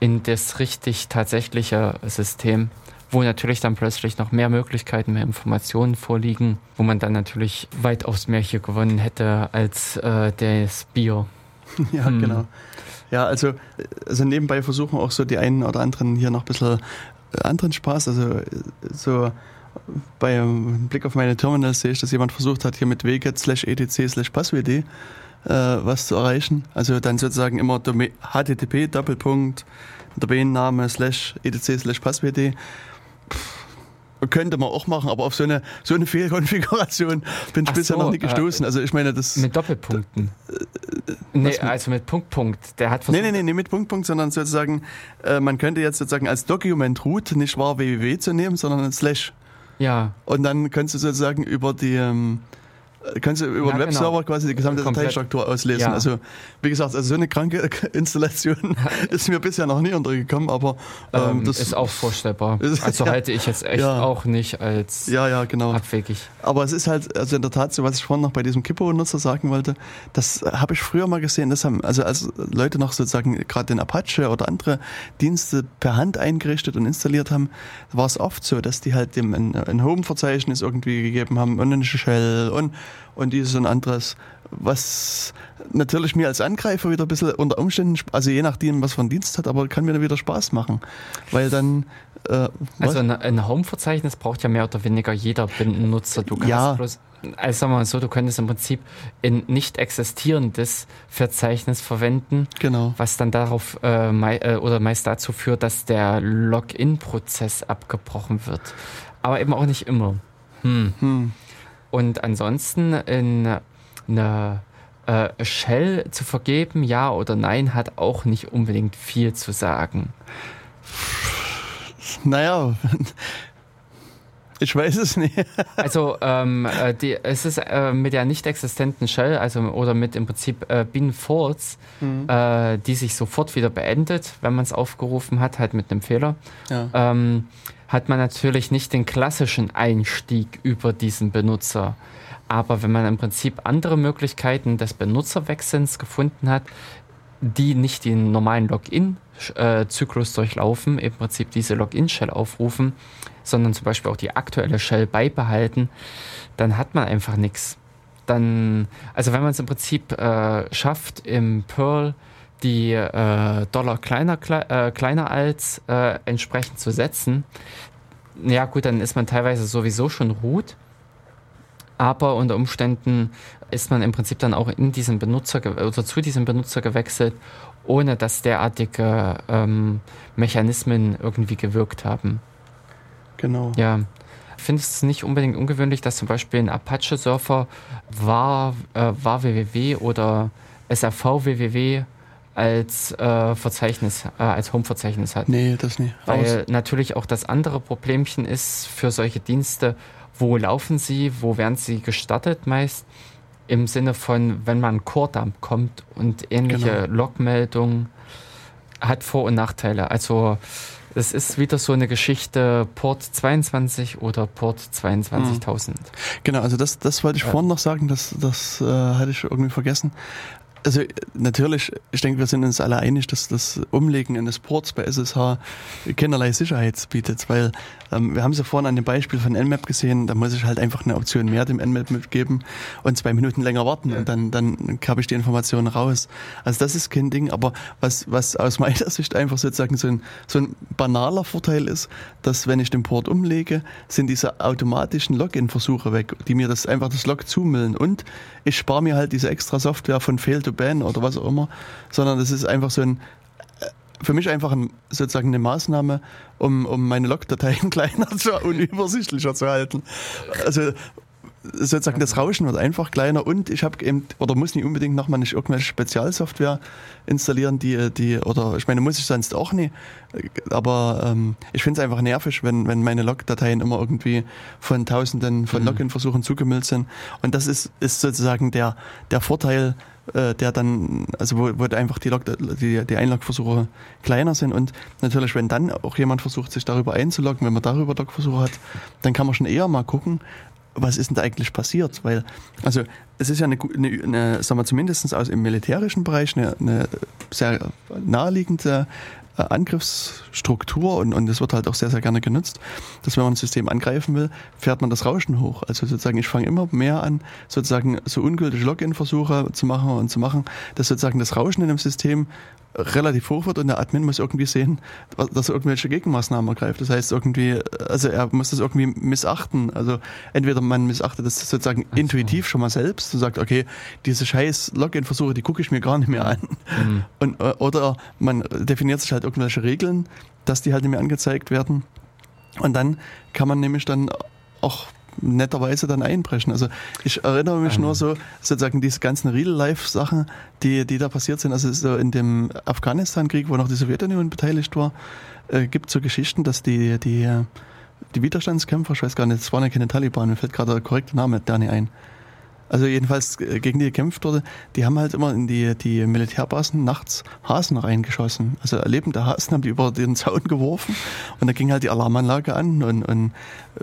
B: in das richtig tatsächliche System, wo natürlich dann plötzlich noch mehr Möglichkeiten, mehr Informationen vorliegen, wo man dann natürlich weitaus mehr hier gewonnen hätte als äh, das Bier.
A: Ja,
B: Hm.
A: genau. Ja, also, also nebenbei versuchen auch so die einen oder anderen hier noch ein bisschen äh, anderen Spaß. Also äh, so beim Blick auf meine Terminals sehe ich, dass jemand versucht hat, hier mit wget slash etc slash passwd äh, was zu erreichen. Also dann sozusagen immer http Doppelpunkt Domainname slash etc slash passwd. Könnte man auch machen, aber auf so eine, so eine Fehlkonfiguration bin ich
B: Ach
A: bisher
B: so,
A: noch nie
B: äh,
A: gestoßen. Also ich meine, das...
B: Mit Doppelpunkten. Nee,
A: was mit-
B: also mit Punkt, Punkt. Der hat
A: Nee,
B: versucht,
A: nee, nee, nicht mit Punkt, Punkt, sondern sozusagen, äh, man könnte jetzt sozusagen als Document Root nicht wahr www zu nehmen, sondern ein Slash.
B: Ja,
A: Und dann kannst du sozusagen über die, ähm, äh, kannst du über
B: Ja,
A: den Webserver
B: genau.
A: quasi die gesamte
B: Komplett.
A: Dateistruktur auslesen.
B: Ja.
A: Also, wie gesagt, also so eine kranke Installation ist mir bisher noch nie untergekommen, aber ähm,
B: ähm,
A: das
B: ist auch vorstellbar.
A: ist-
B: Also
A: ja.
B: halte ich jetzt echt auch nicht als
A: ja, ja, genau.
B: abwegig.
A: Aber es ist halt, also in der Tat, so was ich vorhin noch bei diesem Kippo-Nutzer sagen wollte, das habe ich früher mal gesehen. Das haben, also als Leute noch sozusagen gerade den Apache oder andere Dienste per Hand eingerichtet und installiert haben, war es oft so, dass die halt dem ein, ein Home-Verzeichnis irgendwie gegeben haben und eine Shell und, und dieses und anderes, was natürlich mir als Angreifer wieder ein bisschen unter Umständen, also je nachdem, was für einen Dienst hat, aber kann mir dann wieder Spaß machen. Weil dann, äh?
B: Also ein, ein Home-Verzeichnis braucht ja mehr oder weniger jeder Bindennutzer. Du kannst
A: Ja.
B: bloß, also sagen wir mal so, du könntest im Prinzip ein nicht existierendes Verzeichnis verwenden,
A: genau.
B: was dann darauf äh, mei äh, oder meist dazu führt, dass der Login-Prozess abgebrochen wird. Aber eben auch nicht immer. Hm.
A: Hm.
B: Und ansonsten in eine äh, Shell zu vergeben, ja oder nein, hat auch nicht unbedingt viel zu sagen.
A: Naja, ich weiß es nicht.
B: Also ähm, äh, die, es ist äh, mit der nicht existenten Shell, also oder mit im Prinzip äh, bin False, äh, die sich sofort wieder beendet, wenn man es aufgerufen hat, halt mit einem Fehler,
A: Ja.
B: ähm, hat man natürlich nicht den klassischen Einstieg über diesen Benutzer. Aber wenn man im Prinzip andere Möglichkeiten des Benutzerwechselns gefunden hat, die nicht den normalen Login-Zyklus durchlaufen, im Prinzip diese Login-Shell aufrufen, sondern zum Beispiel auch die aktuelle Shell beibehalten, dann hat man einfach nichts. Dann, also wenn man es im Prinzip äh, schafft, im Perl die äh, Dollar kleiner, klei- äh, kleiner als äh, entsprechend zu setzen, ja gut, dann ist man teilweise sowieso schon root. Aber unter Umständen ist man im Prinzip dann auch in diesen Benutzer oder zu diesem Benutzer gewechselt, ohne dass derartige ähm, Mechanismen irgendwie gewirkt haben.
A: Genau.
B: Ja. Ich finde es nicht unbedingt ungewöhnlich, dass zum Beispiel ein Apache-Surfer war, äh, war www oder SRV www als äh, Verzeichnis, äh, als Home-Verzeichnis hat.
A: Nee, das nicht.
B: Weil natürlich auch das andere Problemchen ist für solche Dienste, wo laufen sie, wo werden sie gestartet meist, im Sinne von, wenn man Core-Dump kommt und ähnliche
A: Genau.
B: Logmeldungen, hat Vor- und Nachteile. Also es ist wieder so eine Geschichte Port 22 oder Port 22.000.
A: Genau, also das, das wollte ich
B: Ja.
A: vorhin noch sagen, das, das äh, hatte ich irgendwie vergessen. Also natürlich, ich denke, wir sind uns alle einig, dass das Umlegen eines Ports bei SSH keinerlei Sicherheit bietet, weil ähm, wir haben es ja vorhin an dem Beispiel von Nmap gesehen, da muss ich halt einfach eine Option mehr dem Nmap mitgeben und zwei Minuten länger warten und dann, dann habe ich die Informationen raus. Also das ist kein Ding, aber was, was aus meiner Sicht einfach sozusagen so ein, so ein banaler Vorteil ist, dass wenn ich den Port umlege, sind diese automatischen Login-Versuche weg, die mir das einfach das Log zumüllen und ich spare mir halt diese extra Software von Fail to Ban oder was auch immer, sondern das ist einfach so ein für mich einfach ein, sozusagen eine Maßnahme, um, um meine Logdateien kleiner zu, und übersichtlicher zu halten. Also sozusagen das Rauschen wird einfach kleiner und ich habe eben oder muss nicht unbedingt nochmal nicht irgendwelche Spezialsoftware installieren, die die oder ich meine muss ich sonst auch nie, aber ähm, ich finde es einfach nervig, wenn wenn meine Logdateien immer irgendwie von Tausenden von mhm. Login-Versuchen zugemüllt sind und das ist ist sozusagen der der Vorteil äh, der dann, also wo, wo einfach die, Log, die, die Einlogversuche kleiner sind und natürlich, wenn dann auch jemand versucht, sich darüber einzuloggen, wenn man darüber Logversuche hat, dann kann man schon eher mal gucken, was ist denn da eigentlich passiert? Weil, also es ist ja eine, eine, eine sagen wir zumindest aus im militärischen Bereich eine, eine sehr naheliegende äh, Angriffsstruktur und, und das wird halt auch sehr, sehr gerne genutzt, dass wenn man ein System angreifen will, fährt man das Rauschen hoch. Also sozusagen, ich fange immer mehr an, sozusagen so ungültige Login-Versuche zu machen und zu machen, dass sozusagen das Rauschen in dem System relativ hoch wird und der Admin muss irgendwie sehen, dass er irgendwelche Gegenmaßnahmen ergreift. Das heißt irgendwie, also er muss das irgendwie missachten. Also entweder man missachtet das sozusagen so. intuitiv schon mal selbst und sagt, okay, diese scheiß Login-Versuche, die gucke ich mir gar nicht mehr an. Mhm. Und, äh, oder man definiert sich halt irgendwelche Regeln, dass die halt nicht mehr angezeigt werden. Und dann kann man nämlich dann auch netterweise dann einbrechen. Also ich erinnere mich nur so, sozusagen diese ganzen Real-Life-Sachen, die, die da passiert sind. Also so in dem Afghanistan-Krieg, wo noch die Sowjetunion beteiligt war, äh, gibt es so Geschichten, dass die, die, die Widerstandskämpfer, ich weiß gar nicht, es waren ja keine Taliban, mir fällt gerade der korrekte Name da nicht ein, also jedenfalls äh, gegen die gekämpft wurde, die haben halt immer in die, die Militärbasen nachts Hasen reingeschossen. Also lebende Hasen haben die über den Zaun geworfen und da ging halt die Alarmanlage an und, und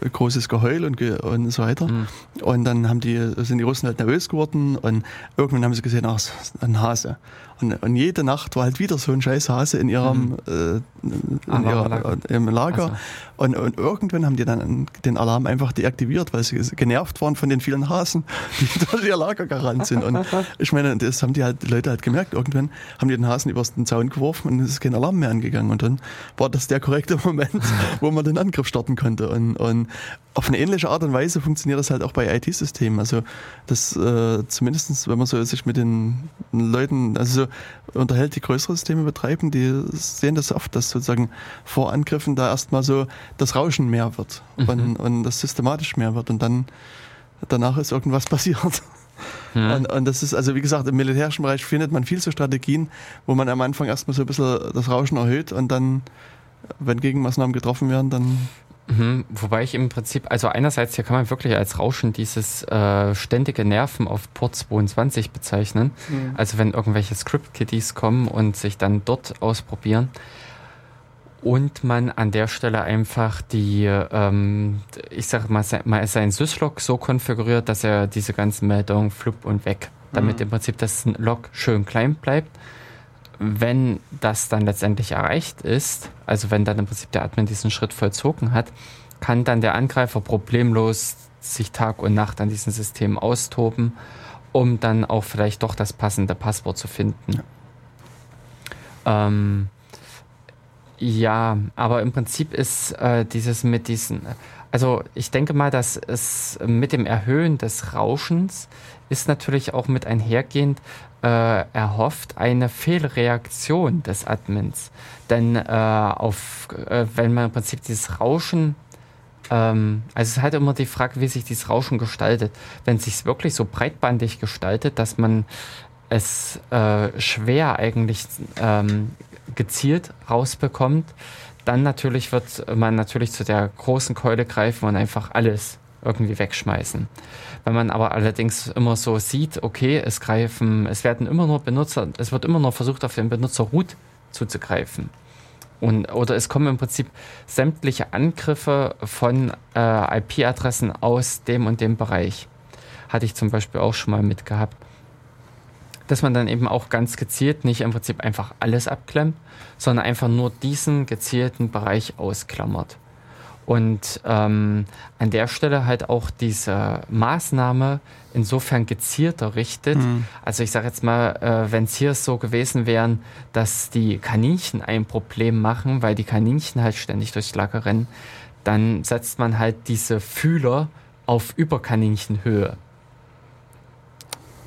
A: äh, großes Geheul und, und so weiter. Mhm. Und dann haben die, sind die Russen halt nervös geworden und irgendwann haben sie gesehen, ach, ein Hase. Und, und jede Nacht war halt wieder so ein scheiß Hase in ihrem mhm. äh, in ihrer, Lager. Äh, im Lager. So. Und, und irgendwann haben die dann den Alarm einfach deaktiviert, weil sie genervt waren von den vielen Hasen, die durch ihr Lager gerannt sind. Und ich meine, das haben die halt die Leute halt gemerkt. Irgendwann haben die den Hasen über den Zaun geworfen und es ist kein Alarm mehr angegangen. Und dann war das der korrekte Moment, wo man den Angriff starten konnte. Und, und auf eine ähnliche Art und Weise funktioniert das halt auch bei IT-Systemen. Also das äh, zumindest, wenn man so sich mit den Leuten, also so unterhält, die größere Systeme betreiben, die sehen das oft, dass sozusagen vor Angriffen da erstmal so das Rauschen mehr wird mhm. und, und das systematisch mehr wird und dann danach ist irgendwas passiert. Ja. Und, und, das ist, also wie gesagt, im militärischen Bereich findet man viel so Strategien, wo man am Anfang erstmal so ein bisschen das Rauschen erhöht und dann, wenn Gegenmaßnahmen getroffen werden, dann
B: Mhm, wobei ich im Prinzip, also einerseits hier kann man wirklich als Rauschen dieses äh, ständige Nerven auf Port 22 bezeichnen. Mhm. Also wenn irgendwelche Script-Kiddies kommen und sich dann dort ausprobieren. Und man an der Stelle einfach die, ähm, ich sag mal, mal sein Syslog so konfiguriert, dass er diese ganzen Meldungen flupp und weg. Damit mhm. im Prinzip das Log schön klein bleibt wenn das dann letztendlich erreicht ist, also wenn dann im Prinzip der Admin diesen Schritt vollzogen hat, kann dann der Angreifer problemlos sich Tag und Nacht an diesem System austoben, um dann auch vielleicht doch das passende Passwort zu finden. Ja, ähm, ja aber im Prinzip ist äh, dieses mit diesen, also ich denke mal, dass es mit dem Erhöhen des Rauschens ist natürlich auch mit einhergehend, äh, erhofft eine Fehlreaktion des Admins. Denn äh, auf, äh, wenn man im Prinzip dieses Rauschen, ähm, also es ist halt immer die Frage, wie sich dieses Rauschen gestaltet. Wenn es sich wirklich so breitbandig gestaltet, dass man es äh, schwer eigentlich ähm, gezielt rausbekommt, dann natürlich wird man natürlich zu der großen Keule greifen und einfach alles irgendwie wegschmeißen. Wenn man aber allerdings immer so sieht, okay, es greifen, es werden immer nur Benutzer, es wird immer nur versucht, auf den Benutzer Root zuzugreifen. Und, oder es kommen im Prinzip sämtliche Angriffe von äh, IP-Adressen aus dem und dem Bereich. Hatte ich zum Beispiel auch schon mal mitgehabt. Dass man dann eben auch ganz gezielt nicht im Prinzip einfach alles abklemmt, sondern einfach nur diesen gezielten Bereich ausklammert. Und ähm, an der Stelle halt auch diese Maßnahme insofern gezielter richtet. Mhm. Also ich sage jetzt mal, äh, wenn es hier so gewesen wären, dass die Kaninchen ein Problem machen, weil die Kaninchen halt ständig durchs Lager rennen, dann setzt man halt diese Fühler auf Überkaninchenhöhe.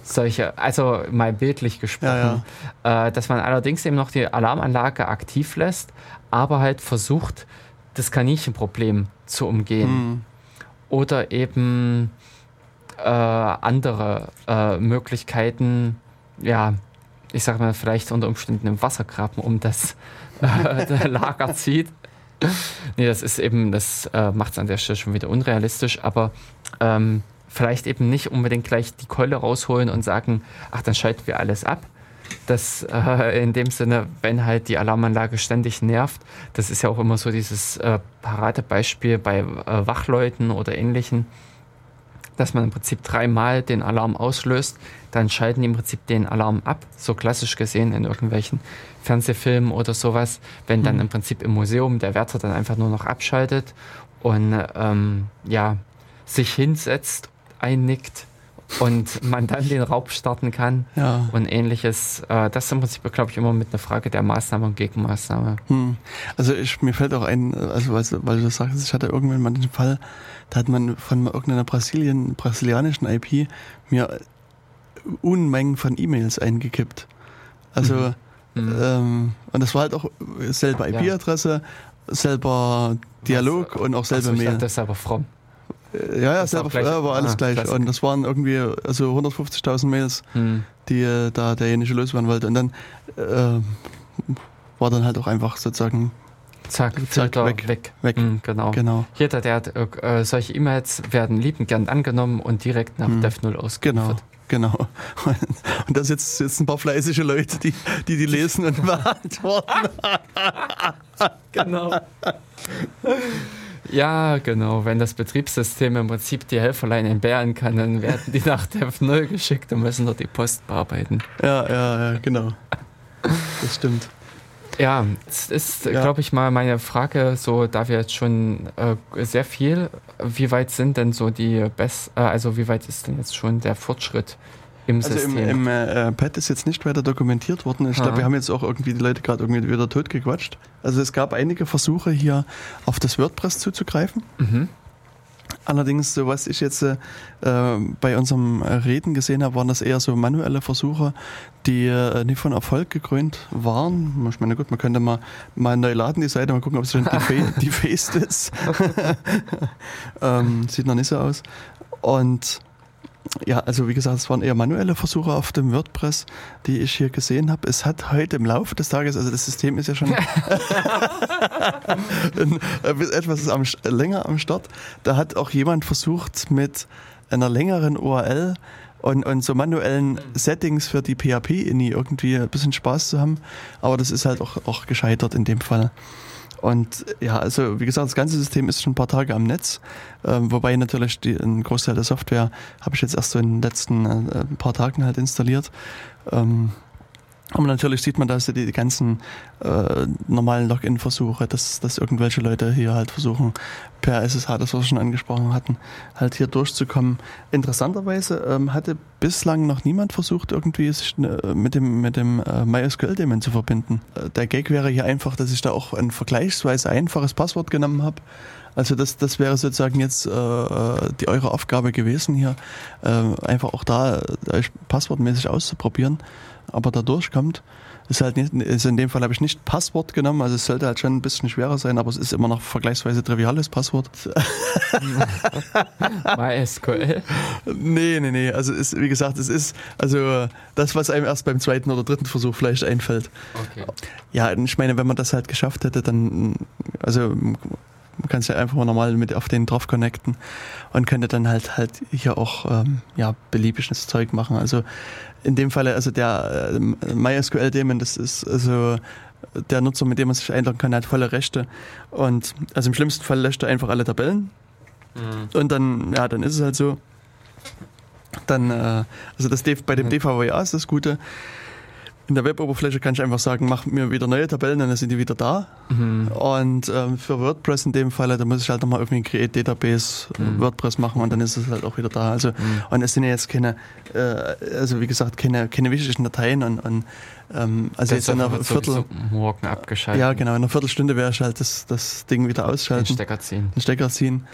B: Solche, also mal bildlich gesprochen, ja, ja. Äh, dass man allerdings eben noch die Alarmanlage aktiv lässt, aber halt versucht, das Kaninchenproblem zu umgehen. Hm. Oder eben äh, andere äh, Möglichkeiten, ja, ich sag mal, vielleicht unter Umständen im Wassergraben um das äh, Lager zieht. nee, das ist eben, das äh, macht es an der Stelle schon wieder unrealistisch, aber ähm, vielleicht eben nicht unbedingt gleich die Keule rausholen und sagen, ach, dann schalten wir alles ab. Das äh, in dem Sinne, wenn halt die Alarmanlage ständig nervt, das ist ja auch immer so dieses äh, Paradebeispiel bei äh, Wachleuten oder ähnlichen, dass man im Prinzip dreimal den Alarm auslöst, dann schalten die im Prinzip den Alarm ab, so klassisch gesehen in irgendwelchen Fernsehfilmen oder sowas, wenn dann hm. im Prinzip im Museum der Wärter dann einfach nur noch abschaltet und ähm, ja, sich hinsetzt, einnickt und man dann den Raub starten kann ja. und ähnliches. Äh, das ist im Prinzip, glaube ich, immer mit einer Frage der Maßnahme und Gegenmaßnahme. Hm.
A: Also ich, mir fällt auch ein, also weil, weil du sagst, ich hatte irgendwann mal den Fall, da hat man von irgendeiner Brasilien, brasilianischen IP mir Unmengen von E-Mails eingekippt. Also mhm. Mhm. Ähm, und das war halt auch selber IP-Adresse, selber Dialog Was, und auch selber Mail.
B: das ist aber fromm.
A: Ja, ja, das selber, ja, war alles ah, gleich. Klassik. Und das waren irgendwie also 150.000 Mails, hm. die äh, da derjenige loswerden wollte. Und dann äh, war dann halt auch einfach sozusagen
B: Zack, zack weg. weg. weg. Mhm, genau. genau. Jeder, der hat, äh, solche E-Mails werden liebend gern angenommen und direkt nach mhm. Dev 0 ausgeliefert.
A: Genau. Genau. Und da sitzen jetzt ein paar fleißige Leute, die die, die lesen und beantworten.
B: genau. Ja, genau. Wenn das Betriebssystem im Prinzip die Helferlein entbehren kann, dann werden die nach Dev 0 geschickt und müssen dort die Post bearbeiten.
A: Ja, ja, ja, genau. Das stimmt.
B: Ja, das ist, ja. glaube ich, mal meine Frage, so da wir jetzt schon äh, sehr viel, wie weit sind denn so die Best, äh, also wie weit ist denn jetzt schon der Fortschritt im also System?
A: Im, im äh, Pad ist jetzt nicht weiter dokumentiert worden. Ich glaube, wir haben jetzt auch irgendwie die Leute gerade irgendwie wieder totgequatscht. Also es gab einige Versuche hier auf das WordPress zuzugreifen. Mhm. Allerdings, so was ich jetzt äh, bei unserem Reden gesehen habe, waren das eher so manuelle Versuche, die äh, nicht von Erfolg gekrönt waren. Ich meine, gut, man könnte mal, mal neu laden die Seite, mal gucken, ob es schon defaced ist. ähm, sieht noch nicht so aus. Und ja, also wie gesagt, es waren eher manuelle Versuche auf dem WordPress, die ich hier gesehen habe. Es hat heute im Laufe des Tages, also das System ist ja schon etwas am, länger am Start, da hat auch jemand versucht mit einer längeren URL und, und so manuellen. Settings für die PHP-INI irgendwie ein bisschen Spaß zu haben. Aber das ist halt auch, auch gescheitert in dem Fall. Und ja, also wie gesagt, das ganze System ist schon ein paar Tage am Netz, ähm, wobei natürlich die, ein Großteil der Software habe ich jetzt erst so in den letzten äh, paar Tagen halt installiert. Ähm, aber natürlich sieht man, dass die, die ganzen äh, normalen Login-Versuche, dass, dass irgendwelche Leute hier halt versuchen, per SSH, das wir schon angesprochen hatten, halt hier durchzukommen. Interessanterweise ähm, hatte bislang noch niemand versucht, irgendwie sich äh, mit dem, mit dem äh, MySQL-Daemon zu verbinden. Äh, der Gag wäre hier einfach, dass ich da auch ein vergleichsweise einfaches Passwort genommen habe. Also das, das wäre sozusagen jetzt äh, die eure Aufgabe gewesen, hier äh, einfach auch da äh, passwortmäßig auszuprobieren aber da durchkommt. Ist halt nicht, ist in dem Fall habe ich nicht Passwort genommen, also es sollte halt schon ein bisschen schwerer sein, aber es ist immer noch vergleichsweise triviales Passwort.
B: MySQL?
A: nee, nee, nee. Also ist, wie gesagt, es ist also das, was einem erst beim zweiten oder dritten Versuch vielleicht einfällt. Okay. Ja, ich meine, wenn man das halt geschafft hätte, dann, also man kann es ja einfach mal normal mit auf den drauf connecten und könnte dann halt halt hier auch ähm, ja beliebiges Zeug machen. Also in dem Falle, also der äh, MySQL-Daemon, das ist also der Nutzer, mit dem man sich einloggen kann, hat volle Rechte. Und also im schlimmsten Fall löscht er einfach alle Tabellen. Mhm. Und dann, ja, dann ist es halt so. Dann, äh, also das bei dem DVWA ist das Gute. In der Web-Oberfläche kann ich einfach sagen, mach mir wieder neue Tabellen, dann sind die wieder da. Mhm. Und ähm, für WordPress in dem Fall, da muss ich halt nochmal irgendwie ein Create Database mhm. WordPress machen und dann ist es halt auch wieder da. Also mhm. und es sind ja jetzt keine äh, also wie gesagt, keine, keine wichtigen Dateien und, und ähm, also das jetzt in einer Viertel
B: morgen abgeschaltet.
A: Ja, genau, in einer Viertelstunde wäre ich halt das, das Ding wieder ausschalten. Den
B: Stecker ziehen.
A: Den Stecker ziehen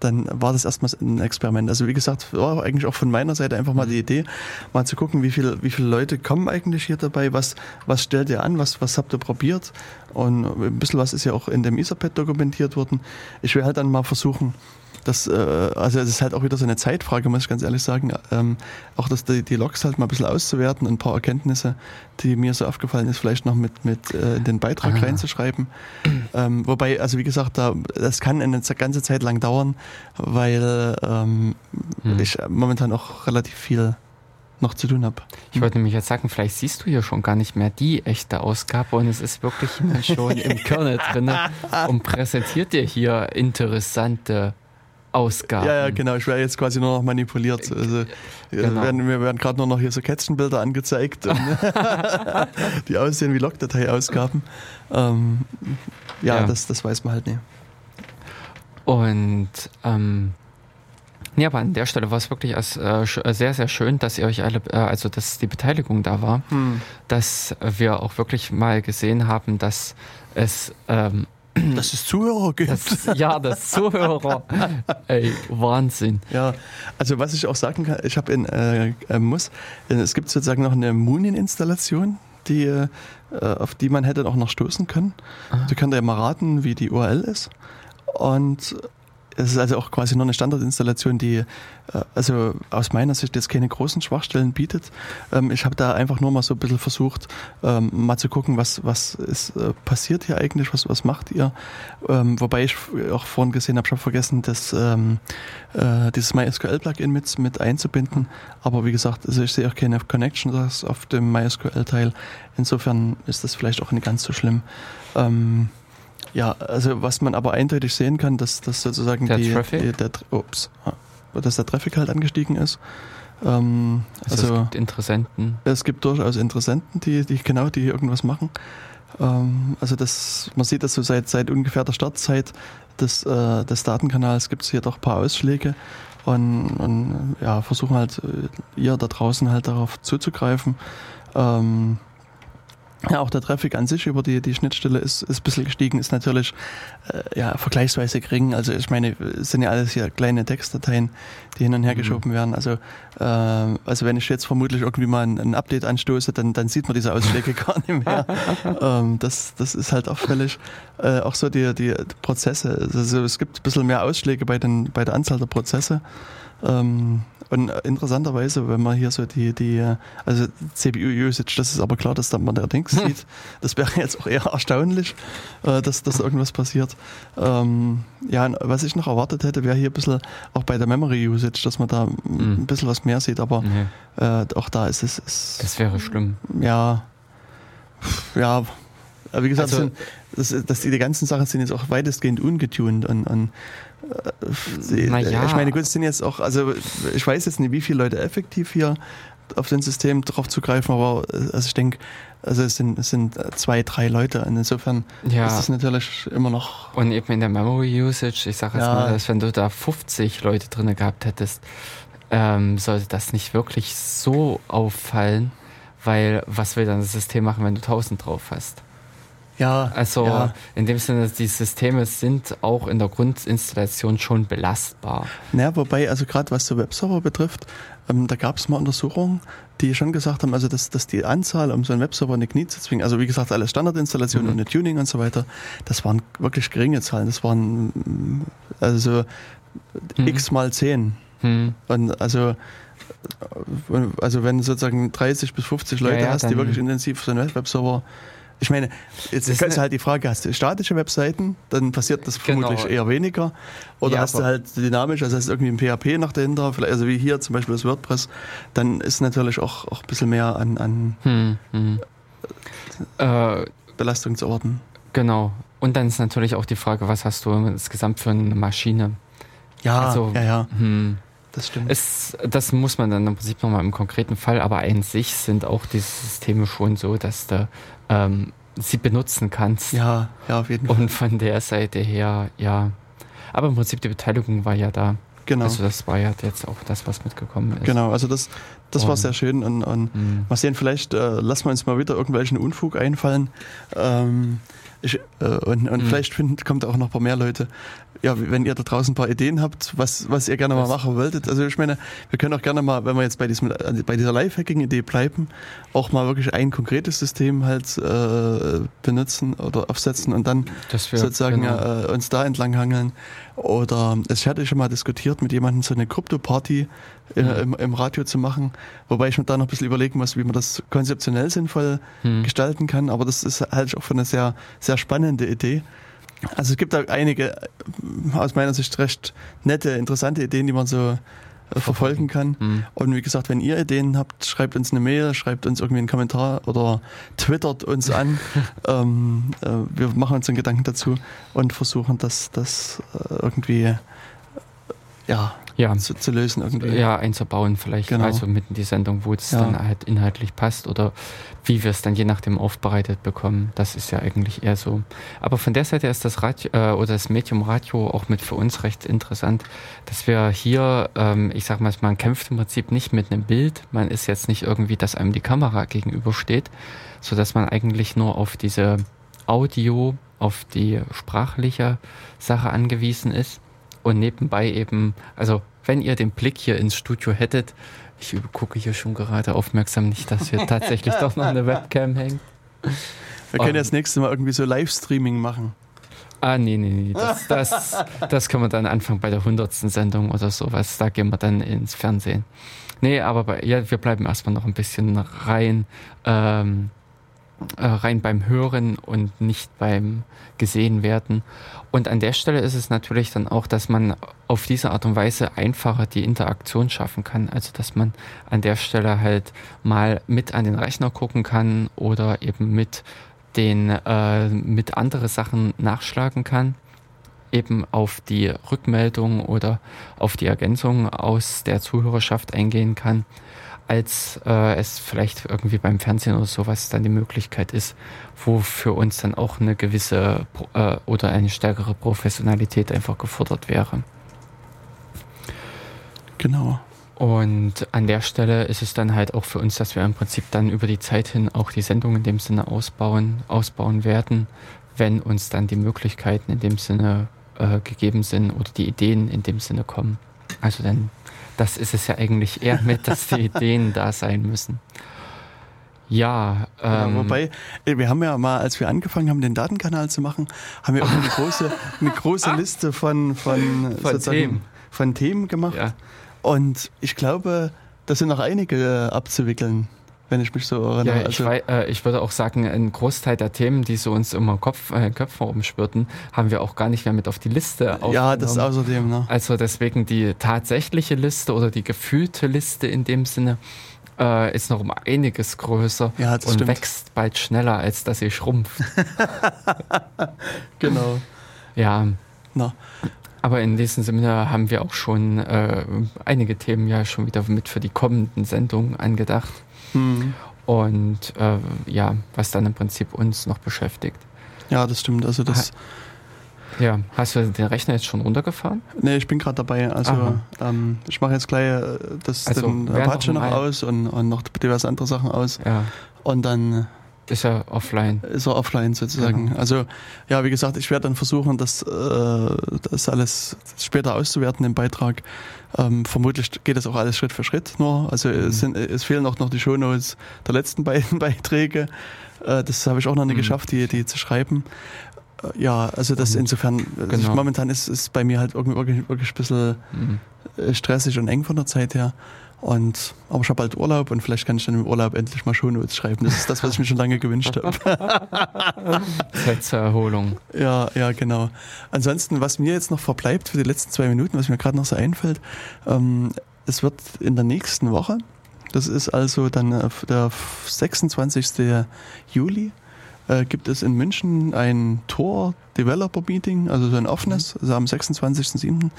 A: dann war das erstmal ein Experiment. Also wie gesagt, war eigentlich auch von meiner Seite einfach mal die Idee, mal zu gucken, wie, viel, wie viele Leute kommen eigentlich hier dabei, was, was stellt ihr an, was, was habt ihr probiert und ein bisschen was ist ja auch in dem Etherpad dokumentiert worden. Ich will halt dann mal versuchen, das, äh, also das ist halt auch wieder so eine Zeitfrage, muss ich ganz ehrlich sagen. Ähm, auch das, die, die Logs halt mal ein bisschen auszuwerten, ein paar Erkenntnisse, die mir so aufgefallen ist, vielleicht noch mit, mit äh, in den Beitrag ah. reinzuschreiben. Ähm, wobei, also wie gesagt, da, das kann eine ganze Zeit lang dauern, weil ähm, hm. ich momentan auch relativ viel noch zu tun habe.
B: Ich wollte nämlich jetzt sagen, vielleicht siehst du hier schon gar nicht mehr die echte Ausgabe und es ist wirklich schon im Kernel drin und präsentiert dir hier interessante Ausgaben.
A: Ja, ja, genau. Ich werde jetzt quasi nur noch manipuliert. Also, genau. werden, mir werden gerade nur noch hier so Kätzchenbilder angezeigt, die aussehen wie Logdatei-Ausgaben. Ähm, ja, ja, Das, das weiß man halt nicht.
B: Und ähm, ja, aber an der Stelle war es wirklich als, äh, sehr, sehr schön, dass ihr euch alle, äh, also dass die Beteiligung da war, hm. dass wir auch wirklich mal gesehen haben, dass es ähm,
A: dass es Zuhörer gibt.
B: Das, ja, das Zuhörer. Ey, Wahnsinn.
A: Ja, also was ich auch sagen kann, ich habe in äh, äh muss, es gibt sozusagen noch eine Moonin-Installation, die, äh, auf die man hätte auch noch stoßen können. Aha. Du kannst ja mal raten, wie die URL ist. Und es ist also auch quasi nur eine Standardinstallation, die äh, also aus meiner Sicht jetzt keine großen Schwachstellen bietet. Ähm, ich habe da einfach nur mal so ein bisschen versucht, ähm, mal zu gucken, was, was ist äh, passiert hier eigentlich, was, was macht ihr. Ähm, wobei ich auch vorhin gesehen habe, ich habe vergessen, das, ähm, äh, dieses MySQL-Plugin mit, mit einzubinden. Aber wie gesagt, also ich sehe auch keine Connections auf dem MySQL-Teil. Insofern ist das vielleicht auch nicht ganz so schlimm. Ähm, ja, also was man aber eindeutig sehen kann, dass, dass sozusagen
B: der
A: die,
B: Traffic?
A: Die, der, ups, dass der Traffic halt angestiegen ist. Ähm,
B: also, also, es gibt Interessenten.
A: Es gibt durchaus Interessenten, die, die genau, die irgendwas machen. Ähm, also das, man sieht das so seit, seit ungefähr der Startzeit des, äh, des Datenkanals gibt es hier doch ein paar Ausschläge und, und ja, versuchen halt äh, ihr da draußen halt darauf zuzugreifen. Ähm, ja, auch der Traffic an sich über die, die Schnittstelle ist, ist ein bisschen gestiegen, ist natürlich äh, ja, vergleichsweise gering. Also ich meine, es sind ja alles hier kleine Textdateien, die hin und her mhm. geschoben werden. Also, äh, also wenn ich jetzt vermutlich irgendwie mal ein, ein, Update anstoße, dann, dann sieht man diese Ausschläge gar nicht mehr. ähm, das, das ist halt auffällig. Äh, auch so die, die Prozesse. Also es gibt ein bisschen mehr Ausschläge bei, den, bei der Anzahl der Prozesse. Ähm, und interessanterweise, wenn man hier so die, die also CPU-Usage, das ist aber klar, dass man da Dings hm. sieht. Das wäre jetzt auch eher erstaunlich, äh, dass, dass irgendwas passiert. Ähm, ja, was ich noch erwartet hätte, wäre hier ein bisschen auch bei der Memory-Usage, dass man da hm. ein bisschen was mehr sieht, aber nee. äh, auch da ist es. Ist,
B: das wäre schlimm.
A: Ja. Ja, wie gesagt, also, das, das, die ganzen Sachen sind jetzt auch weitestgehend ungetuned und, und äh, ja. ich meine, gut, es sind jetzt auch, also ich weiß jetzt nicht, wie viele Leute effektiv hier auf den System drauf zugreifen, aber äh, also ich denke, also es sind, es sind zwei, drei Leute und insofern ja. ist das natürlich immer noch.
B: Und eben in der Memory Usage, ich sage jetzt ja. mal, dass wenn du da 50 Leute drin gehabt hättest, ähm, sollte das nicht wirklich so auffallen, weil was will dann das System machen, wenn du 1000 drauf hast?
A: Ja.
B: Also ja. in dem Sinne, die Systeme sind auch in der Grundinstallation schon belastbar.
A: Naja, wobei, also gerade was so Webserver betrifft, ähm, da gab es mal Untersuchungen, die schon gesagt haben, also dass, dass die Anzahl, um so einen Webserver in die Knie zu zwingen, also wie gesagt, alles Standardinstallationen mhm. und Tuning und so weiter, das waren wirklich geringe Zahlen. Das waren also mhm. x mal 10. Mhm. Und also also wenn du sozusagen 30 bis 50 Leute ja, ja, hast, die wirklich intensiv so einen Webserver ich meine, jetzt ist halt die Frage, hast du statische Webseiten, dann passiert das genau. vermutlich eher weniger. Oder ja, hast du halt dynamisch, also hast du irgendwie ein PHP noch dahinter, vielleicht, also wie hier zum Beispiel das WordPress, dann ist natürlich auch, auch ein bisschen mehr an, an hm, hm. Äh, Belastung zu orten.
B: Genau. Und dann ist natürlich auch die Frage, was hast du insgesamt für eine Maschine?
A: Ja, also, ja, ja. Hm, das stimmt.
B: Es, das muss man dann im Prinzip nochmal im konkreten Fall, aber an sich sind auch diese Systeme schon so, dass du ähm, sie benutzen kannst.
A: Ja, ja, auf jeden
B: Fall. Und von der Seite her, ja. Aber im Prinzip die Beteiligung war ja da.
A: Genau.
B: Also das war ja jetzt auch das, was mitgekommen ist.
A: Genau, also das, das war sehr schön und, und mhm. mal sehen, vielleicht äh, lassen wir uns mal wieder irgendwelchen Unfug einfallen. Ähm, ich, äh, und und mhm. vielleicht find, kommt auch noch ein paar mehr Leute. Ja, wenn ihr da draußen ein paar Ideen habt, was, was ihr gerne mal machen wolltet. Also ich meine, wir können auch gerne mal, wenn wir jetzt bei, diesem, bei dieser Lifehacking-Idee bleiben, auch mal wirklich ein konkretes System halt äh, benutzen oder aufsetzen und dann sozusagen genau. äh, uns da entlang hangeln. Oder ich hatte schon mal diskutiert mit jemandem so eine Krypto-Party äh, mhm. im, im, Radio zu machen, wobei ich mir da noch ein bisschen überlegen muss, wie man das konzeptionell sinnvoll mhm. gestalten kann. Aber das ist halt auch für eine sehr, sehr spannende Idee. Also es gibt da einige äh, aus meiner Sicht recht nette, interessante Ideen, die man so verfolgen kann. Mhm. Und wie gesagt, wenn ihr Ideen habt, schreibt uns eine Mail, schreibt uns irgendwie einen Kommentar oder twittert uns an. ähm, äh, wir machen uns einen Gedanken dazu und versuchen das, das äh, irgendwie äh, ja,
B: ja.
A: Zu, zu, lösen irgendwie.
B: Ja, einzubauen vielleicht, genau. also mitten in die Sendung, wo es ja. dann halt inhaltlich passt oder wie wir es dann je nachdem aufbereitet bekommen. Das ist ja eigentlich eher so. Aber von der Seite ist das Radio äh, oder das Medium Radio auch mit für uns recht interessant, dass wir hier, ähm, ich sag mal, man kämpft im Prinzip nicht mit einem Bild. Man ist jetzt nicht irgendwie, dass einem die Kamera gegenübersteht, so dass man eigentlich nur auf diese Audio, auf die sprachliche Sache angewiesen ist und nebenbei eben, also wenn ihr den Blick hier ins Studio hättet, ich gucke hier schon gerade aufmerksam nicht, dass hier tatsächlich doch noch eine Webcam hängt.
A: Wir können um, das nächste Mal irgendwie so Livestreaming machen.
B: Ah, nee, nee, nee. Das, das, das können wir dann anfangen bei der hundertsten Sendung oder sowas. Da gehen wir dann ins Fernsehen. Nee, aber bei, ja, wir bleiben erstmal noch ein bisschen rein. Ähm, äh, rein beim Hören und nicht beim gesehen werden. Und an der Stelle ist es natürlich dann auch, dass man auf diese Art und Weise einfacher die Interaktion schaffen kann. Also dass man an der Stelle halt mal mit an den Rechner gucken kann oder eben mit den äh, mit andere Sachen nachschlagen kann eben auf die Rückmeldung oder auf die Ergänzung aus der Zuhörerschaft eingehen kann als äh, es vielleicht irgendwie beim Fernsehen oder sowas dann die Möglichkeit ist, wo für uns dann auch eine gewisse äh, oder eine stärkere Professionalität einfach gefordert wäre.
A: Genau.
B: Und an der Stelle ist es dann halt auch für uns, dass wir im Prinzip dann über die Zeit hin auch die Sendung in dem Sinne ausbauen, ausbauen werden, wenn uns dann die Möglichkeiten in dem Sinne äh, gegeben sind oder die Ideen in dem Sinne kommen. Also dann das ist es ja eigentlich eher mit, dass die Ideen da sein müssen. Ja,
A: ähm, ja, wobei, äh, wir haben ja mal, als wir angefangen haben, den Datenkanal zu machen, haben wir auch eine große, eine große Liste von, von,
B: von Themen.
A: von Themen gemacht. Ja. Und ich glaube, da sind noch einige abzuwickeln wenn ich mich so
B: erinnere. Ja, ich, also, äh, ich würde auch sagen, ein Großteil der Themen, die so uns immer Kopf, äh, Köpfen rumspürten, haben wir auch gar nicht mehr mit auf die Liste
A: aufgenommen. Ja, das außerdem. Ne?
B: Also deswegen die tatsächliche Liste oder die gefühlte Liste in dem Sinne äh, ist noch um einiges größer
A: ja,
B: und
A: stimmt.
B: wächst bald schneller, als dass sie schrumpft.
A: genau.
B: Ja. Na. Aber in diesem Sinne haben wir auch schon äh, einige Themen ja schon wieder mit für die kommenden Sendungen angedacht. Mhm. Und äh, ja, was dann im Prinzip uns noch beschäftigt.
A: Ja, das stimmt. Also das.
B: Ja, hast du den Rechner jetzt schon runtergefahren?
A: Nee, ich bin gerade dabei. Also ähm, ich mache jetzt gleich äh, das also, den Apache noch, noch aus und, und noch diverse andere Sachen aus.
B: Ja.
A: Und dann
B: ist er offline.
A: Ist er offline sozusagen. Genau. Also ja, wie gesagt, ich werde dann versuchen, das, äh, das alles später auszuwerten im Beitrag. Ähm, vermutlich geht das auch alles Schritt für Schritt nur. Also mhm. es, sind, es fehlen auch noch die Shownotes der letzten beiden Beiträge. Äh, das habe ich auch noch nicht mhm. geschafft, die, die zu schreiben. Äh, ja, also das mhm. insofern, also genau. momentan ist es bei mir halt irgendwie wirklich, wirklich ein bisschen mhm. Äh, stressig und eng von der Zeit her. Und, aber ich habe bald Urlaub und vielleicht kann ich dann im Urlaub endlich mal Shownotes schreiben. Das ist das, was ich mir schon lange gewünscht habe.
B: Zeit zur Erholung.
A: Ja, ja, genau. Ansonsten, was mir jetzt noch verbleibt für die letzten zwei Minuten, was mir gerade noch so einfällt, ähm, es wird in der nächsten Woche, das ist also dann äh, der 26. Juli, äh, gibt es in München ein Tor Developer Meeting, also so ein offenes, mhm. also am 26.07.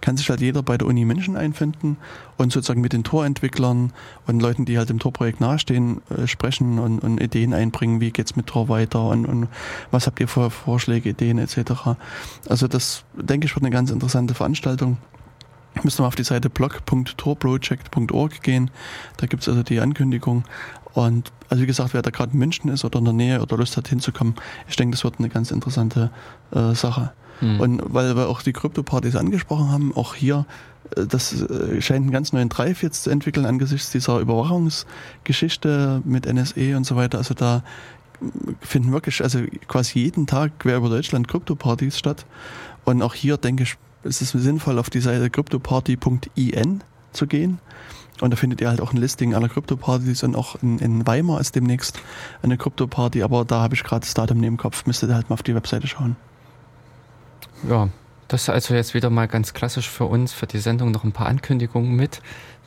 A: kann sich halt jeder bei der Uni München einfinden und sozusagen mit den Tor-Entwicklern und Leuten, die halt dem Tor-Projekt nahestehen, äh, sprechen und, und, Ideen einbringen, wie geht's mit Tor weiter und, und was habt ihr für Vorschläge, Ideen etc. Also das, denke ich, wird eine ganz interessante Veranstaltung. müsst ihr mal auf die Seite blog.torproject.org gehen. Da gibt es also die Ankündigung. Und also wie gesagt, wer da gerade in München ist oder in der Nähe oder Lust hat hinzukommen, ich denke, das wird eine ganz interessante äh, Sache. Mhm. Und weil wir auch die Krypto-Partys angesprochen haben, auch hier, äh, das äh, scheint einen ganz neuen Drive jetzt zu entwickeln angesichts dieser Überwachungsgeschichte mit NSE und so weiter. Also da finden wirklich, also quasi jeden Tag quer über Deutschland Krypto-Partys statt. Und auch hier denke ich, ist es sinnvoll, auf die Seite cryptoparty.in zu gehen. Und da findet ihr halt auch ein Listing aller Krypto-Partys und auch in, in, Weimar ist demnächst eine Krypto-Party, aber da habe ich gerade das Datum neben dem Kopf, müsstet ihr halt mal auf die Webseite schauen.
B: Ja, das ist also jetzt wieder mal ganz klassisch für uns, für die Sendung noch ein paar Ankündigungen mit.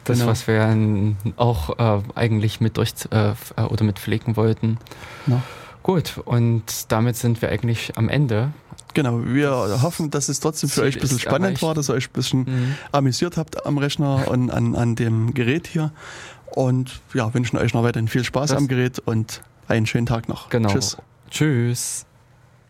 B: Das, genau. was wir auch äh, eigentlich mit durch äh, oder mit pflegen wollten. Ja. Gut, und damit sind wir eigentlich am Ende.
A: Genau, wir hoffen, dass es trotzdem für Ziel euch ein bisschen spannend erreicht. war, dass ihr euch ein bisschen mhm. amüsiert habt am Rechner und an, an dem Gerät hier. Und ja, wünschen euch noch weiterhin viel Spaß das am Gerät und einen schönen Tag noch.
B: Genau. Tschüss. Tschüss.